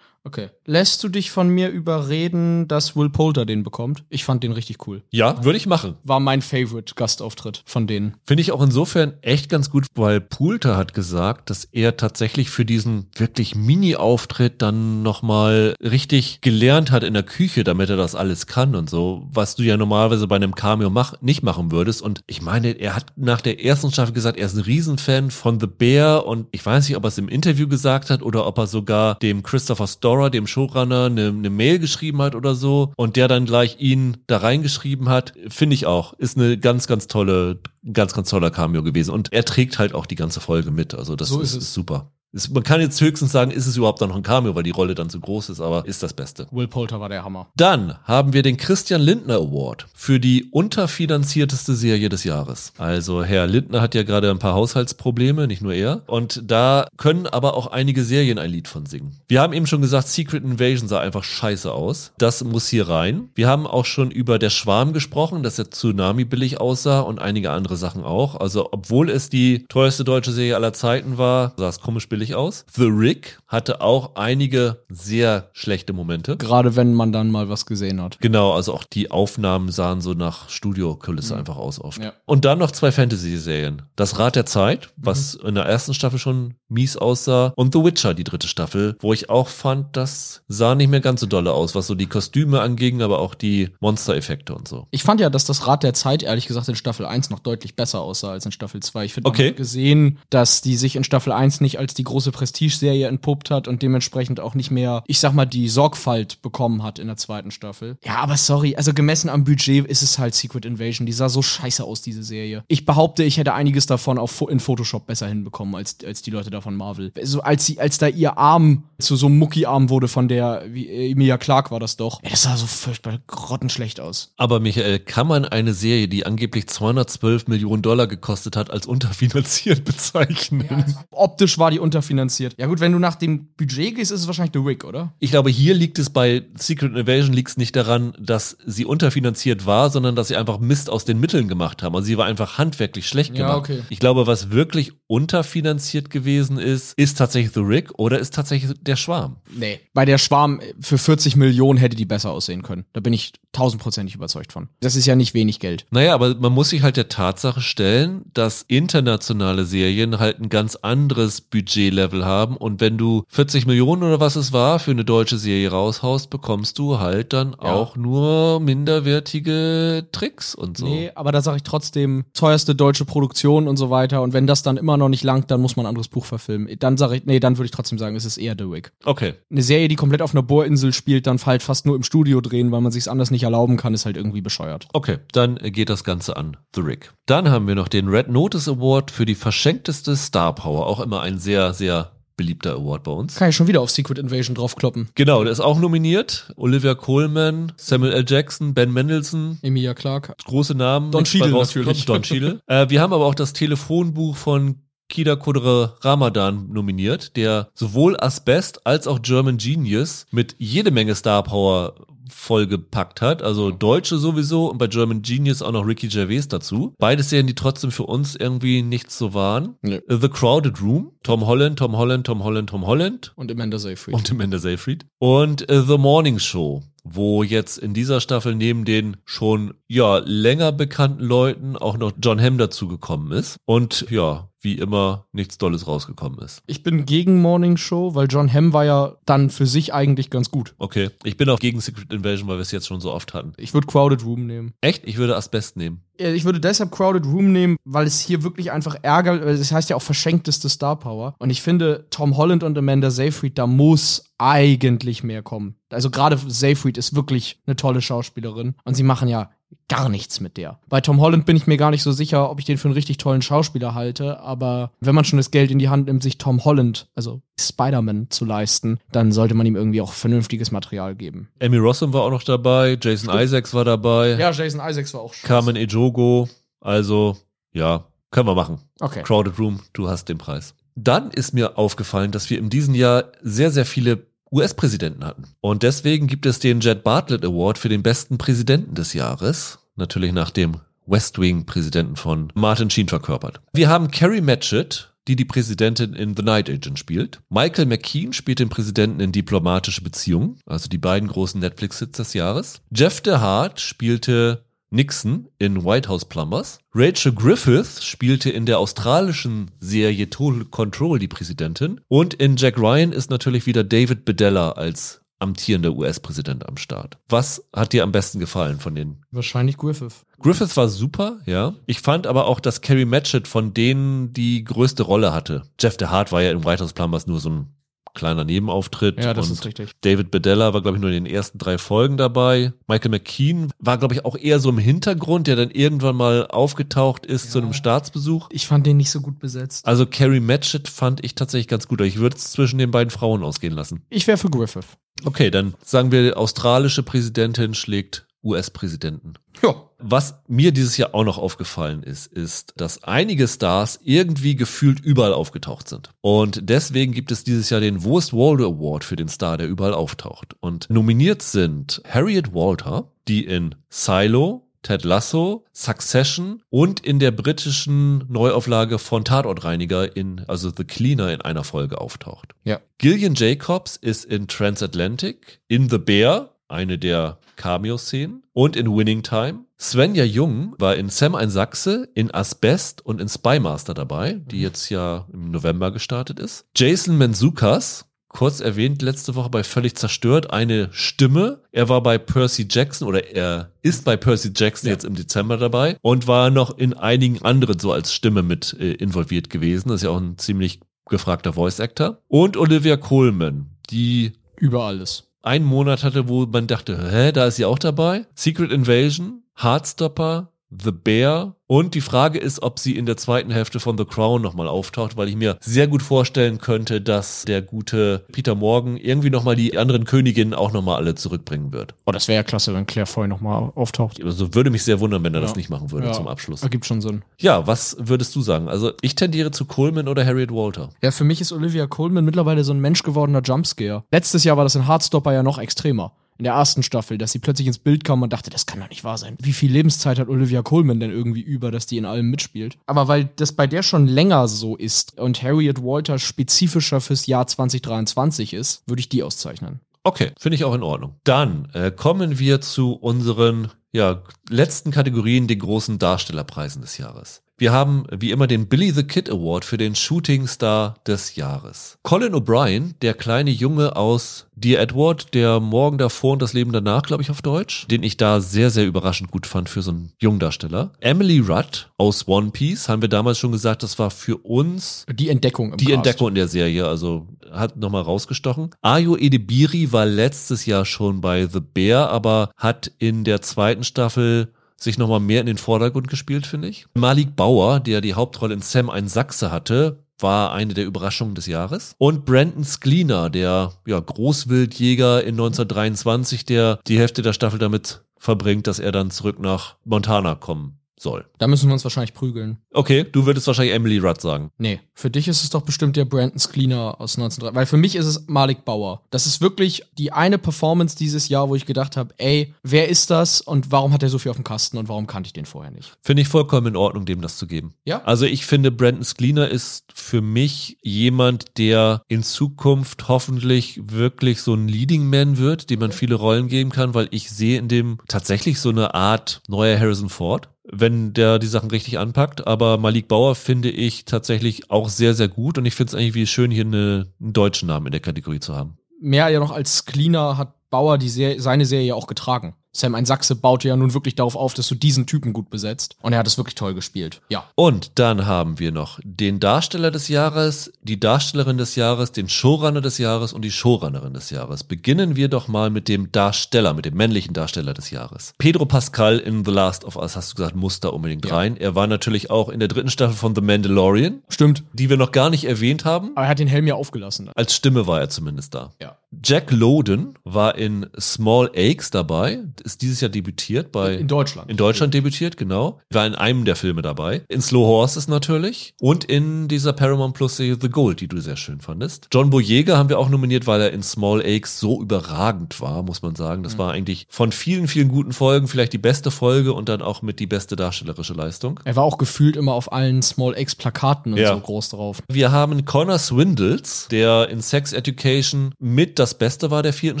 Okay. Lässt du dich von mir überreden, dass Will Poulter den bekommt? Ich fand den richtig cool. Ja, würde ich machen. War mein Favorite Gastauftritt von denen. Finde ich auch insofern echt ganz gut, weil Poulter hat gesagt, dass er tatsächlich für diesen wirklich Mini-Auftritt dann nochmal richtig gelernt hat in der Küche, damit er das alles kann und so, was du ja normalerweise bei einem Cameo mach, nicht machen würdest. Und ich meine, er hat nach der ersten Staffel gesagt, er ist ein Riesenfan von The Bear und ich weiß nicht, ob er es im Interview gesagt hat oder ob er sogar dem Christopher Story Laura, dem Showrunner, eine, eine Mail geschrieben hat oder so und der dann gleich ihn da reingeschrieben hat, finde ich auch, ist eine ganz, ganz tolle, ganz, ganz toller Cameo gewesen. Und er trägt halt auch die ganze Folge mit. Also das So ist, ist super. Es, man kann jetzt höchstens sagen, ist es überhaupt dann noch ein Cameo, weil die Rolle dann zu groß ist, aber ist das Beste. Will Poulter war der Hammer. Dann haben wir den Christian Lindner Award für die unterfinanzierteste Serie des Jahres. Also Herr Lindner hat ja gerade ein paar Haushaltsprobleme, nicht nur er. Und da können aber auch einige Serien ein Lied von singen. Wir haben eben schon gesagt, Secret Invasion sah einfach scheiße aus. Das muss hier rein. Wir haben auch schon über Der Schwarm gesprochen, dass der Tsunami billig aussah und einige andere Sachen auch. Also obwohl es die teuerste deutsche Serie aller Zeiten war, sah es komisch billig aus. The Rig hatte auch einige sehr schlechte Momente. Gerade wenn man dann mal was gesehen hat. Genau, also auch die Aufnahmen sahen so nach Studiokulisse einfach aus oft. Ja. Und dann noch zwei Fantasy-Serien. Das Rad der Zeit, was in der ersten Staffel schon mies aussah, und The Witcher, die dritte Staffel, wo ich auch fand, das sah nicht mehr ganz so dolle aus, was so die Kostüme anging, aber auch die Monster-Effekte und so. Ich fand ja, dass das Rad der Zeit, ehrlich gesagt, in Staffel 1 noch deutlich besser aussah als in Staffel 2. Ich finde, Okay. man hat gesehen, dass die sich in Staffel 1 nicht als die große Prestige-Serie entpuppt hat und dementsprechend auch nicht mehr, ich sag mal, die Sorgfalt bekommen hat in der zweiten Staffel. Ja, aber sorry, also gemessen am Budget ist es halt Secret Invasion. Die sah so scheiße aus, diese Serie. Ich behaupte, ich hätte einiges davon Fo- in Photoshop besser hinbekommen als, als die Leute da von Marvel. So, als, sie, als da ihr Arm zu so einem Mucki-Arm wurde von der, wie, Emilia Clark war das doch. Ja, das sah so furchtbar grottenschlecht aus. Aber Michael, kann man eine Serie, die angeblich 212 Millionen Dollar gekostet hat, als unterfinanziert bezeichnen? Optisch war die unterfinanziert. Ja gut, wenn du nach dem Budget gehst, ist es wahrscheinlich The Wick, oder? Ich glaube, hier liegt es bei Secret Invasion liegt es nicht daran, dass sie unterfinanziert war, sondern dass sie einfach Mist aus den Mitteln gemacht haben. Also sie war einfach handwerklich schlecht Ja, gemacht. okay. Ich glaube, was wirklich unterfinanziert gewesen ist, ist tatsächlich The Rig oder ist tatsächlich der Schwarm. Nee. Bei der Schwarm äh, für 40 Millionen hätte die besser aussehen können. Da bin ich tausendprozentig überzeugt von. Das ist ja nicht wenig Geld. Naja, aber man muss sich halt der Tatsache stellen, dass internationale Serien halt ein ganz anderes Budgetlevel haben und wenn du 40 Millionen oder was es war für eine deutsche Serie raushaust, bekommst du halt dann auch nur minderwertige Tricks und so. Nee, aber da sage ich trotzdem, teuerste deutsche Produktion und so weiter. Und wenn das dann immer noch nicht langt, dann muss man ein anderes Buch verfilmen. Dann sage ich, nee, dann würde ich trotzdem sagen, es ist eher The Wick. Okay. Eine Serie, die komplett auf einer Bohrinsel spielt, dann halt fast nur im Studio drehen, weil man sich's anders nicht erlauben kann, ist halt irgendwie bescheuert. Okay, dann geht das Ganze an The Rig. Dann haben wir noch den Red Notice Award für die verschenkteste Star Power. Auch immer ein sehr, sehr beliebter Award bei uns. Kann ich schon wieder auf Secret Invasion draufkloppen. Genau, der ist auch nominiert. Olivia Colman, Samuel L. Jackson, Ben Mendelsohn, Emilia Clark. große Namen. Don rausgekommen. natürlich. Don Cheadle. äh, wir haben aber auch das Telefonbuch von Kida Kudre Ramadan nominiert, der sowohl Asbest als auch German Genius mit jede Menge Star Power vollgepackt hat. Also Deutsche sowieso und bei German Genius auch noch Ricky Gervais dazu. Beides Serien, die trotzdem für uns irgendwie nichts so waren. Nee. The Crowded Room, Tom Holland, Tom Holland, Tom Holland, Tom Holland Und Amanda Seyfried. und Amanda Seyfried. Und äh, The Morning Show, wo jetzt in dieser Staffel neben den schon ja länger bekannten Leuten auch noch John Hamm dazugekommen ist. Und ja, wie immer nichts Dolles rausgekommen ist. Ich bin gegen Morning Show, weil John Hamm war ja dann für sich eigentlich ganz gut. Okay, ich bin auch gegen Secret Invasion, weil wir es jetzt schon so oft hatten. Ich würde Crowded Room nehmen. Echt? Ich würde Asbest nehmen. Ich würde deshalb Crowded Room nehmen, weil es hier wirklich einfach Ärger, das heißt ja auch verschenkteste Star Power. Und ich finde, Tom Holland und Amanda Seyfried, da muss eigentlich mehr kommen. Also gerade Seyfried ist wirklich eine tolle Schauspielerin und sie machen ja gar nichts mit der. Bei Tom Holland bin ich mir gar nicht so sicher, ob ich den für einen richtig tollen Schauspieler halte, aber wenn man schon das Geld in die Hand nimmt, sich Tom Holland, also Spider-Man zu leisten, dann sollte man ihm irgendwie auch vernünftiges Material geben. Amy Rossum war auch noch dabei, Jason Isaacs war dabei, Ja, Jason Isaacs war auch schön. Carmen Ejogo. Also, ja, Können wir machen. Okay. Crowded Room, du hast den Preis. Dann ist mir aufgefallen, dass wir in diesem Jahr sehr, sehr viele US-Präsidenten hatten. Und deswegen gibt es den Jet Bartlett Award für den besten Präsidenten des Jahres. Natürlich nach dem West Wing-Präsidenten von Martin Sheen verkörpert. Wir haben Carrie Matchett, die die Präsidentin in The Night Agent spielt. Michael McKean spielt den Präsidenten in Diplomatische Beziehungen, also die beiden großen Netflix-Hits des Jahres. Jeff DeHart spielte Nixon in White House Plumbers. Rachel Griffith spielte in der australischen Serie Total Control die Präsidentin. Und in Jack Ryan ist natürlich wieder David Bedella als amtierender US-Präsident am Start. Was hat dir am besten gefallen von den? Wahrscheinlich Griffith. Griffith war super, ja. Ich fand aber auch, dass Carrie Matchett von denen die größte Rolle hatte. Jeff DeHart war ja in White House Plumbers nur so ein kleiner Nebenauftritt. Ja, das und ist richtig. David Bedella war, glaube ich, nur in den ersten drei Folgen dabei. Michael McKean war, glaube ich, auch eher so im Hintergrund, der dann irgendwann mal aufgetaucht ist zu einem Staatsbesuch. Ich fand den nicht so gut besetzt. Also Carrie Matchett fand ich tatsächlich ganz gut. Ich würde es zwischen den beiden Frauen ausgehen lassen. Ich wäre für Griffith. Okay, dann sagen wir, australische Präsidentin schlägt US-Präsidenten. Ja. Was mir dieses Jahr auch noch aufgefallen ist, ist, dass einige Stars irgendwie gefühlt überall aufgetaucht sind. Und deswegen gibt es dieses Jahr den Wurst Waldo Award für den Star, der überall auftaucht. Und nominiert sind Harriet Walter, die in Silo, Ted Lasso, Succession und in der britischen Neuauflage von Tatortreiniger in, also The Cleaner in einer Folge auftaucht. Ja. Gillian Jacobs ist in Transatlantic, in The Bear, eine der Cameo-Szenen, und in Winning Time. Svenja Jung war in Sam ein Sachse, in Asbest und in Spymaster dabei, die jetzt ja im November gestartet ist. Jason Menzukas, kurz erwähnt letzte Woche bei Völlig Zerstört, eine Stimme. Er war bei Percy Jackson oder er ist bei Percy Jackson Ja. jetzt im Dezember dabei und war noch in einigen anderen so als Stimme mit äh, involviert gewesen. Das ist ja auch ein ziemlich gefragter Voice Actor. Und Olivia Colman, die Über alles. Einen Monat hatte, wo man dachte, hä, da ist sie auch dabei. Secret Invasion, Heartstopper, The Bear und die Frage ist, ob sie in der zweiten Hälfte von The Crown nochmal auftaucht, weil ich mir sehr gut vorstellen könnte, dass der gute Peter Morgan irgendwie nochmal die anderen Königinnen auch nochmal alle zurückbringen wird. Oh, das wäre ja klasse, wenn Claire Foy nochmal auftaucht. Also würde mich sehr wundern, wenn er das Ja. nicht machen würde Ja. zum Abschluss. Ergibt schon Sinn. Ja, was würdest du sagen? Also ich tendiere zu Coleman oder Harriet Walter. Ja, für mich ist Olivia Colman mittlerweile so ein menschgewordener Jumpscare. Letztes Jahr war das in Heartstopper ja noch extremer. In der ersten Staffel, dass sie plötzlich ins Bild kam und dachte, das kann doch nicht wahr sein. Wie viel Lebenszeit hat Olivia Colman denn irgendwie über, dass die in allem mitspielt? Aber weil das bei der schon länger so ist und Harriet Walter spezifischer fürs Jahr 2023 ist, würde ich die auszeichnen. Okay, finde ich auch in Ordnung. Dann äh, kommen wir zu unseren ja, letzten Kategorien, den großen Darstellerpreisen des Jahres. Wir haben wie immer den Billy the Kid Award für den Shooting Star des Jahres. Colin O'Brien, der kleine Junge aus Dear Edward, der Morgen davor und das Leben danach, glaube ich, auf Deutsch, den ich da sehr, sehr überraschend gut fand für so einen Jungdarsteller. Emily Rudd aus One Piece, haben wir damals schon gesagt, das war für uns Die Entdeckung im die Cast. Entdeckung in der Serie, also hat nochmal rausgestochen. Ayo Edebiri war letztes Jahr schon bei The Bear, aber hat in der zweiten Staffel sich nochmal mehr in den Vordergrund gespielt, finde ich. Malik Bauer, der die Hauptrolle in Sam ein Sachse hatte, war eine der Überraschungen des Jahres. Und Brandon Skleener, der ja, Großwildjäger in 1923, der die Hälfte der Staffel damit verbringt, dass er dann zurück nach Montana kommen soll. Da müssen wir uns wahrscheinlich prügeln. Okay, du würdest wahrscheinlich Emily Rudd sagen. Nee, für dich ist es doch bestimmt der Brandon Scleener aus 1903. Weil für mich ist es Malik Bauer. Das ist wirklich die eine Performance dieses Jahr, wo ich gedacht habe, ey, wer ist das und warum hat er so viel auf dem Kasten und warum kannte ich den vorher nicht? Finde ich vollkommen in Ordnung, dem das zu geben. Ja? Also ich finde, Brandon Skleener ist für mich jemand, der in Zukunft hoffentlich wirklich so ein Leading Man wird, dem man viele Rollen geben kann, weil ich sehe in dem tatsächlich so eine Art neuer Harrison Ford, wenn der die Sachen richtig anpackt. Aber Malik Bauer finde ich tatsächlich auch sehr, sehr gut und ich finde es eigentlich wie schön, hier eine, einen deutschen Namen in der Kategorie zu haben. Mehr ja noch als Scleener hat Bauer die Serie, seine Serie auch getragen. Sam ein Sachse baute ja nun wirklich darauf auf, dass du diesen Typen gut besetzt. Und er hat es wirklich toll gespielt. Ja. Und dann haben wir noch den Darsteller des Jahres, die Darstellerin des Jahres, den Showrunner des Jahres und die Showrunnerin des Jahres. Beginnen wir doch mal mit dem Darsteller, mit dem männlichen Darsteller des Jahres. Pedro Pascal in The Last of Us, hast du gesagt, muss da unbedingt Ja. rein. Er war natürlich auch in der dritten Staffel von The Mandalorian, Stimmt. die wir noch gar nicht erwähnt haben. Aber er hat den Helm ja aufgelassen. Als Stimme war er zumindest da. Ja. Jack Loden war in Small Aches dabei. ist dieses Jahr debütiert bei. In Deutschland. In Deutschland debütiert, genau. War in einem der Filme dabei. In Slow Horses natürlich. Und in dieser Paramount Plus Serie The Gold, die du sehr schön fandest. John Boyega haben wir auch nominiert, weil er in Small Aches so überragend war, muss man sagen. Das mhm. war eigentlich von vielen, vielen guten Folgen vielleicht die beste Folge und dann auch mit die beste darstellerische Leistung. Er war auch gefühlt immer auf allen Small Aches Plakaten und ja. so groß drauf. Wir haben Connor Swindles, der in Sex Education mit das Beste war der vierten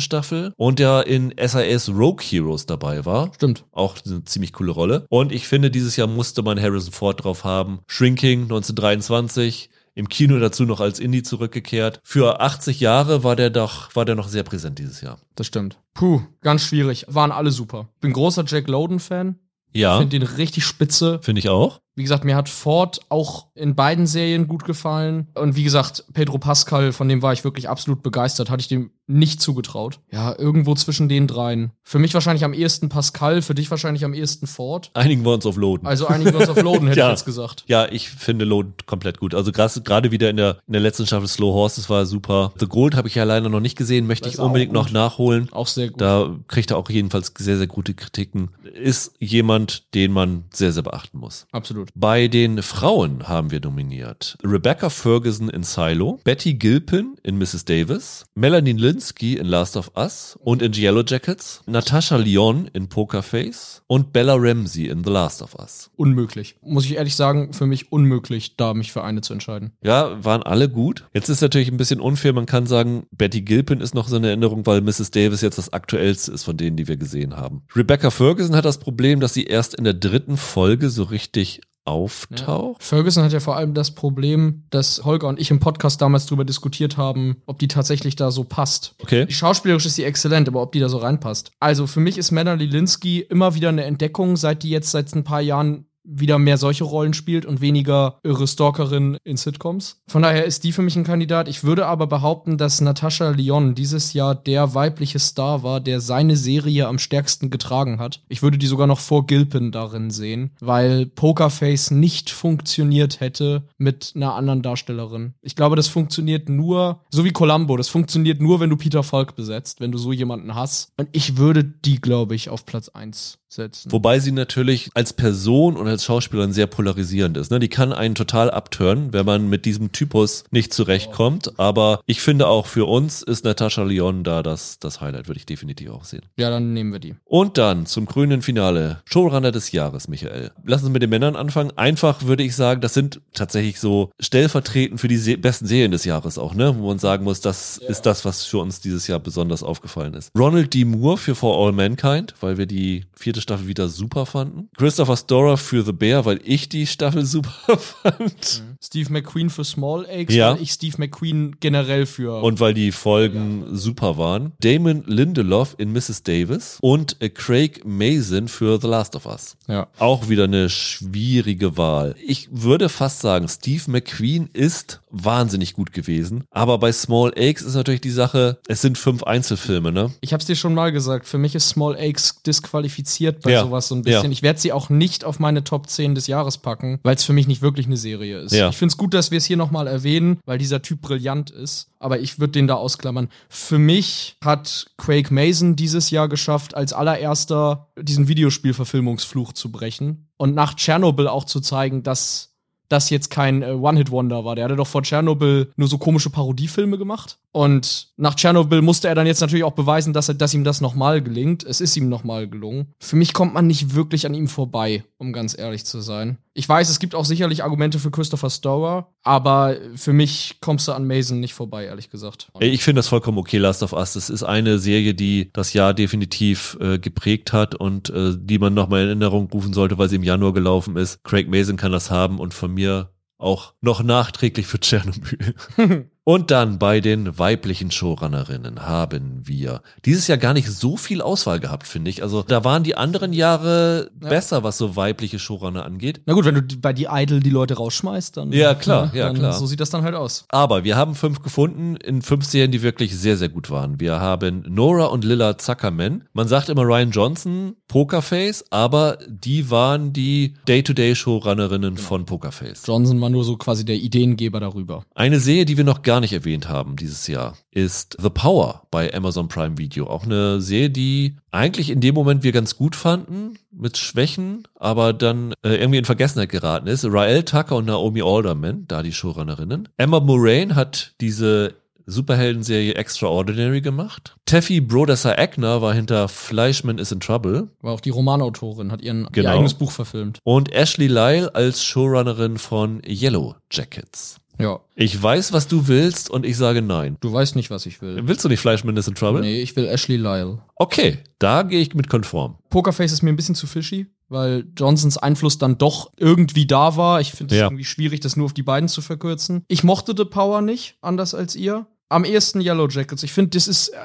Staffel und der in SIS Rogue Heroes dabei war. Stimmt. Auch eine ziemlich coole Rolle. Und ich finde, dieses Jahr musste man Harrison Ford drauf haben. Shrinking 1923 im Kino dazu noch als Indie zurückgekehrt. Für 80 Jahre war der doch, war der noch sehr präsent dieses Jahr. Das stimmt. Puh, ganz schwierig. Waren alle super. Bin großer Jack Loden-Fan. Ja. Finde den richtig spitze. Finde ich auch. Wie gesagt, mir hat Ford auch in beiden Serien gut gefallen. Und wie gesagt, Pedro Pascal, von dem war ich wirklich absolut begeistert. Hatte ich dem nicht zugetraut. Ja, irgendwo zwischen den dreien. Für mich wahrscheinlich am ehesten Pascal, für dich wahrscheinlich am ehesten Ford. Einigen wir uns auf Loden. Also einigen wir uns auf Loden, hätte ja. ich jetzt gesagt. Ja, ich finde Loden komplett gut. Also gerade wieder in der, in der letzten Staffel Slow Horses war super. The Gold habe ich ja leider noch nicht gesehen, möchte ich unbedingt noch nachholen. Auch sehr gut. Da kriegt er auch jedenfalls sehr, sehr gute Kritiken. Ist jemand, den man sehr, sehr beachten muss. Absolut. Bei den Frauen haben wir nominiert Rebecca Ferguson in Silo, Betty Gilpin in Mrs. Davis, Melanie Linsky in Last of Us und in Yellow Jackets, Natasha Lyon in Poker Face und Bella Ramsey in The Last of Us. Unmöglich. Muss ich ehrlich sagen, für mich unmöglich, da mich für eine zu entscheiden. Ja, waren alle gut. Jetzt ist natürlich ein bisschen unfair. Man kann sagen, Betty Gilpin ist noch so eine Erinnerung, weil Mrs. Davis jetzt das aktuellste ist von denen, die wir gesehen haben. Rebecca Ferguson hat das Problem, dass sie erst in der dritten Folge so richtig auftaucht. Ja. Ferguson hat ja vor allem das Problem, dass Holger und ich im Podcast damals darüber diskutiert haben, ob die tatsächlich da so passt. Okay. Die schauspielerisch ist sie exzellent, aber ob die da so reinpasst. Also für mich ist Melanie Linsky immer wieder eine Entdeckung, seit die jetzt seit ein paar Jahren wieder mehr solche Rollen spielt und weniger irre Stalkerin in Sitcoms. Von daher ist die für mich ein Kandidat. Ich würde aber behaupten, dass Natascha Lyon dieses Jahr der weibliche Star war, der seine Serie am stärksten getragen hat. Ich würde die sogar noch vor Gilpin darin sehen, weil Pokerface nicht funktioniert hätte mit einer anderen Darstellerin. Ich glaube, das funktioniert nur, so wie Columbo, das funktioniert nur, wenn du Peter Falk besetzt, wenn du so jemanden hast. Und ich würde die, glaube ich, auf Platz eins setzen. Wobei sie natürlich als Person und als Schauspielerin sehr polarisierend ist. Ne? Die kann einen total abtören, wenn man mit diesem Typus nicht zurechtkommt. Aber ich finde auch für uns ist Natascha Lyon da das, das Highlight, würde ich definitiv auch sehen. Ja, dann nehmen wir die. Und dann zum grünen Finale. Showrunner des Jahres, Michael. Lassen Sie mit den Männern anfangen. Einfach würde ich sagen, das sind tatsächlich so stellvertretend für die se besten Serien des Jahres auch, ne? Wo man sagen muss, das ja. ist das, was für uns dieses Jahr besonders aufgefallen ist. Ronald D. Moore für For All Mankind, weil wir die vierte Staffel wieder super fanden. Christopher Storer für The Bear, weil ich die Staffel super fand. Mhm. Steve McQueen für Small Eggs, ja. weil ich Steve McQueen generell für. Und weil die Folgen ja. super waren. Damon Lindelof in Mrs. Davis und äh, Craig Mason für The Last of Us. Ja. Auch wieder eine schwierige Wahl. Ich würde fast sagen, Steve McQueen ist wahnsinnig gut gewesen. Aber bei Small Eggs ist natürlich die Sache, es sind fünf Einzelfilme, ne? Ich hab's dir schon mal gesagt, für mich ist Small Eggs disqualifiziert bei ja. sowas so ein bisschen. Ich werde sie auch nicht auf meine Top 10 des Jahres packen, weil es für mich nicht wirklich eine Serie ist. Ja. Ich finde es gut, dass wir es hier nochmal erwähnen, weil dieser Typ brillant ist. Aber ich würde den da ausklammern. Für mich hat Craig Mason dieses Jahr geschafft, als allererster diesen Videospielverfilmungsfluch zu brechen und nach Tschernobyl auch zu zeigen, dass das jetzt kein äh, One-Hit-Wonder war. Der hatte doch vor Tschernobyl nur so komische Parodiefilme gemacht. Und nach Tschernobyl musste er dann jetzt natürlich auch beweisen, dass, er, dass ihm das nochmal gelingt. Es ist ihm nochmal gelungen. Für mich kommt man nicht wirklich an ihm vorbei, um ganz ehrlich zu sein. Ich weiß, es gibt auch sicherlich Argumente für Christopher Storer, aber für mich kommst du an Mason nicht vorbei, ehrlich gesagt. Ich finde das vollkommen okay, Last of Us. Das ist eine Serie, die das Jahr definitiv äh, geprägt hat und äh, die man nochmal in Erinnerung rufen sollte, weil sie im Januar gelaufen ist. Craig Mason kann das haben und von mir auch noch nachträglich für Tschernobyl. Und dann bei den weiblichen Showrunnerinnen haben wir dieses Jahr gar nicht so viel Auswahl gehabt, finde ich. Also da waren die anderen Jahre ja. besser, was so weibliche Showrunner angeht. Na gut, wenn du bei die Idol die Leute rausschmeißt, dann ja klar, ja, ja klar. So sieht das dann halt aus. Aber wir haben fünf gefunden in fünf Serien, die wirklich sehr sehr gut waren. Wir haben Nora und Lilla Zuckerman. Man sagt immer Ryan Johnson, Pokerface, aber die waren die Day-to-Day Showrunnerinnen genau. von Pokerface. Johnson war nur so quasi der Ideengeber darüber. Eine Serie, die wir noch gar gar nicht erwähnt haben dieses Jahr, ist The Power bei Amazon Prime Video. Auch eine Serie, die eigentlich in dem Moment wir ganz gut fanden, mit Schwächen, aber dann äh, irgendwie in Vergessenheit geraten ist. Rael Tucker und Naomi Alderman, da die Showrunnerinnen. Emma Moraine hat diese Superhelden-Serie Extraordinary gemacht. Teffy Brodesser Agner war hinter Fleischman is in Trouble. War auch die Romanautorin, hat ihren, Genau. ihr eigenes Buch verfilmt. Und Ashley Lyle als Showrunnerin von Yellow Jackets. Ja. Ich weiß, was du willst und ich sage nein. Du weißt nicht, was ich will. Willst du nicht Fleischman is in Trouble? Nee, ich will Ashley Lyle. Okay, da gehe ich mit konform. Pokerface ist mir ein bisschen zu fishy, weil Johnsons Einfluss dann doch irgendwie da war. Ich finde es Ja. irgendwie schwierig, das nur auf die beiden zu verkürzen. Ich mochte The Power nicht, anders als ihr. Am ehesten Yellow Jackets. Ich finde, das ist äh,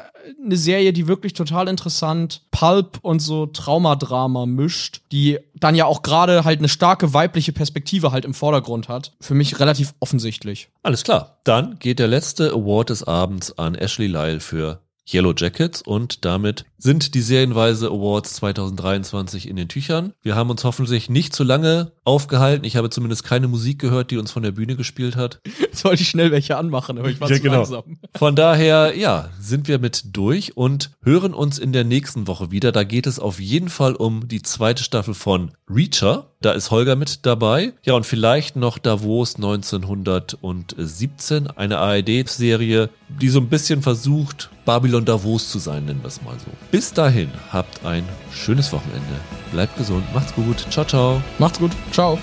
eine Serie, die wirklich total interessant Pulp und so Traumadrama mischt, die dann ja auch gerade halt eine starke weibliche Perspektive halt im Vordergrund hat. Für mich relativ offensichtlich. Alles klar. Dann geht der letzte Award des Abends an Ashley Lyle für Yellow Jackets und damit sind die Serienweise Awards 2023 in den Tüchern. Wir haben uns hoffentlich nicht zu lange aufgehalten. Ich habe zumindest keine Musik gehört, die uns von der Bühne gespielt hat. Sollte ich schnell welche anmachen, aber ich war Ja, zu genau. langsam. Von daher, ja, sind wir mit durch und hören uns in der nächsten Woche wieder. Da geht es auf jeden Fall um die zweite Staffel von Reacher. Da ist Holger mit dabei. Ja, und vielleicht noch Davos 1917, eine ARD-Serie, die so ein bisschen versucht, Babylon Davos zu sein, nennen wir es mal so. Bis dahin, habt ein schönes Wochenende. Bleibt gesund, macht's gut. Ciao, ciao. Macht's gut. Ciao.